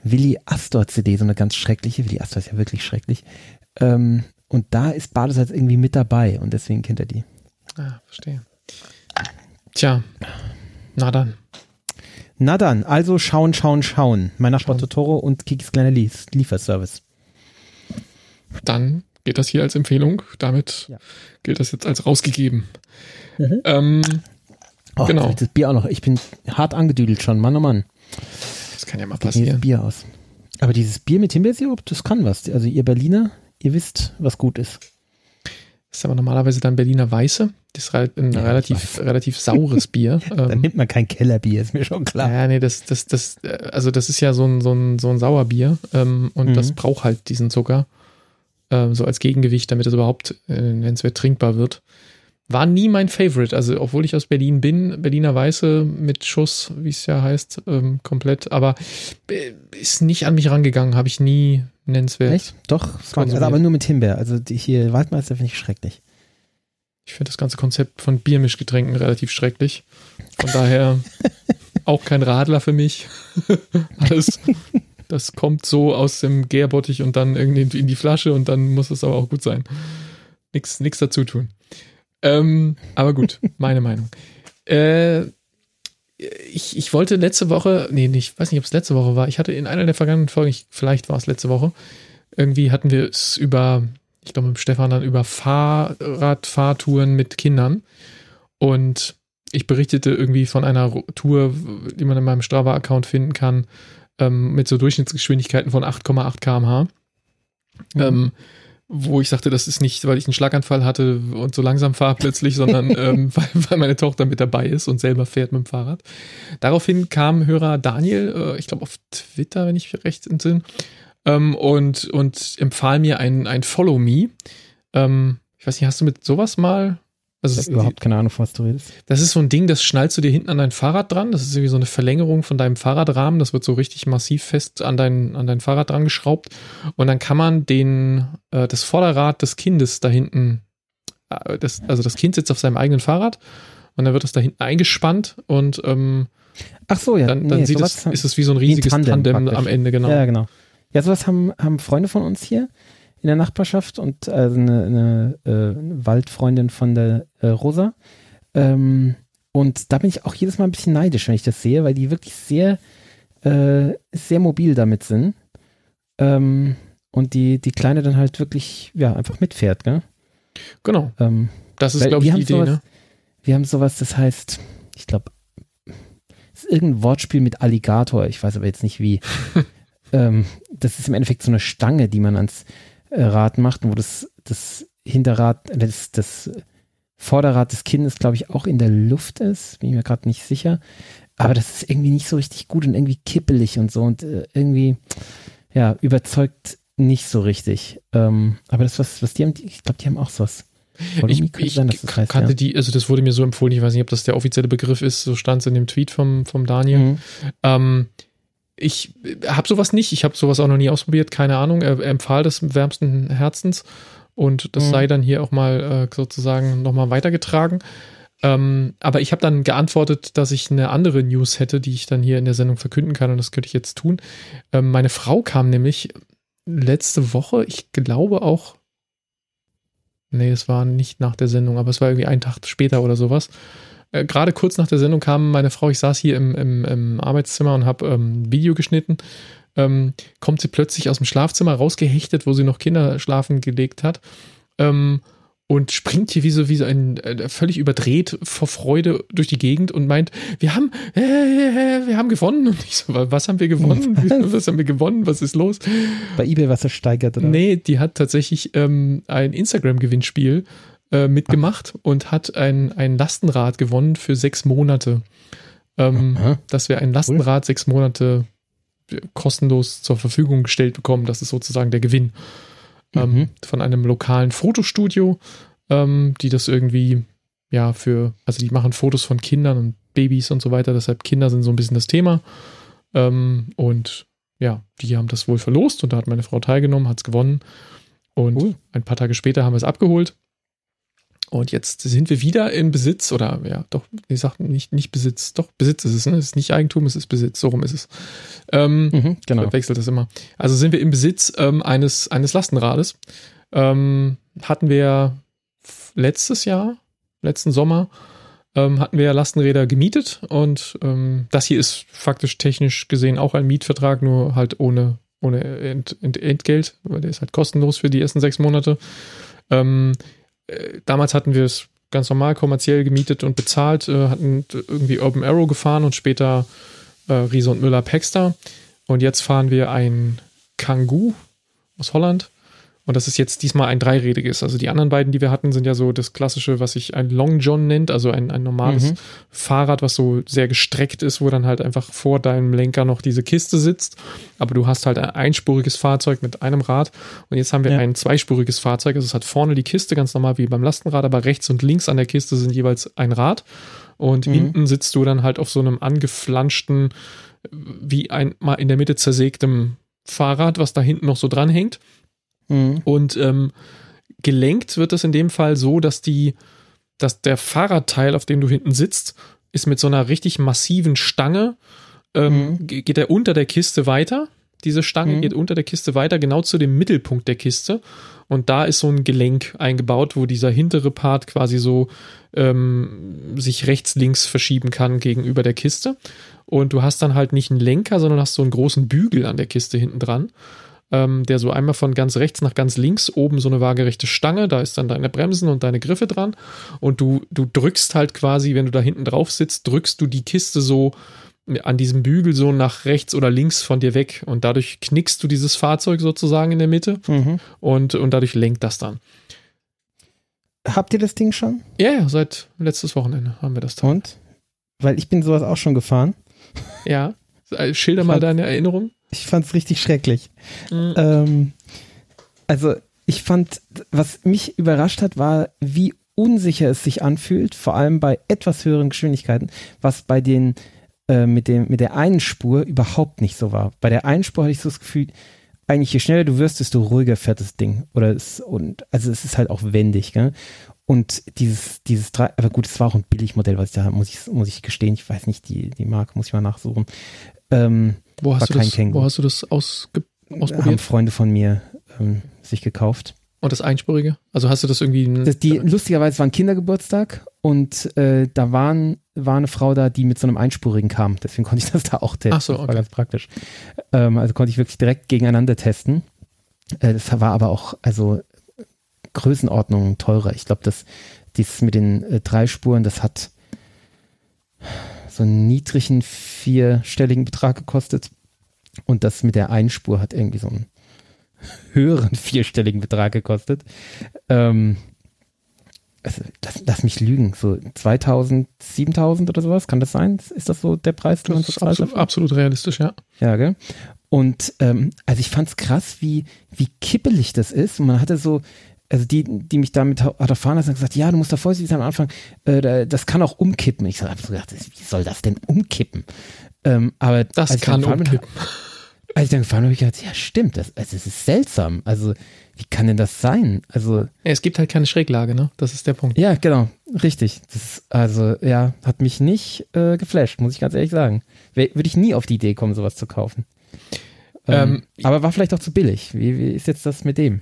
Willi Astor CD, so eine ganz schreckliche. Willi Astor ist ja wirklich schrecklich. Ähm, und da ist Badesalz irgendwie mit dabei und deswegen kennt er die. Ah, verstehe. Tja, na dann. Na dann, also schauen, schauen, schauen. Mein Nachbar. Totoro und Kikis kleiner Lies Lieferservice. Dann geht das hier als Empfehlung. Damit Ja. gilt das jetzt als rausgegeben. Mhm. Ähm, Oh, Genau. Das Bier auch noch. Ich bin hart angedüdelt schon. Mann, oh Mann. das kann ja mal passieren. Bier aus. Aber dieses Bier mit Himbeersirup, das kann was. Also ihr Berliner, ihr wisst, was gut ist. Das ist aber normalerweise dann Berliner Weiße. Das ist ein Ja, relativ, relativ saures *laughs* Bier. Dann ähm, nimmt man kein Kellerbier, ist mir schon klar. ja, nee, das, das, das, äh, also das ist ja so ein, so ein, so ein Sauerbier ähm, und Mhm. das braucht halt diesen Zucker. Ähm, so als Gegengewicht, damit es überhaupt äh, nennenswert trinkbar wird. War nie mein Favorite, also obwohl ich aus Berlin bin, Berliner Weiße mit Schuss, wie es ja heißt, ähm, komplett, aber äh, ist nicht an mich rangegangen, habe ich nie nennenswert. Echt? Doch, also aber nur mit Himbeer. Also hier Waldmeister finde ich schrecklich. Ich finde das ganze Konzept von Biermischgetränken relativ schrecklich. Von daher *laughs* auch kein Radler für mich. *laughs* Alles, das kommt so aus dem Gärbottich und dann irgendwie in die Flasche und dann muss es aber auch gut sein. Nichts nix dazu tun. ähm, aber gut, meine Meinung. Äh, ich, ich wollte letzte Woche, nee, nicht, weiß nicht, ob es letzte Woche war. Ich hatte in einer der vergangenen Folgen, ich, vielleicht war es letzte Woche, irgendwie hatten wir es über, ich glaube mit Stefan dann über Fahrradfahrtouren mit Kindern. Und ich berichtete irgendwie von einer Tour, die man in meinem Strava-Account finden kann, ähm, mit so Durchschnittsgeschwindigkeiten von 8,8 km/h. Mhm. Ähm, wo ich sagte, das ist nicht, weil ich einen Schlaganfall hatte und so langsam fahre plötzlich, sondern *laughs* ähm, weil, weil, meine Tochter mit dabei ist und selber fährt mit dem Fahrrad. Daraufhin kam Hörer Daniel, äh, ich glaube auf Twitter, wenn ich recht entsinne, ähm, und, und empfahl mir ein, ein Follow Me. Ähm, ich weiß nicht, hast du mit sowas mal also ich habe überhaupt keine Ahnung, von was du redest. Das ist so ein Ding, das schnallst du dir hinten an dein Fahrrad dran. Das ist irgendwie so eine Verlängerung von deinem Fahrradrahmen. Das wird so richtig massiv fest an dein, an dein Fahrrad dran geschraubt. Und dann kann man den, äh, das Vorderrad des Kindes da hinten, äh, das, also das Kind sitzt auf seinem eigenen Fahrrad und dann wird das da hinten eingespannt und ähm, Ach so, ja. Dann, dann nee, sieht es, ist es wie so ein riesiges ein Tandem, Tandem am Ende, genau. Ja, genau. Ja, sowas haben, haben Freunde von uns hier in der Nachbarschaft und also eine, eine äh, Waldfreundin von der äh, Rosa. Ähm, und da bin ich auch jedes Mal ein bisschen neidisch, wenn ich das sehe, weil die wirklich sehr, äh, sehr mobil damit sind. Ähm, und die, die Kleine dann halt wirklich, ja, einfach mitfährt, gell? Genau. Ähm, das ist, glaube ich, die Idee, sowas, ne? Wir haben sowas, das heißt, ich glaube, es ist irgendein Wortspiel mit Alligator, ich weiß aber jetzt nicht wie. *laughs* ähm, das ist im Endeffekt so eine Stange, die man ans Rad macht, wo das, das Hinterrad, das, das Vorderrad des Kindes, glaube ich, auch in der Luft ist. Bin ich mir gerade nicht sicher. Aber das ist irgendwie nicht so richtig gut und irgendwie kippelig und so und äh, irgendwie, ja, überzeugt nicht so richtig. Ähm, aber das, was, was die haben, ich glaube, die haben auch sowas. Ich, ich sein, das heißt, kannte ja. die, also das wurde mir so empfohlen, ich weiß nicht, ob das der offizielle Begriff ist, so stand es in dem Tweet vom, vom Daniel. Mhm. Ähm, ich habe sowas nicht, ich habe sowas auch noch nie ausprobiert, keine Ahnung. Er, er empfahl das wärmsten Herzens und das mhm. sei dann hier auch mal äh, sozusagen nochmal weitergetragen. Ähm, aber ich habe dann geantwortet, dass ich eine andere News hätte, die ich dann hier in der Sendung verkünden kann und das könnte ich jetzt tun. Ähm, meine Frau kam nämlich letzte Woche, ich glaube auch, nee, es war nicht nach der Sendung, aber es war irgendwie einen Tag später oder sowas äh, gerade kurz nach der Sendung kam meine Frau, ich saß hier im, im, im Arbeitszimmer und habe ähm, Video geschnitten. Ähm, kommt sie plötzlich aus dem Schlafzimmer rausgehechtet, wo sie noch Kinder schlafen gelegt hat. Ähm, und springt hier wie so, wie so ein äh, völlig überdreht vor Freude durch die Gegend und meint, wir haben, äh, äh, wir haben gewonnen. Und ich so, was haben wir gewonnen? Was, *laughs* was haben wir gewonnen? Was ist los? Bei eBay was ersteigert, oder? Nee, die hat tatsächlich ähm, ein Instagram-Gewinnspiel äh, mitgemacht Ach. und hat ein, ein Lastenrad gewonnen für sechs Monate. Ähm, dass wir ein Lastenrad cool. sechs Monate kostenlos zur Verfügung gestellt bekommen. Das ist sozusagen der Gewinn ähm, mhm. von einem lokalen Fotostudio, ähm, die das irgendwie, ja, für, also die machen Fotos von Kindern und Babys und so weiter. Deshalb Kinder sind so ein bisschen das Thema. Ähm, und ja, die haben das wohl verlost und da hat meine Frau teilgenommen, hat es gewonnen. Und cool. ein paar Tage später haben wir es abgeholt. Und jetzt sind wir wieder in Besitz, oder ja, doch, ich sag nicht, nicht Besitz, doch, Besitz ist es, ne? Es ist nicht Eigentum, es ist Besitz, so rum ist es. Ähm, mhm, genau. Wechselt das immer. Also sind wir im Besitz ähm, eines, eines Lastenrades. Ähm, hatten wir letztes Jahr, letzten Sommer, ähm, hatten wir Lastenräder gemietet und ähm, das hier ist faktisch technisch gesehen auch ein Mietvertrag, nur halt ohne, ohne Ent, Ent, Entgelt, weil der ist halt kostenlos für die ersten sechs Monate. Ähm, äh, damals hatten wir es ganz normal kommerziell gemietet und bezahlt, äh, hatten irgendwie Urban Arrow gefahren und später äh, Riese und Müller Paxter. Und jetzt fahren wir ein Kangoo aus Holland und das ist jetzt diesmal ein dreirädiges. Also die anderen beiden, die wir hatten, sind ja so das klassische, was sich ein Long John nennt, also ein, ein normales mhm. Fahrrad, was so sehr gestreckt ist, wo dann halt einfach vor deinem Lenker noch diese Kiste sitzt. Aber du hast halt ein einspuriges Fahrzeug mit einem Rad. Und jetzt haben wir ja. ein zweispuriges Fahrzeug. Also es hat vorne die Kiste, ganz normal wie beim Lastenrad, aber rechts und links an der Kiste sind jeweils ein Rad. Und mhm. hinten sitzt du dann halt auf so einem angeflanschten, wie ein mal in der Mitte zersägtem Fahrrad, was da hinten noch so dran hängt. Mhm. Und ähm, gelenkt wird das in dem Fall so, dass die, dass der Fahrradteil, auf dem du hinten sitzt, ist mit so einer richtig massiven Stange, ähm, mhm. geht er unter der Kiste weiter. diese Stange Mhm. geht unter der Kiste weiter, genau zu dem Mittelpunkt der Kiste. Und da ist so ein Gelenk eingebaut, wo dieser hintere Part quasi so ähm, sich rechts, links verschieben kann gegenüber der Kiste. Und du hast dann halt nicht einen Lenker, sondern hast so einen großen Bügel an der Kiste hinten dran, ähm, der so einmal von ganz rechts nach ganz links oben so eine waagerechte Stange, da ist dann deine Bremsen und deine Griffe dran. Und du, du drückst halt quasi, wenn du da hinten drauf sitzt, drückst du die Kiste so an diesem Bügel so nach rechts oder links von dir weg. Und dadurch knickst du dieses Fahrzeug sozusagen in der Mitte Mhm. und, und dadurch lenkt das dann. Habt ihr das Ding schon? Ja, ja, seit letztes Wochenende haben wir das Teil. Und? Weil ich bin sowas auch schon gefahren. Ja. Äh, Schilder mal deine Erinnerung. Ich fand's richtig schrecklich. Mhm. Ähm, also ich fand, was mich überrascht hat, war, wie unsicher es sich anfühlt, vor allem bei etwas höheren Geschwindigkeiten, was bei den äh, mit dem mit der einen Spur überhaupt nicht so war. Bei der einen Spur hatte ich so das Gefühl, eigentlich je schneller du wirst, desto ruhiger fährt das Ding. Oder es und also es ist halt auch wendig, gell? Und dieses, dieses drei, aber gut, es war auch ein Billigmodell, was ich da habe, muss ich, muss ich gestehen. Ich weiß nicht, die, die Marke muss ich mal nachsuchen. Ähm, Wo war hast, du kein das, Känguru. wo hast du das ausge haben ausprobiert? Freunde von mir ähm, sich gekauft. Und das Einspurige? Also hast du das irgendwie. Das, die, lustigerweise war ein Kindergeburtstag und äh, da waren, war eine Frau da, die mit so einem Einspurigen kam. Deswegen konnte ich *laughs* das da auch testen. Ach so, Das war okay. ganz praktisch. Ähm, also konnte ich wirklich direkt gegeneinander testen. Äh, das war aber auch, also Größenordnung teurer. Ich glaube, das dieses mit den äh, drei Spuren, das hat so einen niedrigen vierstelligen Betrag gekostet. Und das mit der Einspur hat irgendwie so einen höheren *laughs* vierstelligen Betrag gekostet. Ähm, also, lass, lass mich lügen, so 2000, 7000 oder sowas, kann das sein? Ist das so der Preis, den man das so ist absolut, absolut realistisch, ja. Ja, gell? Und ähm, also ich fand's krass, wie, wie kippelig das ist. Und man hatte so, also die, die mich damit ha- hat erfahren haben gesagt, ja, du musst da vorsichtig sein am Anfang, äh, da- das kann auch umkippen. Ich habe so gedacht, wie soll das denn umkippen? Ähm, aber Das kann gefahren bin, umkippen. als ich dann gefahren bin, habe ich gedacht, ja, stimmt, das, also, es ist seltsam. Also, wie kann denn das sein? Also, es gibt halt keine Schräglage, ne? Das ist der Punkt. ja, genau, richtig. Das also, ja, hat mich nicht äh, geflasht, muss ich ganz ehrlich sagen. Würde ich nie auf die Idee kommen, sowas zu kaufen. Ähm, Ähm, aber war vielleicht auch zu billig. Wie, wie ist jetzt das mit dem?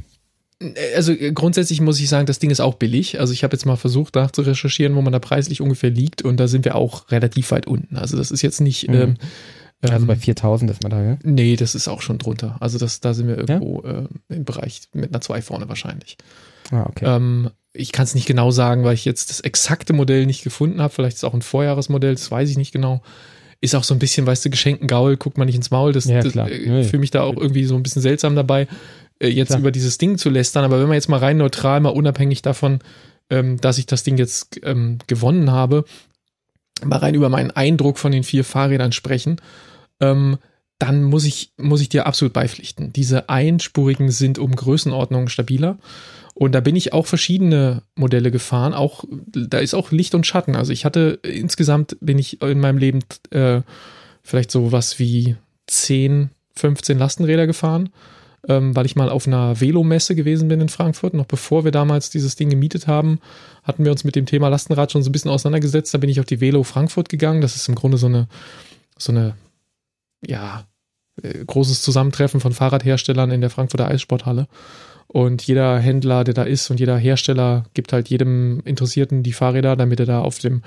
Also äh, grundsätzlich muss ich sagen, das Ding ist auch billig. Also ich habe jetzt mal versucht nachzurecherchieren, wo man da preislich ungefähr liegt und da sind wir auch relativ weit unten. Also das ist jetzt nicht. Mhm. Ähm, Also ähm, bei 4000 ist man da, ja? Nee, das ist auch schon drunter. Also das, da sind wir irgendwo äh, im Bereich mit einer 2 vorne wahrscheinlich. Ah, okay. Ähm, ich kann es nicht genau sagen, weil ich jetzt das exakte Modell nicht gefunden habe. Vielleicht ist es auch ein Vorjahresmodell, das weiß ich nicht genau. Ist auch so ein bisschen, weißt du, geschenken Gaul, guckt man nicht ins Maul. Das, Ja, das äh, Ja, ja. fühle mich da auch irgendwie so ein bisschen seltsam dabei, äh, jetzt Klar. über dieses Ding zu lästern. Aber wenn man jetzt mal rein neutral, mal unabhängig davon, ähm, dass ich das Ding jetzt ähm, gewonnen habe, mal rein über meinen Eindruck von den vier Fahrrädern sprechen, ähm, dann muss ich, muss ich dir absolut beipflichten. Diese einspurigen sind um Größenordnungen stabiler. Und da bin ich auch verschiedene Modelle gefahren. Auch, da ist auch Licht und Schatten. Also ich hatte insgesamt bin ich in meinem Leben äh, vielleicht so was wie 10, 15 Lastenräder gefahren, ähm, weil ich mal auf einer Velomesse gewesen bin in Frankfurt. Noch bevor wir damals dieses Ding gemietet haben, hatten wir uns mit dem Thema Lastenrad schon so ein bisschen auseinandergesetzt. Da bin ich auf die Velo Frankfurt gegangen. Das ist im Grunde so eine, so eine, ja, äh, großes Zusammentreffen von Fahrradherstellern in der Frankfurter Eissporthalle. Und jeder Händler, der da ist und jeder Hersteller gibt halt jedem Interessierten die Fahrräder, damit er da auf dem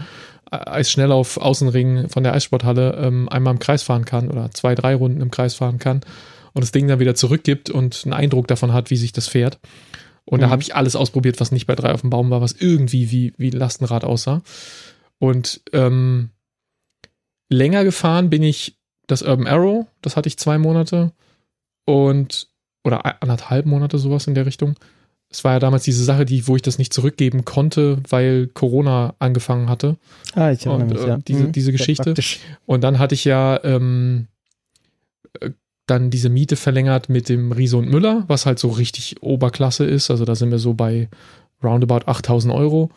Eisschnelllauf Außenring von der Eissporthalle ähm, einmal im Kreis fahren kann oder zwei, drei Runden im Kreis fahren kann und das Ding dann wieder zurückgibt und einen Eindruck davon hat, wie sich das fährt. Und da Mhm. habe ich alles ausprobiert, was nicht bei drei auf dem Baum war, was irgendwie wie, wie Lastenrad aussah. Und ähm, länger gefahren bin ich das Urban Arrow, das hatte ich zwei Monate und oder anderthalb Monate sowas in der Richtung. Es war ja damals diese Sache, die, wo ich das nicht zurückgeben konnte, weil Corona angefangen hatte. ah, ich erinnere und, mich, äh, ja. diese- Mhm. diese Geschichte. Und dann hatte ich ja ähm, äh, dann diese Miete verlängert mit dem Riese und Müller, was halt so richtig Oberklasse ist. Also da sind wir so bei roundabout 8000 Euro.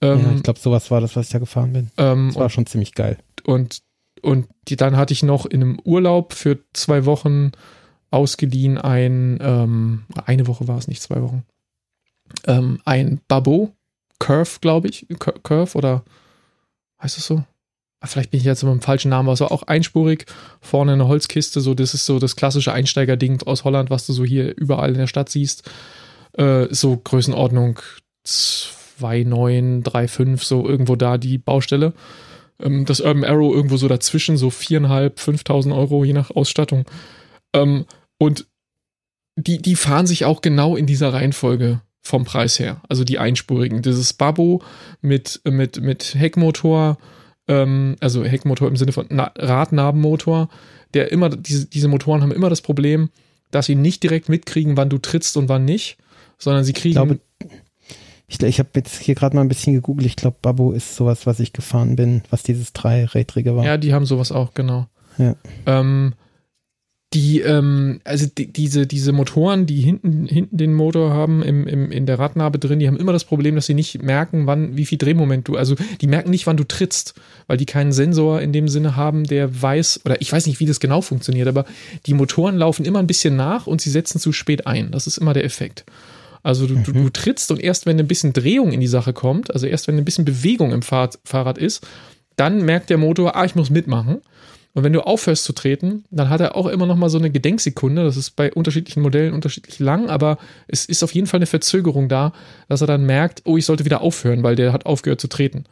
Ähm, ja, ich glaube, sowas war das, was ich da gefahren bin. ähm, Das war schon ziemlich geil. und, und die, dann hatte ich noch in einem Urlaub für zwei Wochen ausgeliehen ein, ähm, eine Woche war es nicht, zwei Wochen, ähm, ein Babot, Curve, glaube ich, Cur- Curve oder heißt es so? Vielleicht bin ich jetzt mit dem falschen Namen, aber so auch einspurig, vorne eine Holzkiste, so das ist so das klassische Einsteigerding aus Holland, was du so hier überall in der Stadt siehst. Äh, so Größenordnung 2,9, 3,5, so irgendwo da die Baustelle. Ähm, das Urban Arrow irgendwo so dazwischen, so 4.500, 5.000 Euro, je nach Ausstattung. Ähm, und die, die fahren sich auch genau in dieser Reihenfolge vom Preis her. Also die einspurigen. Dieses Babbo mit, mit, mit Heckmotor, ähm, also Heckmotor im Sinne von Na Radnabenmotor, der immer, diese, diese Motoren haben immer das Problem, dass sie nicht direkt mitkriegen, wann du trittst und wann nicht, sondern sie kriegen. Ich glaube, ich, ich habe jetzt hier gerade mal ein bisschen gegoogelt. Ich glaube, Babbo ist sowas, was ich gefahren bin, was dieses dreirädrige war. Ja, die haben sowas auch, genau. Ja. Ähm, die, ähm, also die, diese, diese Motoren, die hinten, hinten den Motor haben, im, im, in der Radnabe drin, die haben immer das Problem, dass sie nicht merken, wann, wie viel Drehmoment du, also die merken nicht, wann du trittst, weil die keinen Sensor in dem Sinne haben, der weiß, oder ich weiß nicht, wie das genau funktioniert, aber die Motoren laufen immer ein bisschen nach und sie setzen zu spät ein. Das ist immer der Effekt. Also du, mhm. du, du trittst und erst wenn ein bisschen Drehung in die Sache kommt, also erst wenn ein bisschen Bewegung im Fahrrad, Fahrrad ist, dann merkt der Motor, ah, ich muss mitmachen. Und wenn du aufhörst zu treten, dann hat er auch immer noch mal so eine Gedenksekunde. Das ist bei unterschiedlichen Modellen unterschiedlich lang, aber es ist auf jeden Fall eine Verzögerung da, dass er dann merkt, oh, ich sollte wieder aufhören, weil der hat aufgehört zu treten.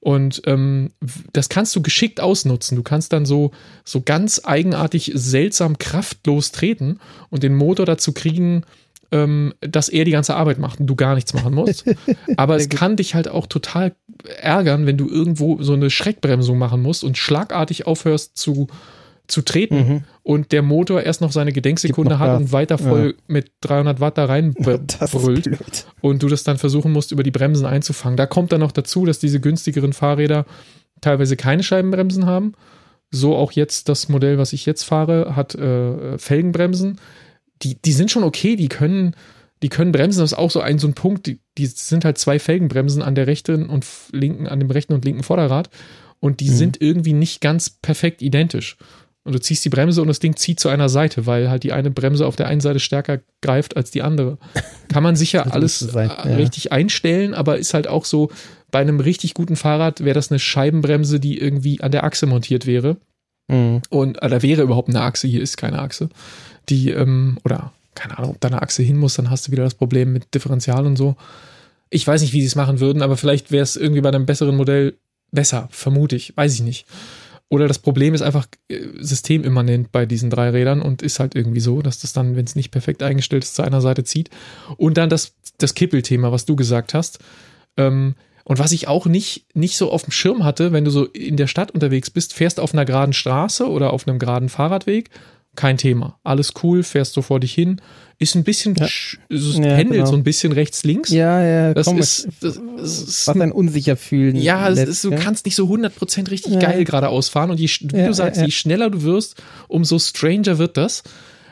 Und ähm, das kannst du geschickt ausnutzen. Du kannst dann so, so ganz eigenartig, seltsam kraftlos treten und den Motor dazu kriegen, ähm, dass er die ganze Arbeit macht und du gar nichts machen musst. *laughs* Aber es kann dich halt auch total ärgern, wenn du irgendwo so eine Schreckbremsung machen musst und schlagartig aufhörst zu, zu treten mhm. und der Motor erst noch seine Gedenksekunde noch hat und weiter voll ja. mit 300 Watt da rein *laughs* brüllt und du das dann versuchen musst, über die Bremsen einzufangen. Da kommt dann noch dazu, dass diese günstigeren Fahrräder teilweise keine Scheibenbremsen haben. So auch jetzt das Modell, was ich jetzt fahre, hat äh, Felgenbremsen die, die sind schon okay, die können, die können bremsen. Das ist auch so ein, so ein Punkt, die, die sind halt zwei Felgenbremsen an der rechten und linken, an dem rechten und linken Vorderrad. Und die mhm. sind irgendwie nicht ganz perfekt identisch. Und du ziehst die Bremse und das Ding zieht zu einer Seite, weil halt die eine Bremse auf der einen Seite stärker greift als die andere. *laughs* Kann man sicher alles sein, äh, ja. richtig einstellen, aber ist halt auch so, bei einem richtig guten Fahrrad wäre das eine Scheibenbremse, die irgendwie an der Achse montiert wäre. Mhm. Und äh, da wäre überhaupt eine Achse, hier ist keine Achse die, ähm, oder keine Ahnung, ob da eine Achse hin muss, dann hast du wieder das Problem mit Differential und so. Ich weiß nicht, wie sie es machen würden, aber vielleicht wäre es irgendwie bei einem besseren Modell besser, vermute ich, weiß ich nicht. Oder das Problem ist einfach äh, systemimmanent bei diesen drei Rädern und ist halt irgendwie so, dass das dann, wenn es nicht perfekt eingestellt ist, zu einer Seite zieht. Und dann das, das Kippelthema, was du gesagt hast. Ähm, und was ich auch nicht, nicht so auf dem Schirm hatte, wenn du so in der Stadt unterwegs bist, fährst auf einer geraden Straße oder auf einem geraden Fahrradweg, kein Thema. Alles cool, fährst so vor dich hin. Ist ein bisschen, ja. es ja, pendelt genau. so ein bisschen rechts-links. Ja, ja, das komm, ist, das, das ist, was ein unsicher fühlen. Ja, lässt, ist, du ja? kannst nicht so 100% richtig geil geradeaus fahren und je, wie du sagst, je schneller du wirst, umso stranger wird das.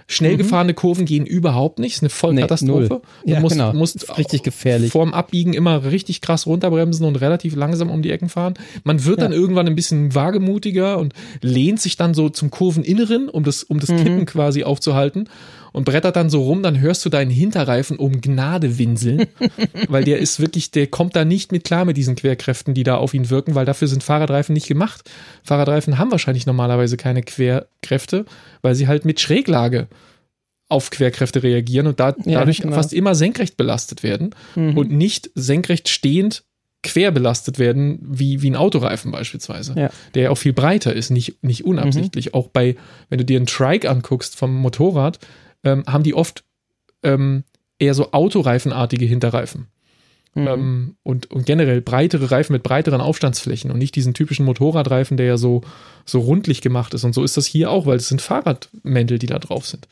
Schnell mhm. gefahrene Kurven gehen überhaupt nicht. Ist eine Vollkatastrophe. Nee, du ja, musst, genau. musst richtig gefährlich. Vorm Abbiegen immer richtig krass runterbremsen und relativ langsam um die Ecken fahren. Man wird ja. dann irgendwann ein bisschen wagemutiger und lehnt sich dann so zum Kurveninneren, um das, um das mhm. Kippen quasi aufzuhalten und brettert dann so rum, dann hörst du deinen Hinterreifen um Gnade winseln, *laughs* weil der ist wirklich, der kommt da nicht mit klar mit diesen Querkräften, die da auf ihn wirken, weil dafür sind Fahrradreifen nicht gemacht. Fahrradreifen haben wahrscheinlich normalerweise keine Querkräfte, weil sie halt mit Schräglage auf Querkräfte reagieren und da, ja, dadurch genau. fast immer senkrecht belastet werden mhm. und nicht senkrecht stehend quer belastet werden, wie, wie ein Autoreifen beispielsweise, ja. der auch viel breiter ist, nicht, nicht unabsichtlich. Mhm. Auch bei, wenn du dir einen Trike anguckst vom Motorrad, ähm, haben die oft ähm, eher so autoreifenartige Hinterreifen. Mhm. Ähm, und, und generell breitere Reifen mit breiteren Aufstandsflächen und nicht diesen typischen Motorradreifen, der ja so, so rundlich gemacht ist. Und so ist das hier auch, weil es sind Fahrradmäntel, die da drauf sind.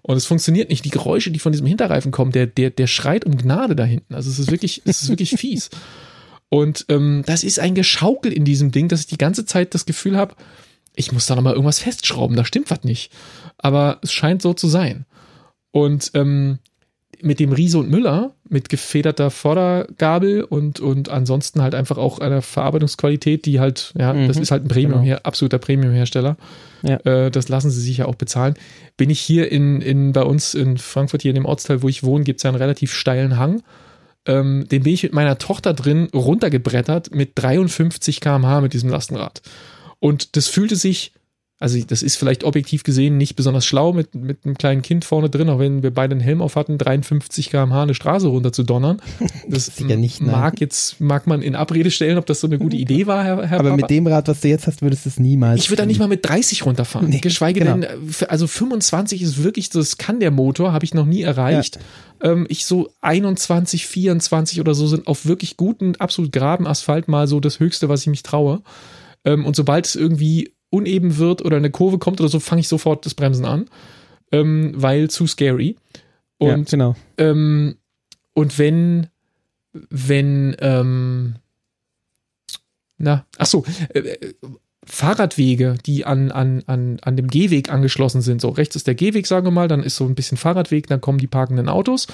Und es funktioniert nicht. Die Geräusche, die von diesem Hinterreifen kommen, der, der, der schreit um Gnade da hinten. Also es ist wirklich, es ist wirklich *laughs* fies. Und ähm, das ist ein Geschaukel in diesem Ding, dass ich die ganze Zeit das Gefühl habe, ich muss da nochmal irgendwas festschrauben, da stimmt was nicht. Aber es scheint so zu sein. Und ähm, mit dem Riese und Müller, mit gefederter Vordergabel und, und ansonsten halt einfach auch einer Verarbeitungsqualität, die halt, ja, mhm, das ist halt ein Premium, genau. absoluter Premium-Hersteller. Ja. Äh, das lassen sie sich ja auch bezahlen. Bin ich hier in, in, bei uns in Frankfurt, hier in dem Ortsteil, wo ich wohne, gibt es ja einen relativ steilen Hang. Ähm, den bin ich mit meiner Tochter drin runtergebrettert mit 53 km/h mit diesem Lastenrad. Und das fühlte sich also das ist vielleicht objektiv gesehen nicht besonders schlau mit, mit einem kleinen Kind vorne drin, auch wenn wir beide einen Helm auf hatten, 53 km/h eine Straße runter zu donnern. *laughs* Das Sicher nicht, nein. mag jetzt, mag man in Abrede stellen, ob das so eine gute *laughs* Idee war, Herr, Herr Aber Papa. mit dem Rad, was du jetzt hast, würdest du es niemals. Ich würde da nicht mal mit 30 runterfahren. Nee, geschweige genau. denn, äh, also 25 ist wirklich, das kann der Motor, habe ich noch nie erreicht. Ähm, ich so 21, 24 oder so sind auf wirklich guten, absolut geraden Asphalt mal so das Höchste, was ich mich traue. Ähm, und sobald es irgendwie uneben wird oder eine Kurve kommt oder so, fange ich sofort das Bremsen an, ähm, weil zu scary. ja, Und genau. ähm, und wenn, wenn, ähm, na, ach so, äh, äh, Fahrradwege, die an, an, an, an dem Gehweg angeschlossen sind. So, rechts ist der Gehweg, sagen wir mal, dann ist so ein bisschen Fahrradweg, dann kommen die parkenden Autos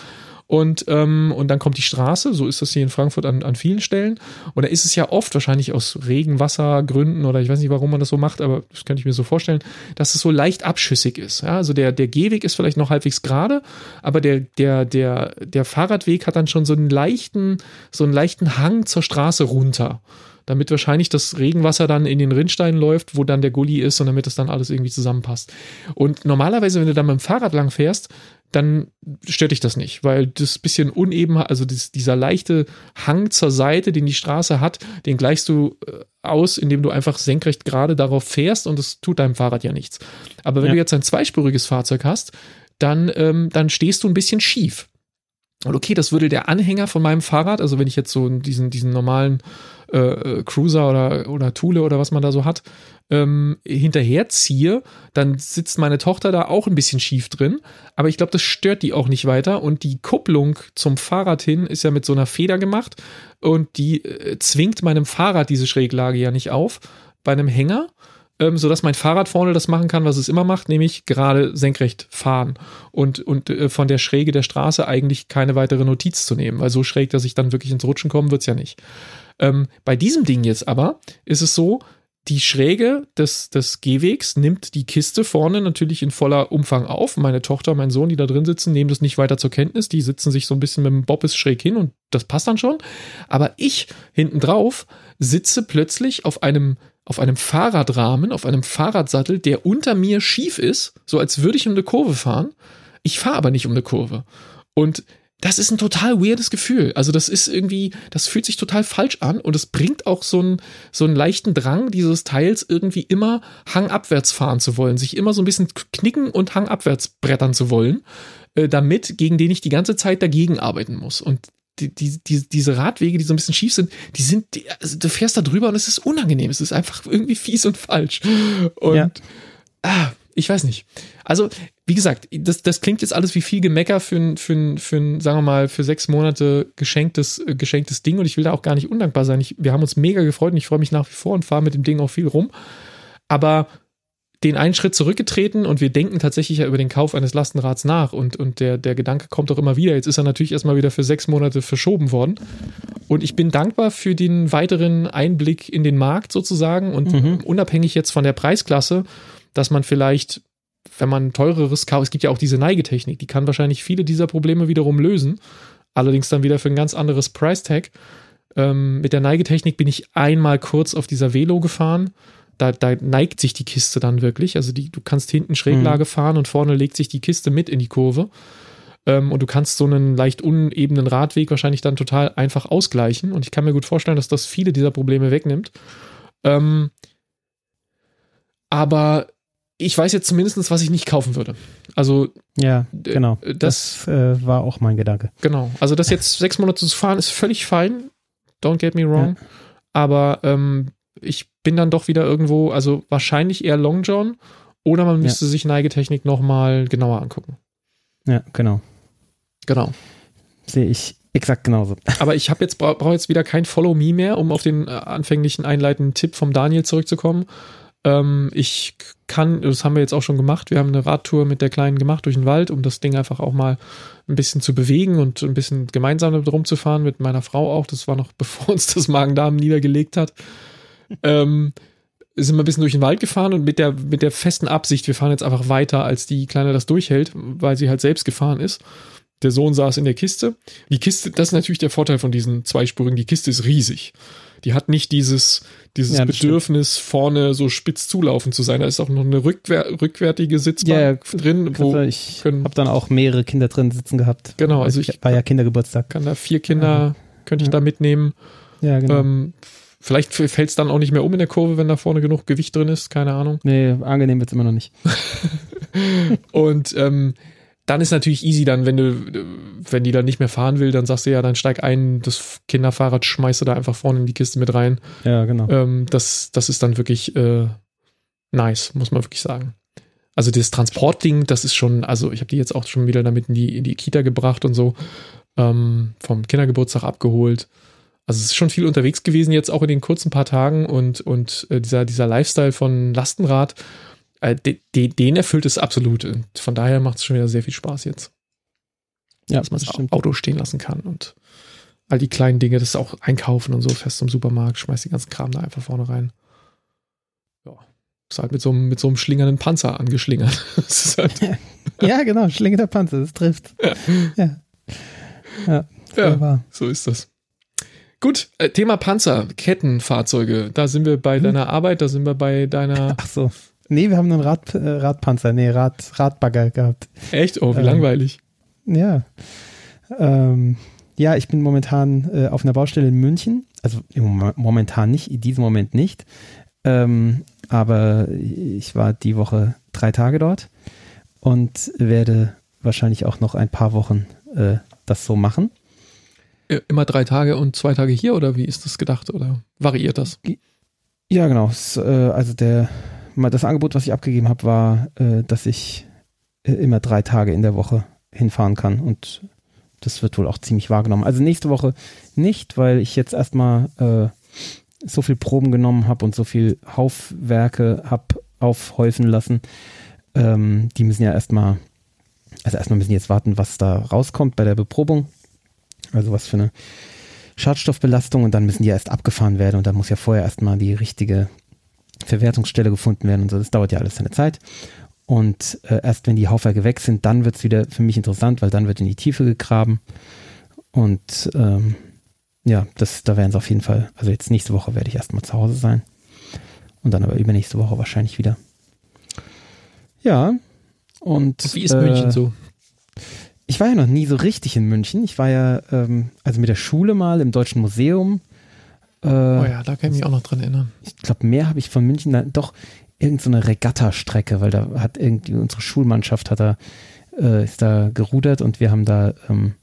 und, ähm, und dann kommt die Straße. So ist das hier in Frankfurt an, an vielen Stellen. Und da ist es ja oft wahrscheinlich aus Regenwassergründen oder ich weiß nicht, warum man das so macht, aber das könnte ich mir so vorstellen, dass es so leicht abschüssig ist. Ja, also der, der Gehweg ist vielleicht noch halbwegs gerade, aber der, der, der, der Fahrradweg hat dann schon so einen leichten, so einen leichten Hang zur Straße runter. Damit wahrscheinlich das Regenwasser dann in den Rinnstein läuft, wo dann der Gully ist und damit das dann alles irgendwie zusammenpasst. Und normalerweise, wenn du dann mit dem Fahrrad lang fährst, dann stört dich das nicht, weil das bisschen uneben, also das, dieser leichte Hang zur Seite, den die Straße hat, den gleichst du äh, aus, indem du einfach senkrecht gerade darauf fährst und das tut deinem Fahrrad ja nichts. Aber wenn Ja. du jetzt ein zweispuriges Fahrzeug hast, dann, ähm, dann stehst du ein bisschen schief. Und okay, das würde der Anhänger von meinem Fahrrad, also wenn ich jetzt so diesen, diesen normalen äh, äh, Cruiser oder, oder Thule oder was man da so hat, ähm, hinterherziehe, dann sitzt meine Tochter da auch ein bisschen schief drin. Aber ich glaube, das stört die auch nicht weiter. Und die Kupplung zum Fahrrad hin ist ja mit so einer Feder gemacht. Und die äh, zwingt meinem Fahrrad diese Schräglage ja nicht auf. Bei einem Hänger, ähm, sodass mein Fahrrad vorne das machen kann, was es immer macht, nämlich gerade senkrecht fahren und, und äh, von der Schräge der Straße eigentlich keine weitere Notiz zu nehmen. Weil so schräg, dass ich dann wirklich ins Rutschen komme, wird's ja nicht. Ähm, bei diesem Ding jetzt aber ist es so, die Schräge des, des Gehwegs nimmt die Kiste vorne natürlich in voller Umfang auf. Meine Tochter, mein Sohn, die da drin sitzen, nehmen das nicht weiter zur Kenntnis. Die sitzen sich so ein bisschen mit dem Bobbes schräg hin und das passt dann schon. Aber ich hinten drauf sitze plötzlich auf einem, auf einem Fahrradrahmen, auf einem Fahrradsattel, der unter mir schief ist, so als würde ich um eine Kurve fahren. Ich fahre aber nicht um eine Kurve. Und das ist ein total weirdes Gefühl. Also das ist irgendwie, das fühlt sich total falsch an und es bringt auch so einen, so einen leichten Drang dieses Teils irgendwie immer hangabwärts fahren zu wollen, sich immer so ein bisschen knicken und hangabwärts brettern zu wollen, äh, damit, gegen den ich die ganze Zeit dagegen arbeiten muss. Und die, die, die, diese Radwege, die so ein bisschen schief sind, die sind, die, also du fährst da drüber und es ist unangenehm. Es ist einfach irgendwie fies und falsch. Und Ja. ah, ich weiß nicht. Also, wie gesagt, das, das klingt jetzt alles wie viel Gemecker für ein, für ein, für ein, sagen wir mal, für sechs Monate geschenktes, äh, geschenktes Ding und ich will da auch gar nicht undankbar sein. Ich, wir haben uns mega gefreut und ich freue mich nach wie vor und fahre mit dem Ding auch viel rum. Aber den einen Schritt zurückgetreten und wir denken tatsächlich ja über den Kauf eines Lastenrads nach und, und der, der Gedanke kommt auch immer wieder. Jetzt ist er natürlich erstmal wieder für sechs Monate verschoben worden. Und ich bin dankbar für den weiteren Einblick in den Markt sozusagen und Mhm. unabhängig jetzt von der Preisklasse, dass man vielleicht, wenn man teureres kauft, es gibt ja auch diese Neigetechnik, die kann wahrscheinlich viele dieser Probleme wiederum lösen. Allerdings dann wieder für ein ganz anderes Price-Tag. Ähm, mit der Neigetechnik bin ich einmal kurz auf dieser Velo gefahren. Da, da neigt sich die Kiste dann wirklich. Also die, du kannst hinten Schräglage fahren und vorne legt sich die Kiste mit in die Kurve. Ähm, und du kannst so einen leicht unebenen Radweg wahrscheinlich dann total einfach ausgleichen. Und ich kann mir gut vorstellen, dass das viele dieser Probleme wegnimmt. Ähm, aber ich weiß jetzt zumindest, was ich nicht kaufen würde. Also, Ja, äh, genau. das- Das, äh, war auch mein Gedanke. genau. Also, das jetzt sechs Monate zu fahren, ist völlig fein. Don't get me wrong. Aber ähm, ich bin dann doch wieder irgendwo, also wahrscheinlich eher Long John oder man müsste sich Neigetechnik nochmal genauer angucken. Ja, genau. Genau. Sehe ich exakt genauso. *laughs* Aber ich habe jetzt brauche brauch jetzt wieder kein Follow Me mehr, um auf den äh, anfänglichen einleitenden Tipp vom Daniel zurückzukommen. Ähm, ich kann, das haben wir jetzt auch schon gemacht. Wir haben eine Radtour mit der Kleinen gemacht durch den Wald, um das Ding einfach auch mal ein bisschen zu bewegen und ein bisschen gemeinsam damit rumzufahren mit meiner Frau auch. Das war noch *laughs* bevor uns das Magen-Darm niedergelegt hat. Ähm, sind wir ein bisschen durch den Wald gefahren und mit der, mit der festen Absicht, wir fahren jetzt einfach weiter, als die Kleine das durchhält, weil sie halt selbst gefahren ist. Der Sohn saß in der Kiste. Die Kiste, das ist natürlich der Vorteil von diesen zweispurigen. Die Kiste ist riesig. Die hat nicht dieses, dieses Ja, Bedürfnis, vorne so spitz zulaufen zu sein. Da ist auch noch eine rückwär rückwärtige Sitzbank Ja, ja, drin, wo ich habe dann auch mehrere Kinder drin sitzen gehabt. Genau, also ich- war ja Kindergeburtstag. kann da vier Kinder, könnte ich da mitnehmen. Ja, genau. Ähm, vielleicht fällt es dann auch nicht mehr um in der Kurve, wenn da vorne genug Gewicht drin ist, keine Ahnung. nee, angenehm wird's immer noch nicht. *laughs* Und ähm, dann ist natürlich easy dann, wenn du, wenn die dann nicht mehr fahren will, dann sagst du ja, dann steig ein, das Kinderfahrrad schmeißt du da einfach vorne in die Kiste mit rein. Ja, genau. Ähm, das, das ist dann wirklich äh, nice, muss man wirklich sagen. Also das Transportding, das ist schon, also ich habe die jetzt auch schon wieder damit in die, in die Kita gebracht und so, ähm, vom Kindergeburtstag abgeholt. Also es ist schon viel unterwegs gewesen jetzt auch in den kurzen paar Tagen und, und äh, dieser, dieser Lifestyle von Lastenrad, äh, de, de, den erfüllt es absolut. Und von daher macht es schon wieder sehr viel Spaß jetzt, ja, dass man das das stimmt. Auto stehen lassen kann und all die kleinen Dinge, das ist auch einkaufen und so, fest zum Supermarkt, schmeißt den ganzen Kram da einfach vorne rein. Ja. Ist halt mit so einem, mit so einem schlingernden Panzer angeschlingert. *laughs* Halt, *laughs* Ja, genau, Schlinge der Panzer, das trifft. Ja. Ja, ja, ja. so ist das. Gut, äh, Thema Panzer, Kettenfahrzeuge. Da sind wir Hm. bei deiner Arbeit, da sind wir bei deiner. *laughs* Ach so. Nee, wir haben einen Rad, äh, Radpanzer, nee, Rad, Radbagger gehabt. Echt? Oh, wie Ähm, langweilig. Ja. Ähm, ja, ich bin momentan äh, auf einer Baustelle in München. Also Mom- momentan nicht, in diesem Moment nicht. Ähm, aber ich war die Woche drei Tage dort und werde wahrscheinlich auch noch ein paar Wochen äh, das so machen. Immer drei Tage und zwei Tage hier oder wie ist das gedacht oder variiert das? Ja, genau. Äh, also der, das Angebot, was ich abgegeben habe, war, äh, dass ich äh, immer drei Tage in der Woche hinfahren kann und das wird wohl auch ziemlich wahrgenommen. Also nächste Woche nicht, weil ich jetzt erstmal äh, so viel Proben genommen habe und so viel Haufwerke habe aufhäufen lassen. Ähm, die müssen ja erstmal, also erstmal müssen jetzt warten, was da rauskommt bei der Beprobung. Also was für eine Schadstoffbelastung und dann müssen die ja erst abgefahren werden und dann muss ja vorher erstmal die richtige Verwertungsstelle gefunden werden und so. Das dauert ja alles seine Zeit. Und äh, erst wenn die Haufwerke weg sind, dann wird es wieder für mich interessant, weil dann wird in die Tiefe gegraben. Und ähm, ja, das, da werden sie auf jeden Fall, also jetzt nächste Woche werde ich erstmal zu Hause sein. Und dann aber übernächste Woche wahrscheinlich wieder. Ja. Und, Und wie ist äh, München so? Ich war ja noch nie so richtig in München. Ich war ja, ähm, also mit der Schule mal im Deutschen Museum. Äh, Oh ja, da kann ich mich auch noch dran erinnern. Ich glaube, mehr habe ich von München dann doch irgendeine so eine Regatta-Strecke, weil da hat irgendwie unsere Schulmannschaft hat da, äh, ist da gerudert und wir haben da ähm,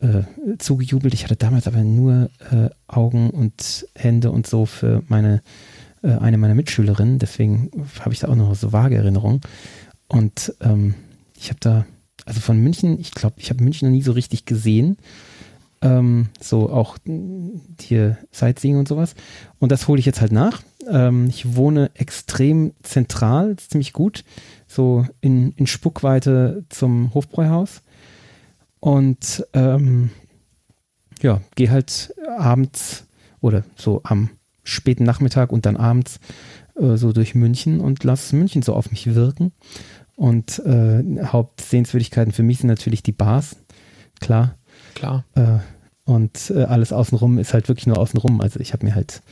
äh, zugejubelt. Ich hatte damals aber nur äh, Augen und Hände und so für meine äh, eine meiner Mitschülerinnen, deswegen habe ich da auch noch so vage Erinnerungen. Und ähm, ich habe da, also von München, ich glaube, ich habe München noch nie so richtig gesehen. Ähm, so auch mh, hier Sightseeing und sowas. Und das hole ich jetzt halt nach. Ähm, ich wohne extrem zentral, ziemlich gut, so in, in Spuckweite zum Hofbräuhaus. Und ähm, ja, gehe halt abends oder so am späten Nachmittag und dann abends äh, so durch München und lasse München so auf mich wirken. Und äh, Hauptsehenswürdigkeiten für mich sind natürlich die Bars, klar. Klar. Äh, und äh, alles außenrum ist halt wirklich nur außenrum. Also ich habe mir halt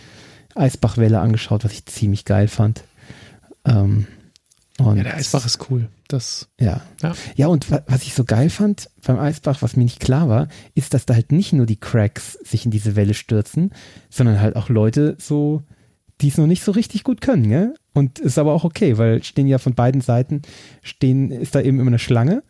Eisbachwelle angeschaut, was ich ziemlich geil fand. Ähm, Ja, der Eisbach ist cool. Das, ja. Ja. Ja, und wa was ich so geil fand beim Eisbach, was mir nicht klar war, ist, dass da halt nicht nur die Cracks sich in diese Welle stürzen, sondern halt auch Leute so, die es noch nicht so richtig gut können, gell? Und ist aber auch okay, weil stehen ja von beiden Seiten, stehen, ist da eben immer eine Schlange.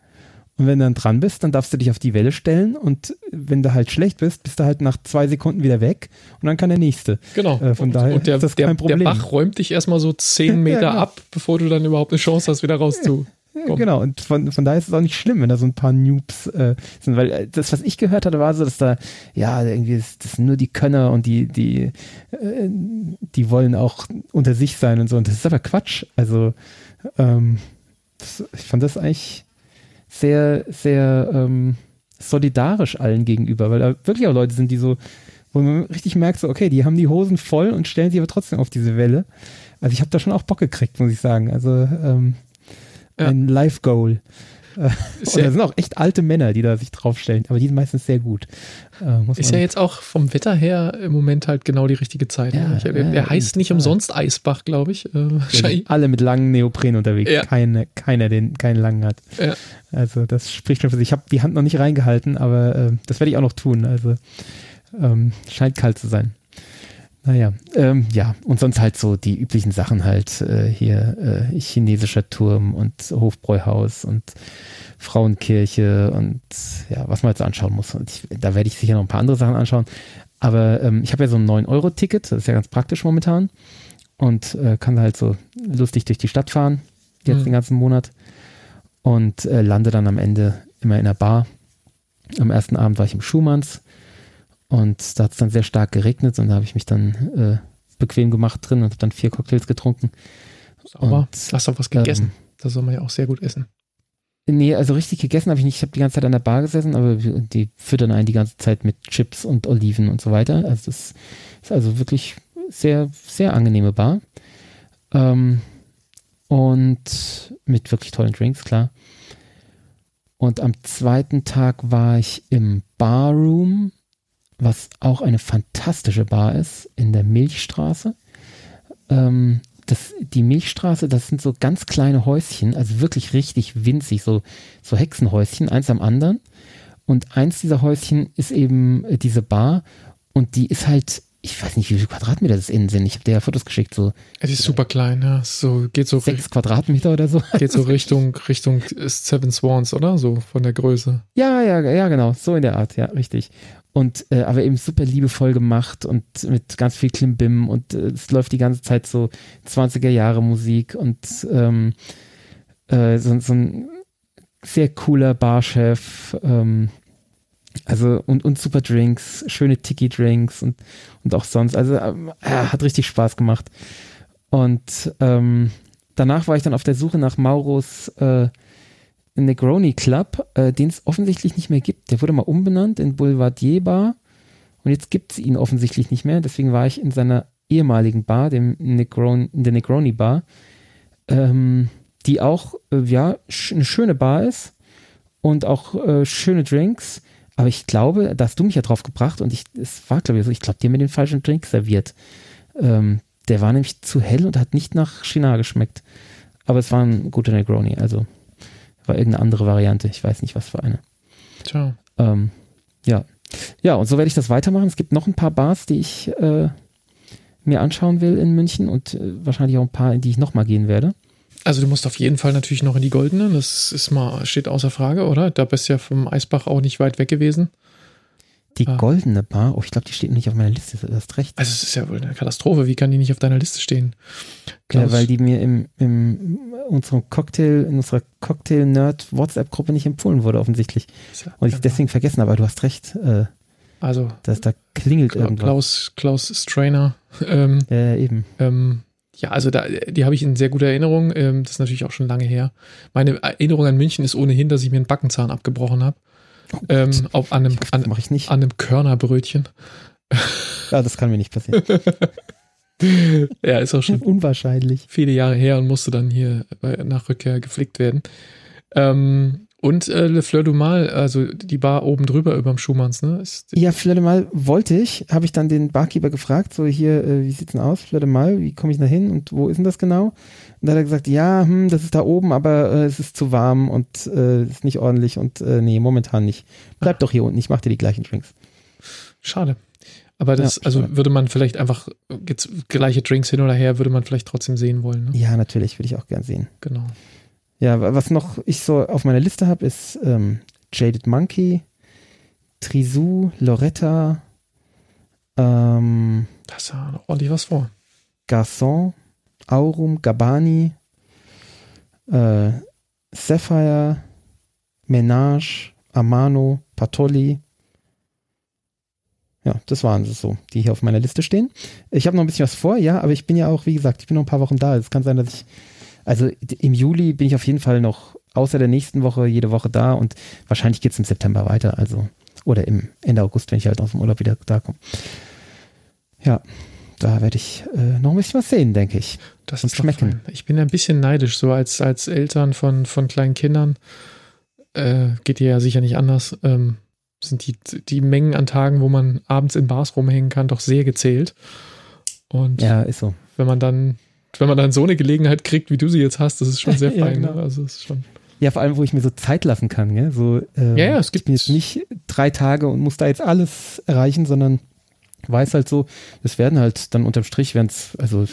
Und wenn du dann dran bist, dann darfst du dich auf die Welle stellen und wenn du halt schlecht bist, bist du halt nach zwei Sekunden wieder weg und dann kann der nächste. genau. Äh, von und, daher und der, ist das der, kein der Problem. Bach räumt dich erstmal so zehn *laughs* Meter genau. ab, bevor du dann überhaupt eine Chance hast, wieder rauszu. *laughs* Ja, Komm. Genau, und von, von daher ist es auch nicht schlimm, wenn da so ein paar Noobs äh, sind, weil äh, das, was ich gehört hatte, war so, dass da, ja, irgendwie, das, das sind nur die Könner und die, die, äh, die wollen auch unter sich sein und so. Und das ist aber Quatsch. Also, ähm, das, ich fand das eigentlich sehr, sehr ähm, solidarisch allen gegenüber, weil da wirklich auch Leute sind, die so, wo man richtig merkt, so, okay, die haben die Hosen voll und stellen sich aber trotzdem auf diese Welle. Also ich habe da schon auch Bock gekriegt, muss ich sagen. Also ähm, Ja. ein Live-Goal. Ist ja, da sind auch echt alte Männer, die da sich draufstellen, aber die sind meistens sehr gut. Äh, ist ja jetzt auch vom Wetter her im Moment halt genau die richtige Zeit. Ja, ne? der, der heißt nicht umsonst Eisbach, glaube ich. Äh, alle mit langen Neopren unterwegs. Ja. Keine, keiner, den keinen langen hat. Ja. Also das spricht schon für sich. Ich habe die Hand noch nicht reingehalten, aber äh, das werde ich auch noch tun. Also ähm, scheint kalt zu sein. Naja, ähm, ja, und sonst halt so die üblichen Sachen halt äh, hier äh, chinesischer Turm und Hofbräuhaus und Frauenkirche und ja, was man jetzt anschauen muss. Und ich, da werde ich sicher noch ein paar andere Sachen anschauen. Aber ähm, ich habe ja so ein 9-Euro-Ticket, das ist ja ganz praktisch momentan und äh, kann halt so lustig durch die Stadt fahren, jetzt mhm. den ganzen Monat und äh, lande dann am Ende immer in der Bar. Am ersten Abend war ich im Schumanns und da hat es dann sehr stark geregnet und da habe ich mich dann äh, bequem gemacht drin und habe dann vier Cocktails getrunken. Sauber. Und, Hast du auch was gegessen? Ähm, das soll man ja auch sehr gut essen. Nee, also richtig gegessen habe ich nicht. Ich habe die ganze Zeit an der Bar gesessen, aber die füttern einen die ganze Zeit mit Chips und Oliven und so weiter. Also das ist also wirklich sehr, sehr angenehme Bar. Ähm, und mit wirklich tollen Drinks, klar. Und am zweiten Tag war ich im Barroom was auch eine fantastische Bar ist, in der Milchstraße. Ähm, das, die Milchstraße, das sind so ganz kleine Häuschen, also wirklich richtig winzig, so, so Hexenhäuschen, eins am anderen. Und eins dieser Häuschen ist eben äh, diese Bar und die ist halt, ich weiß nicht, wie viele Quadratmeter das innen sind. Ich habe dir ja Fotos geschickt, so. Es ist super klein, ja. So, geht so. Sechs Quadratmeter oder so. Geht so *laughs* Richtung, Richtung Seven Swans, oder? So von der Größe. Ja, ja, ja, genau. So in der Art, ja, richtig und äh, aber eben super liebevoll gemacht und mit ganz viel Klimbim und äh, es läuft die ganze Zeit so 20er Jahre Musik und ähm, äh, so, so ein sehr cooler Barchef ähm, also und, und super Drinks, schöne Tiki-Drinks und, und auch sonst. Also äh, hat richtig Spaß gemacht. Und ähm, danach war ich dann auf der Suche nach Mauros Negroni Club, äh, den es offensichtlich nicht mehr gibt. Der wurde mal umbenannt in Boulevardier Bar und jetzt gibt es ihn offensichtlich nicht mehr. Deswegen war ich in seiner ehemaligen Bar, dem Negron, der Negroni Bar, ähm, die auch äh, ja sch eine schöne Bar ist und auch äh, schöne Drinks. Aber ich glaube, da hast du mich ja drauf gebracht und ich, es war glaube ich so, ich glaube, haben mir den falschen Drink serviert. Ähm, der war nämlich zu hell und hat nicht nach China geschmeckt. Aber es war ein guter Negroni, also war irgendeine andere Variante. Ich weiß nicht, was für eine. Ciao. Ähm, ja. Ja, und so werde ich das weitermachen. Es gibt noch ein paar Bars, die ich äh, mir anschauen will in München und äh, wahrscheinlich auch ein paar, in die ich nochmal gehen werde. Also du musst auf jeden Fall natürlich noch in die Goldene, das ist mal, steht außer Frage, oder? Da bist du ja vom Eisbach auch nicht weit weg gewesen. Die ah. goldene Bar, oh, ich glaube, die steht nicht auf meiner Liste, du hast recht. Also es ist ja wohl eine Katastrophe, wie kann die nicht auf deiner Liste stehen? Klaus? Ja, weil die mir im, im unserem Cocktail, in unserer Cocktail-Nerd-WhatsApp-Gruppe nicht empfohlen wurde, offensichtlich. Ja Und ich deswegen vergessen, aber du hast recht. Äh, also, dass da klingelt Klaus, irgendwas. Klaus, Klaus Strainer. *laughs* Ähm, ja, eben. Ähm, ja, also da, die habe ich in sehr guter Erinnerung. Ähm, das ist natürlich auch schon lange her. Meine Erinnerung an München ist ohnehin, dass ich mir einen Backenzahn abgebrochen habe. Oh ähm, auf, an einem, an, mach ich nicht. an einem Körnerbrötchen. Ja, das kann mir nicht passieren. *laughs* ja, ist auch schon unwahrscheinlich. Viele Jahre her und musste dann hier nach Rückkehr geflickt werden. Ähm, und äh, Le Fleur du Mal, also die Bar oben drüber überm Schumanns, ne? Ist ja, Fleur de Mal wollte ich, habe ich dann den Barkeeper gefragt, so hier, äh, wie sieht's denn aus, Fleur de Mal, wie komme ich da hin und wo ist denn das genau? Und da hat er gesagt, ja, hm, das ist da oben, aber äh, es ist zu warm und äh, ist nicht ordentlich und äh, nee, momentan nicht. Bleib ah. doch hier unten, ich mache dir die gleichen Drinks. Schade. Aber das, ja, also würde man vielleicht einfach gleiche Drinks hin oder her, würde man vielleicht trotzdem sehen wollen. Ne? Ja, natürlich, würde ich auch gern sehen. Genau. Ja, was noch ich so auf meiner Liste habe, ist ähm, Jaded Monkey, Trisou, Loretta, ähm, da ist ja noch ordentlich was vor. Garçon, Aurum, Gabani, äh, Sapphire, Menage, Amano, Patoli. Ja, das waren es so, die hier auf meiner Liste stehen. Ich habe noch ein bisschen was vor, ja, aber ich bin ja auch, wie gesagt, ich bin noch ein paar Wochen da. Es kann sein, dass ich also im Juli bin ich auf jeden Fall noch außer der nächsten Woche jede Woche da und wahrscheinlich geht es im September weiter, also oder im Ende August, wenn ich halt aus dem Urlaub wieder da komme. Ja, da werde ich äh, noch ein bisschen was sehen, denke ich. Das und schmecken. Ich bin ein bisschen neidisch, so als, als Eltern von, von kleinen Kindern. äh, geht dir ja sicher nicht anders, ähm, sind die, die Mengen an Tagen, wo man abends in Bars rumhängen kann, doch sehr gezählt. Und Ja, ist so. wenn man dann, wenn man dann so eine Gelegenheit kriegt, wie du sie jetzt hast, das ist schon *laughs* sehr Ja, fein. genau. ne? Also es ist schon. Ja, vor allem, wo ich mir so Zeit lassen kann, gell? So, ähm, Ja, ja, es gibt- ich bin jetzt nicht drei Tage und muss da jetzt alles erreichen, sondern weiß halt so, es werden halt dann unterm Strich werden es, also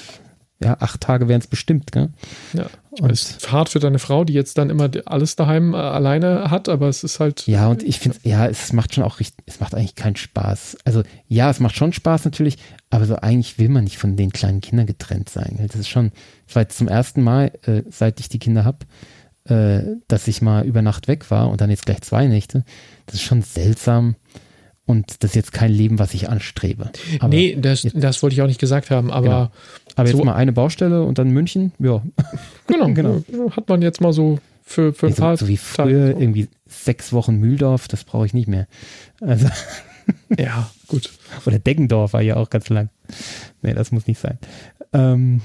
ja, acht Tage werden es bestimmt, gell? Ja, Und- es ist hart für deine Frau, die jetzt dann immer alles daheim äh, alleine hat, aber es ist halt. Ja, und ich finde, ja, es macht schon auch richtig, es macht eigentlich keinen Spaß. Also ja, es macht schon Spaß natürlich, aber so eigentlich will man nicht von den kleinen Kindern getrennt sein. Das ist schon, das war jetzt zum ersten Mal, äh, seit ich die Kinder habe, äh, dass ich mal über Nacht weg war und dann jetzt gleich zwei Nächte. Das ist schon seltsam und das ist jetzt kein Leben, was ich anstrebe. Aber, nee, das, jetzt- das wollte ich auch nicht gesagt haben, aber aber jetzt so- mal eine Baustelle und dann München, ja. *laughs* genau, *laughs* Genau. hat man jetzt mal so für, für ein so, paar so wie früher Tage. irgendwie sechs Wochen Mühldorf, das brauche ich nicht mehr. Also *laughs* Ja, gut. Oder Deggendorf war ja auch ganz lang. Nee, das muss nicht sein. Ähm,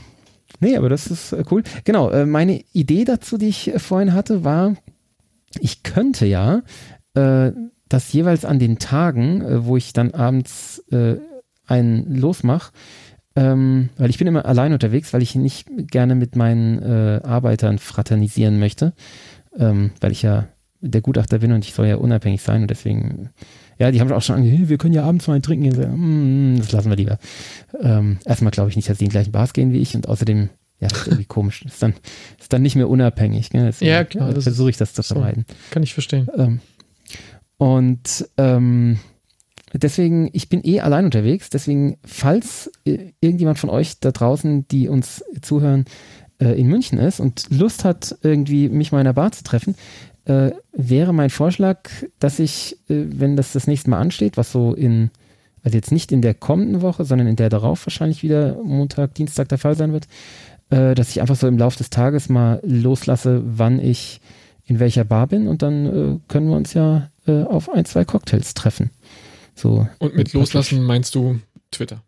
nee, aber das ist äh, cool. Genau, äh, meine Idee dazu, die ich äh, vorhin hatte, war, ich könnte ja äh, das jeweils an den Tagen, äh, wo ich dann abends äh, einen losmache, ähm, weil ich bin immer allein unterwegs, weil ich nicht gerne mit meinen äh, Arbeitern fraternisieren möchte, ähm, weil ich ja der Gutachter bin und ich soll ja unabhängig sein und deswegen, ja, die haben auch schon angehört, wir können ja abends mal einen trinken gehen. So, mm, das lassen wir lieber. Ähm, erstmal glaube ich nicht, dass die in die gleichen Bars gehen wie ich und außerdem, ja, ist irgendwie komisch. Ist dann, ist dann nicht mehr unabhängig. Gell? Deswegen, Ja, klar, äh, das Versuche ich das zu so. vermeiden. Kann ich verstehen. Ähm, und ähm, deswegen, ich bin eh allein unterwegs, deswegen, falls äh, irgendjemand von euch da draußen, die uns zuhören, äh, in München ist und Lust hat, irgendwie mich mal in der Bar zu treffen, äh, wäre mein Vorschlag, dass ich, äh, wenn das das nächste Mal ansteht, was so in, also jetzt nicht in der kommenden Woche, sondern in der darauf wahrscheinlich wieder Montag, Dienstag der Fall sein wird, äh, dass ich einfach so im Laufe des Tages mal loslasse, wann ich in welcher Bar bin und dann äh, können wir uns ja äh, auf ein, zwei Cocktails treffen. So. Und mit praktisch. Loslassen meinst du Twitter.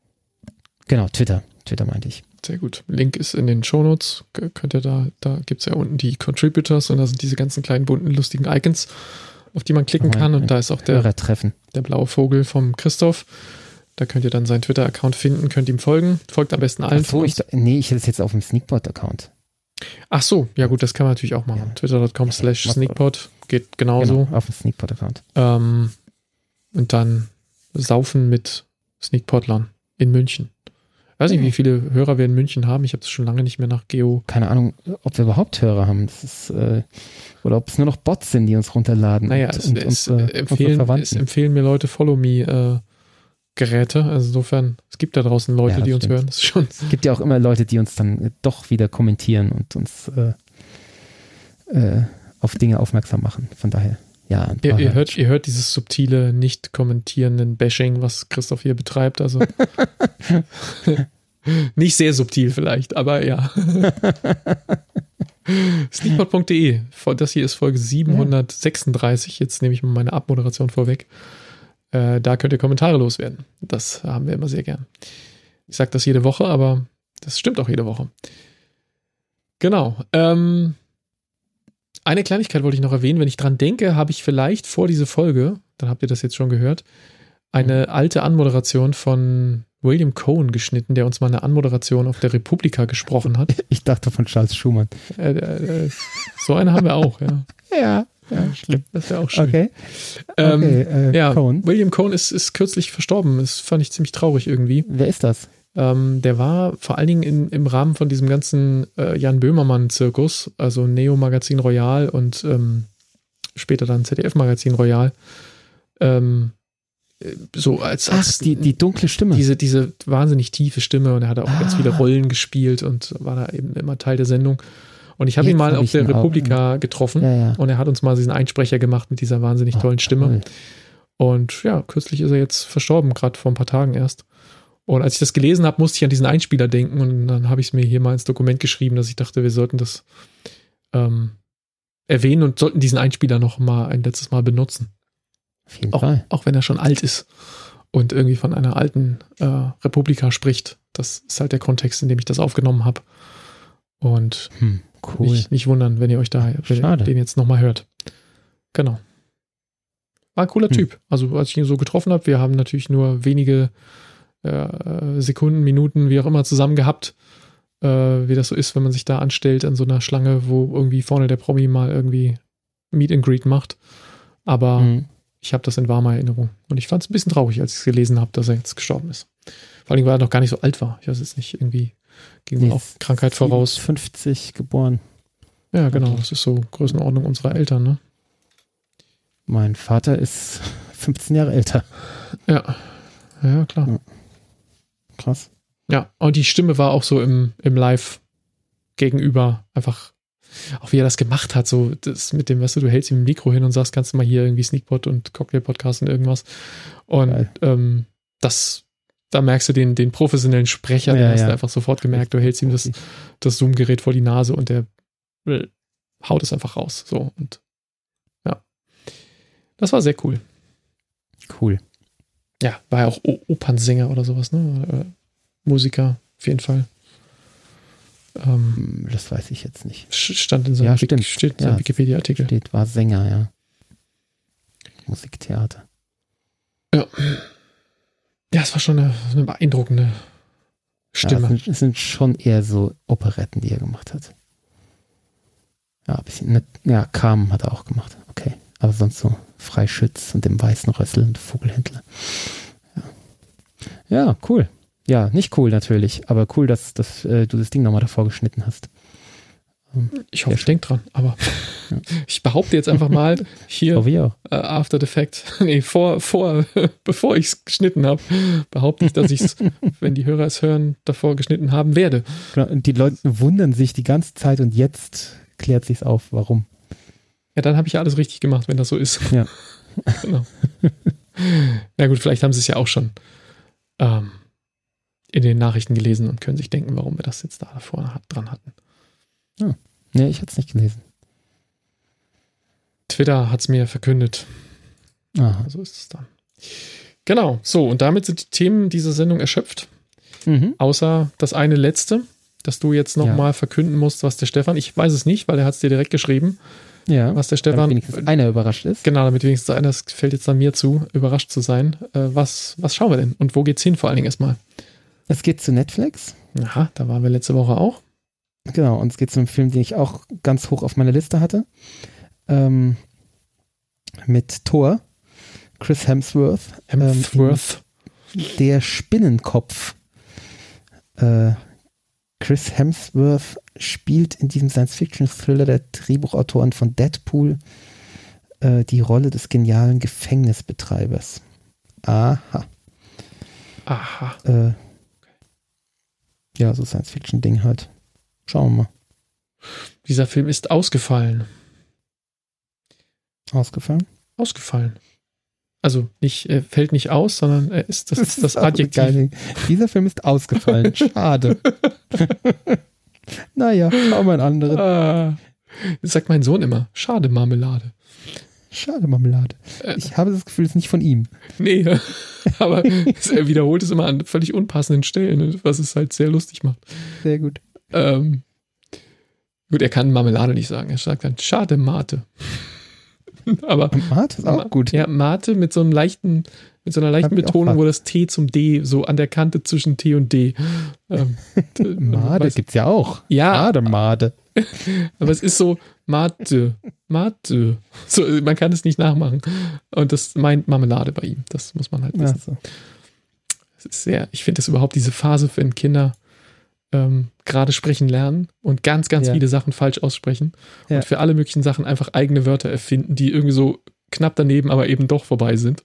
Genau, Twitter. Twitter meinte ich. Sehr gut. Link ist in den Shownotes. Könnt ihr da, da gibt es ja unten die Contributors und da sind diese ganzen kleinen bunten, lustigen Icons, auf die man klicken Oh, kann. Und da ist auch der, der blaue Vogel vom Christoph. Da könnt ihr dann seinen Twitter-Account finden, könnt ihm folgen. Folgt am besten allen. Ach so, ich, nee, ich hätte es jetzt auf dem Sneakbot-Account. Ach so, ja gut, das kann man natürlich auch machen. Ja. Twitter.com slash sneakpot geht genauso. Genau, auf dem Sneakbot-Account. Ähm, und dann saufen mit Sneakpotlern in München. weiß nicht, Ja. wie viele Hörer wir in München haben. Ich habe das schon lange nicht mehr nach Geo. Keine Ahnung, ob wir überhaupt Hörer haben. Ist, äh, oder ob es nur noch Bots sind, die uns runterladen. Naja, und, es, und, es, unsere, äh, empfehlen, es empfehlen mir Leute Follow Me äh, Geräte. Also insofern, es gibt da draußen Leute, Ja, die uns stimmt. hören. Das ist schon. *laughs* Es gibt ja auch immer Leute, die uns dann äh, doch wieder kommentieren und uns äh, äh, auf Dinge aufmerksam machen. Von daher, ja. Ihr, ihr, hört, ihr hört dieses subtile, nicht kommentierenden Bashing, was Christoph hier betreibt. Also *laughs* nicht sehr subtil vielleicht, aber ja. *laughs* Sneakpot.de. Das hier ist Folge 736. Jetzt nehme ich mal meine Abmoderation vorweg. Äh, da könnt ihr Kommentare loswerden. Das haben wir immer sehr gern. Ich sage das jede Woche, aber das stimmt auch jede Woche. Genau. Ähm, eine Kleinigkeit wollte ich noch erwähnen. Wenn ich dran denke, habe ich vielleicht vor diese Folge, dann habt ihr das jetzt schon gehört, eine alte Anmoderation von William Cohen geschnitten, der uns mal eine Anmoderation auf der Republika gesprochen hat. *laughs* Ich dachte von Charles Schumann. Äh, äh, äh, so eine haben wir auch, ja. *laughs* Ja, ja schlimm. Das wäre auch schön. Okay. Ähm, okay äh, ja, Cohen. William Cohen ist, ist kürzlich verstorben. Das fand ich ziemlich traurig irgendwie. Wer ist das? Ähm, der war vor allen Dingen in, im Rahmen von diesem ganzen äh, Jan Böhmermann-Zirkus, also Neo Magazin Royal und ähm, später dann ZDF-Magazin Royal, ähm, äh, so als, Ach, als die, die dunkle Stimme. diese, diese wahnsinnig tiefe Stimme und er hat auch ganz Ah. viele Rollen gespielt und war da eben immer Teil der Sendung. Und ich habe ihn mal auf der ihn auch, Republika getroffen ja, ja. und er hat uns mal diesen Einsprecher gemacht mit dieser wahnsinnig Oh, tollen Stimme. toll. Und ja, kürzlich ist er jetzt verstorben, gerade vor ein paar Tagen erst. Und als ich das gelesen habe, musste ich an diesen Einspieler denken und dann habe ich es mir hier mal ins Dokument geschrieben, dass ich dachte, wir sollten das ähm, erwähnen und sollten diesen Einspieler noch mal ein letztes Mal benutzen. Auf jeden Auch, Fall. auch wenn er schon alt ist und irgendwie von einer alten äh, Republika spricht. Das ist halt der Kontext, in dem ich das aufgenommen habe. Und Hm, cool. nicht, nicht wundern, wenn ihr euch da ihr den jetzt nochmal hört. genau. War ein cooler Hm. Typ. Also als ich ihn so getroffen habe, wir haben natürlich nur wenige äh, Sekunden, Minuten, wie auch immer, zusammen gehabt, äh, wie das so ist, wenn man sich da anstellt an so einer Schlange, wo irgendwie vorne der Promi mal irgendwie Meet and Greet macht. Aber Mhm. ich habe das in warmer Erinnerung. Und ich fand es ein bisschen traurig, als ich es gelesen habe, dass er jetzt gestorben ist. Vor allem, weil er noch gar nicht so alt war. Ich weiß jetzt nicht, irgendwie ging Nee, auch Krankheit voraus. 50 geboren. Ja, genau. Das ist so Größenordnung unserer Eltern, ne? Mein Vater ist *laughs* 15 Jahre älter. Ja. Ja, klar. Ja. Krass. Ja, und die Stimme war auch so im, im Live gegenüber einfach, auch wie er das gemacht hat, so das mit dem, weißt du, du hältst ihm ein Mikro hin und sagst, kannst du mal hier irgendwie Sneakpot und Cocktail-Podcast und irgendwas. Und ähm, das, da merkst du den, den professionellen Sprecher, den Ja, hast ja. du einfach sofort gemerkt, du hältst ihm das, das Zoom-Gerät vor die Nase und der äh, haut es einfach raus. So und ja. Das war sehr cool. Cool. Ja, war ja auch O- Opernsänger oder sowas, ne? Äh, Musiker, auf jeden Fall. Ähm, Hm, Das weiß ich jetzt nicht. stand in seinem, Ja, stimmt. steht in Ja, Wikipedia-Artikel. Steht, war Sänger, ja. Musiktheater. Ja, es war schon eine, eine beeindruckende Ja, Stimme. es, sind, es sind schon eher so Operetten, die er gemacht hat. Ja, ein bisschen. Ne, ja, Carmen hat er auch gemacht. Okay. Aber sonst so Freischütz und dem weißen Rössel und Vogelhändler. Ja, ja cool. Ja, nicht cool natürlich, aber cool, dass, dass äh, du das Ding nochmal davor geschnitten hast. Ich hoffe, ich denke dran, aber Ja. *laughs* ich behaupte jetzt einfach mal hier äh, after the fact, *laughs* nee, vor, vor, *laughs* bevor ich es geschnitten habe, behaupte ich, dass ich es, wenn die Hörer es hören, davor geschnitten haben werde. Genau, und die Leute wundern sich die ganze Zeit und jetzt klärt sich's auf, warum. Ja, dann habe ich ja alles richtig gemacht, wenn das so ist. Ja. genau. Na gut, vielleicht haben sie es ja auch schon ähm, in den Nachrichten gelesen und können sich denken, warum wir das jetzt da davor hat, dran hatten. Nee, ich hatte es nicht gelesen. Twitter hat es mir verkündet. Aha. So ist es dann. Genau, so, und damit sind die Themen dieser Sendung erschöpft. Mhm. Außer das eine letzte, dass du jetzt nochmal Ja. verkünden musst, was der Stefan, ich weiß es nicht, weil er hat es dir direkt geschrieben, Ja, was der damit Stefan, wenigstens einer überrascht ist. genau, damit wenigstens einer, das fällt jetzt an mir zu, überrascht zu sein. Äh, was, was schauen wir denn? Und wo geht's hin vor allen Dingen erstmal? Es geht zu Netflix. Aha, da waren wir letzte Woche auch. Genau, und es geht zu einem Film, den ich auch ganz hoch auf meiner Liste hatte. Ähm, mit Thor, Chris Hemsworth, Hemsworth. ähm, der Spinnenkopf. Äh, Chris Hemsworth spielt in diesem Science-Fiction-Thriller der Drehbuchautoren von Deadpool äh, die Rolle des genialen Gefängnisbetreibers. Aha. Aha. Äh, ja, so Science-Fiction-Ding halt. Schauen wir mal. Dieser Film ist ausgefallen. Ausgefallen? Ausgefallen. Also nicht, er fällt nicht aus, sondern er ist das, ist das auch eine Adjektiv. geile- Dieser Film ist ausgefallen. *laughs* Schade. *laughs* naja, schauen wir einen anderen. Ah, das sagt mein Sohn immer. Schade, Marmelade. Schade, Marmelade. Äh. Ich habe das Gefühl, es ist nicht von ihm. Nee, *laughs* aber er wiederholt es immer an völlig unpassenden Stellen, was es halt sehr lustig macht. Sehr gut. Ähm, gut, er kann Marmelade nicht sagen. Er sagt dann, schade, Mate. *laughs* aber Mart ist auch gut. Ja, Mate mit so einem leichten, mit so einer leichten Betonung, wo das T zum D so an der Kante zwischen T und D. Ähm, *laughs* Made weiß- gibt's ja auch. Ja, Made, Made. *laughs* aber es ist so Mate, Mate. So, äh, man kann es nicht nachmachen. Und das meint Marmelade bei ihm. Das muss man halt wissen. Ach so. Es ist sehr, ich finde das überhaupt diese Phase, wenn Kinder ähm, gerade sprechen lernen und ganz, ganz Ja. viele Sachen falsch aussprechen Ja. und für alle möglichen Sachen einfach eigene Wörter erfinden, die irgendwie so knapp daneben, aber eben doch vorbei sind.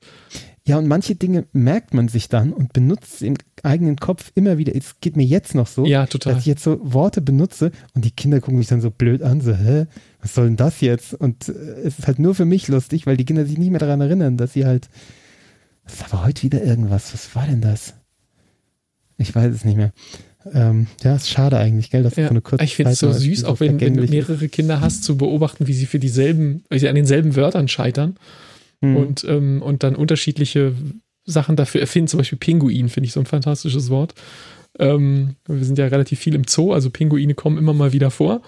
Ja, und manche Dinge merkt man sich dann und benutzt im eigenen Kopf immer wieder. Es geht mir jetzt noch so, Ja, dass ich jetzt so Worte benutze und die Kinder gucken mich dann so blöd an, so, hä, was soll denn das jetzt? Und äh, es ist halt nur für mich lustig, weil die Kinder sich nicht mehr daran erinnern, dass sie halt, das war aber heute wieder irgendwas, was war denn das? Ich weiß es nicht mehr. Ähm, ja, ist schade eigentlich, gell, dass Ja, so eine kurze ich finde es so süß, auch wenn, wenn du ist. mehrere Kinder hast, zu beobachten, wie sie für dieselben, wie sie an denselben Wörtern scheitern Hm. und, ähm, und dann unterschiedliche Sachen dafür erfinden. Zum Beispiel Pinguin finde ich so ein fantastisches Wort. Ähm, wir sind ja relativ viel im Zoo, also Pinguine kommen immer mal wieder vor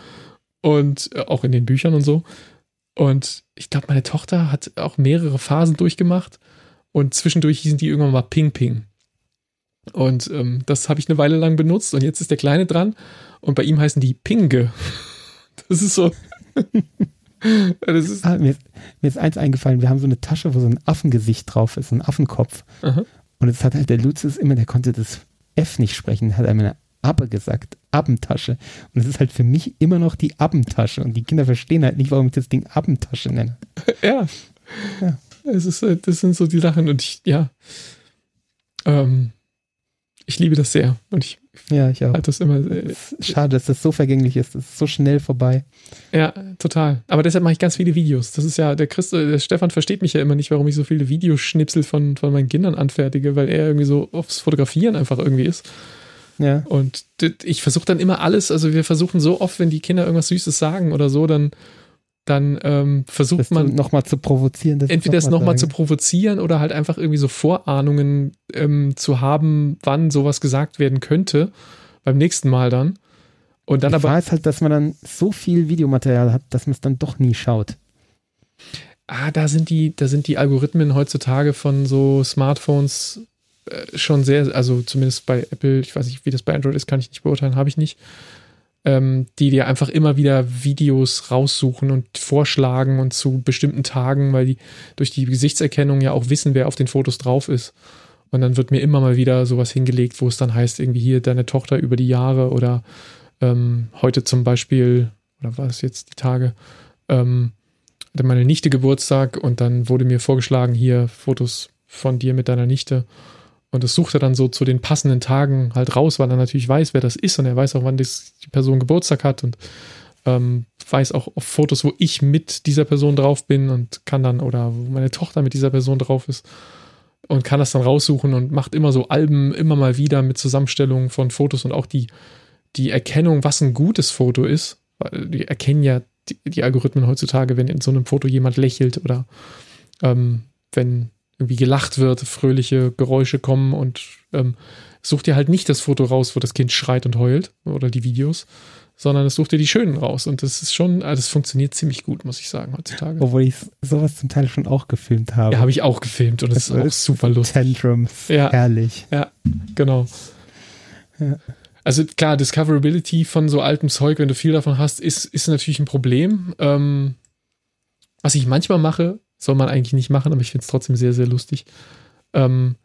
und äh, auch in den Büchern und so. Und ich glaube, meine Tochter hat auch mehrere Phasen durchgemacht und zwischendurch hießen die irgendwann mal Ping Ping. Und ähm, das habe ich eine Weile lang benutzt und jetzt ist der Kleine dran und bei ihm heißen die Pinge. *laughs* Das ist so. *laughs* das ist ah, mir, ist, mir, ist, eins eingefallen, wir haben so eine Tasche, wo so ein Affengesicht drauf ist, so ein Affenkopf. Aha. Und jetzt hat halt der Lucius immer, der konnte das F nicht sprechen, hat einmal eine Abbe gesagt, Abbentasche. Und es ist halt für mich immer noch die Abbentasche. Und die Kinder verstehen halt nicht, warum ich das Ding Abbentasche nenne. *laughs* Ja. ja. Es ist, halt, das sind so die Sachen und ich, ja. Ähm, ich liebe das sehr. Und ich ja, ich auch. Halt das immer, äh, Schade, dass das so vergänglich ist. Das ist so schnell vorbei. Ja, total. Aber deshalb mache ich ganz viele Videos. Das ist ja, der Christ, der Stefan versteht mich ja immer nicht, warum ich so viele Videoschnipsel von, von meinen Kindern anfertige, weil er irgendwie so aufs Fotografieren einfach irgendwie ist. Ja. Und ich versuche dann immer alles, also wir versuchen so oft, wenn die Kinder irgendwas Süßes sagen oder so, dann dann ähm, versucht das man nochmal zu provozieren. entweder es nochmal zu provozieren oder halt einfach irgendwie so Vorahnungen ähm, zu haben, wann sowas gesagt werden könnte beim nächsten Mal dann. Und dann Die aber. Ist halt, dass man dann so viel Videomaterial hat, dass man es dann doch nie schaut. Ah, da sind die, da sind die Algorithmen heutzutage von so Smartphones äh, schon sehr, also zumindest bei Apple, ich weiß nicht, wie das bei Android ist, kann ich nicht beurteilen, habe ich nicht ähm, die dir einfach immer wieder Videos raussuchen und vorschlagen und zu bestimmten Tagen, weil die durch die Gesichtserkennung ja auch wissen, wer auf den Fotos drauf ist. Und dann wird mir immer mal wieder sowas hingelegt, wo es dann heißt, irgendwie hier deine Tochter über die Jahre oder ähm, heute zum Beispiel, oder war es jetzt die Tage, ähm, hatte meine Nichte Geburtstag und dann wurde mir vorgeschlagen, hier Fotos von dir mit deiner Nichte. Und das sucht er dann so zu den passenden Tagen halt raus, weil er natürlich weiß, wer das ist und er weiß auch, wann die Person Geburtstag hat und ähm, weiß auch auf Fotos, wo ich mit dieser Person drauf bin und kann dann, oder wo meine Tochter mit dieser Person drauf ist und kann das dann raussuchen und macht immer so Alben immer mal wieder mit Zusammenstellungen von Fotos und auch die, die Erkennung, was ein gutes Foto ist. Weil die erkennen ja die, die Algorithmen heutzutage, wenn in so einem Foto jemand lächelt oder ähm, wenn irgendwie gelacht wird, fröhliche Geräusche kommen und ähm, such dir halt nicht das Foto raus, wo das Kind schreit und heult oder die Videos, sondern es sucht dir die schönen raus. Und das ist schon, das funktioniert ziemlich gut, muss ich sagen, heutzutage. Obwohl ich sowas zum Teil schon auch gefilmt habe. Ja, habe ich auch gefilmt und es ist auch super lustig. Tantrums, ja. herrlich. Ja, genau. Ja. Also klar, Discoverability von so altem Zeug, wenn du viel davon hast, ist, ist natürlich ein Problem. Ähm, was ich manchmal mache, soll man eigentlich nicht machen, aber ich finde es trotzdem sehr, sehr lustig. Ähm,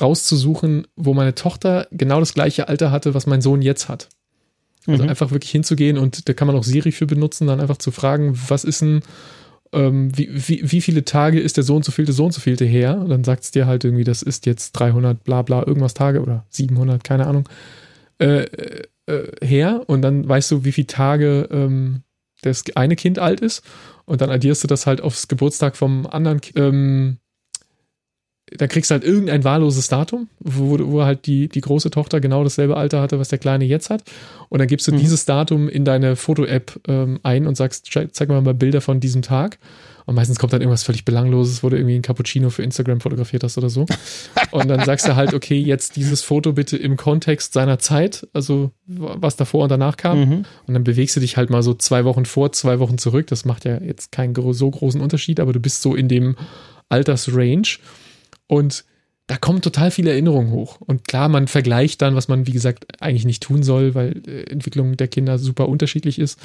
rauszusuchen, wo meine Tochter genau das gleiche Alter hatte, was mein Sohn jetzt hat. Also mhm. einfach wirklich hinzugehen und da kann man auch Siri für benutzen, dann einfach zu fragen, was ist denn, ähm, wie, wie, wie viele Tage ist der Sohn zu vielte, Sohn zu vielte her? Und dann sagt es dir halt irgendwie, das ist jetzt 300 bla bla irgendwas Tage oder 700, keine Ahnung, äh, äh, her. Und dann weißt du, wie viele Tage ähm, das eine Kind alt ist und dann addierst du das halt aufs Geburtstag vom anderen. Ähm, dann kriegst du halt irgendein wahlloses Datum, wo, wo halt die, die große Tochter genau dasselbe Alter hatte, was der Kleine jetzt hat. Und dann gibst du mhm. dieses Datum in deine Foto-App ähm, ein und sagst, zeig mir mal Bilder von diesem Tag. Und meistens kommt dann irgendwas völlig Belangloses, wo du irgendwie ein Cappuccino für Instagram fotografiert hast oder so. Und dann sagst du halt, okay, jetzt dieses Foto bitte im Kontext seiner Zeit, also was davor und danach kam. Mhm. Und dann bewegst du dich halt mal so zwei Wochen vor, zwei Wochen zurück. Das macht ja jetzt keinen so großen Unterschied, aber du bist so in dem Altersrange. Und da kommen total viele Erinnerungen hoch. Und klar, man vergleicht dann, was man, wie gesagt, eigentlich nicht tun soll, weil äh, Entwicklung der Kinder super unterschiedlich ist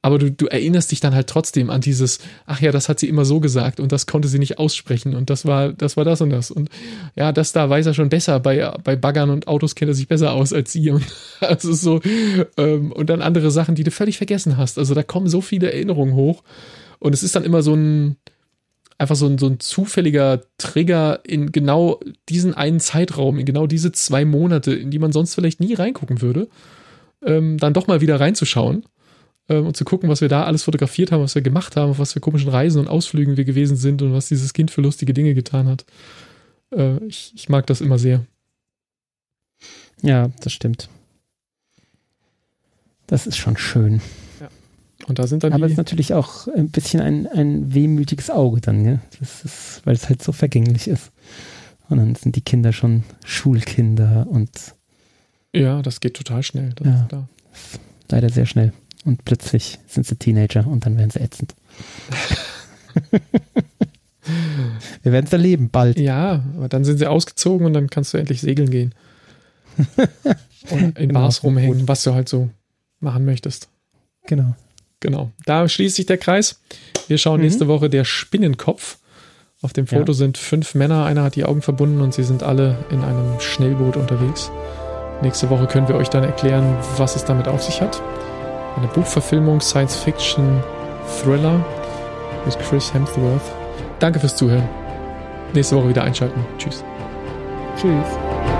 aber du, du erinnerst dich dann halt trotzdem an dieses, ach ja, das hat sie immer so gesagt und das konnte sie nicht aussprechen und das war, das war das und das. Und ja, das da weiß er schon besser. Bei, bei Baggern und Autos kennt er sich besser aus als sie. Und *laughs* also so, ähm, und dann andere Sachen, die du völlig vergessen hast. Also da kommen so viele Erinnerungen hoch. Und es ist dann immer so ein, einfach so ein, so ein zufälliger Trigger in genau diesen einen Zeitraum, in genau diese zwei Monate, in die man sonst vielleicht nie reingucken würde, ähm, dann doch mal wieder reinzuschauen ähm, und zu gucken, was wir da alles fotografiert haben, was wir gemacht haben, auf was für komischen Reisen und Ausflügen wir gewesen sind und was dieses Kind für lustige Dinge getan hat. Äh, ich, ich mag das immer sehr. Ja, das stimmt. Das ist schon schön. Ja. Und da sind dann Aber es ist natürlich auch ein bisschen ein, ein wehmütiges Auge dann, ne? Das ist, weil es halt so vergänglich ist. Und dann sind die Kinder schon Schulkinder und. Ja, das geht total schnell. ja, leider sehr schnell und plötzlich sind sie Teenager und dann werden sie ätzend. *laughs* Wir werden es erleben, bald. Ja, aber dann sind sie ausgezogen und dann kannst du endlich segeln gehen. *laughs* und in Genau. Bars rumhängen, was du halt so machen möchtest. Genau. Genau. Da schließt sich der Kreis. Wir schauen Mhm. nächste Woche der Spinnenkopf. Auf dem Foto Ja. sind fünf Männer, einer hat die Augen verbunden und sie sind alle in einem Schnellboot unterwegs. Nächste Woche können wir euch dann erklären, was es damit auf sich hat. Eine Buchverfilmung, Science-Fiction, Thriller mit Chris Hemsworth. Danke fürs Zuhören. Nächste Woche wieder einschalten. Tschüss. Tschüss.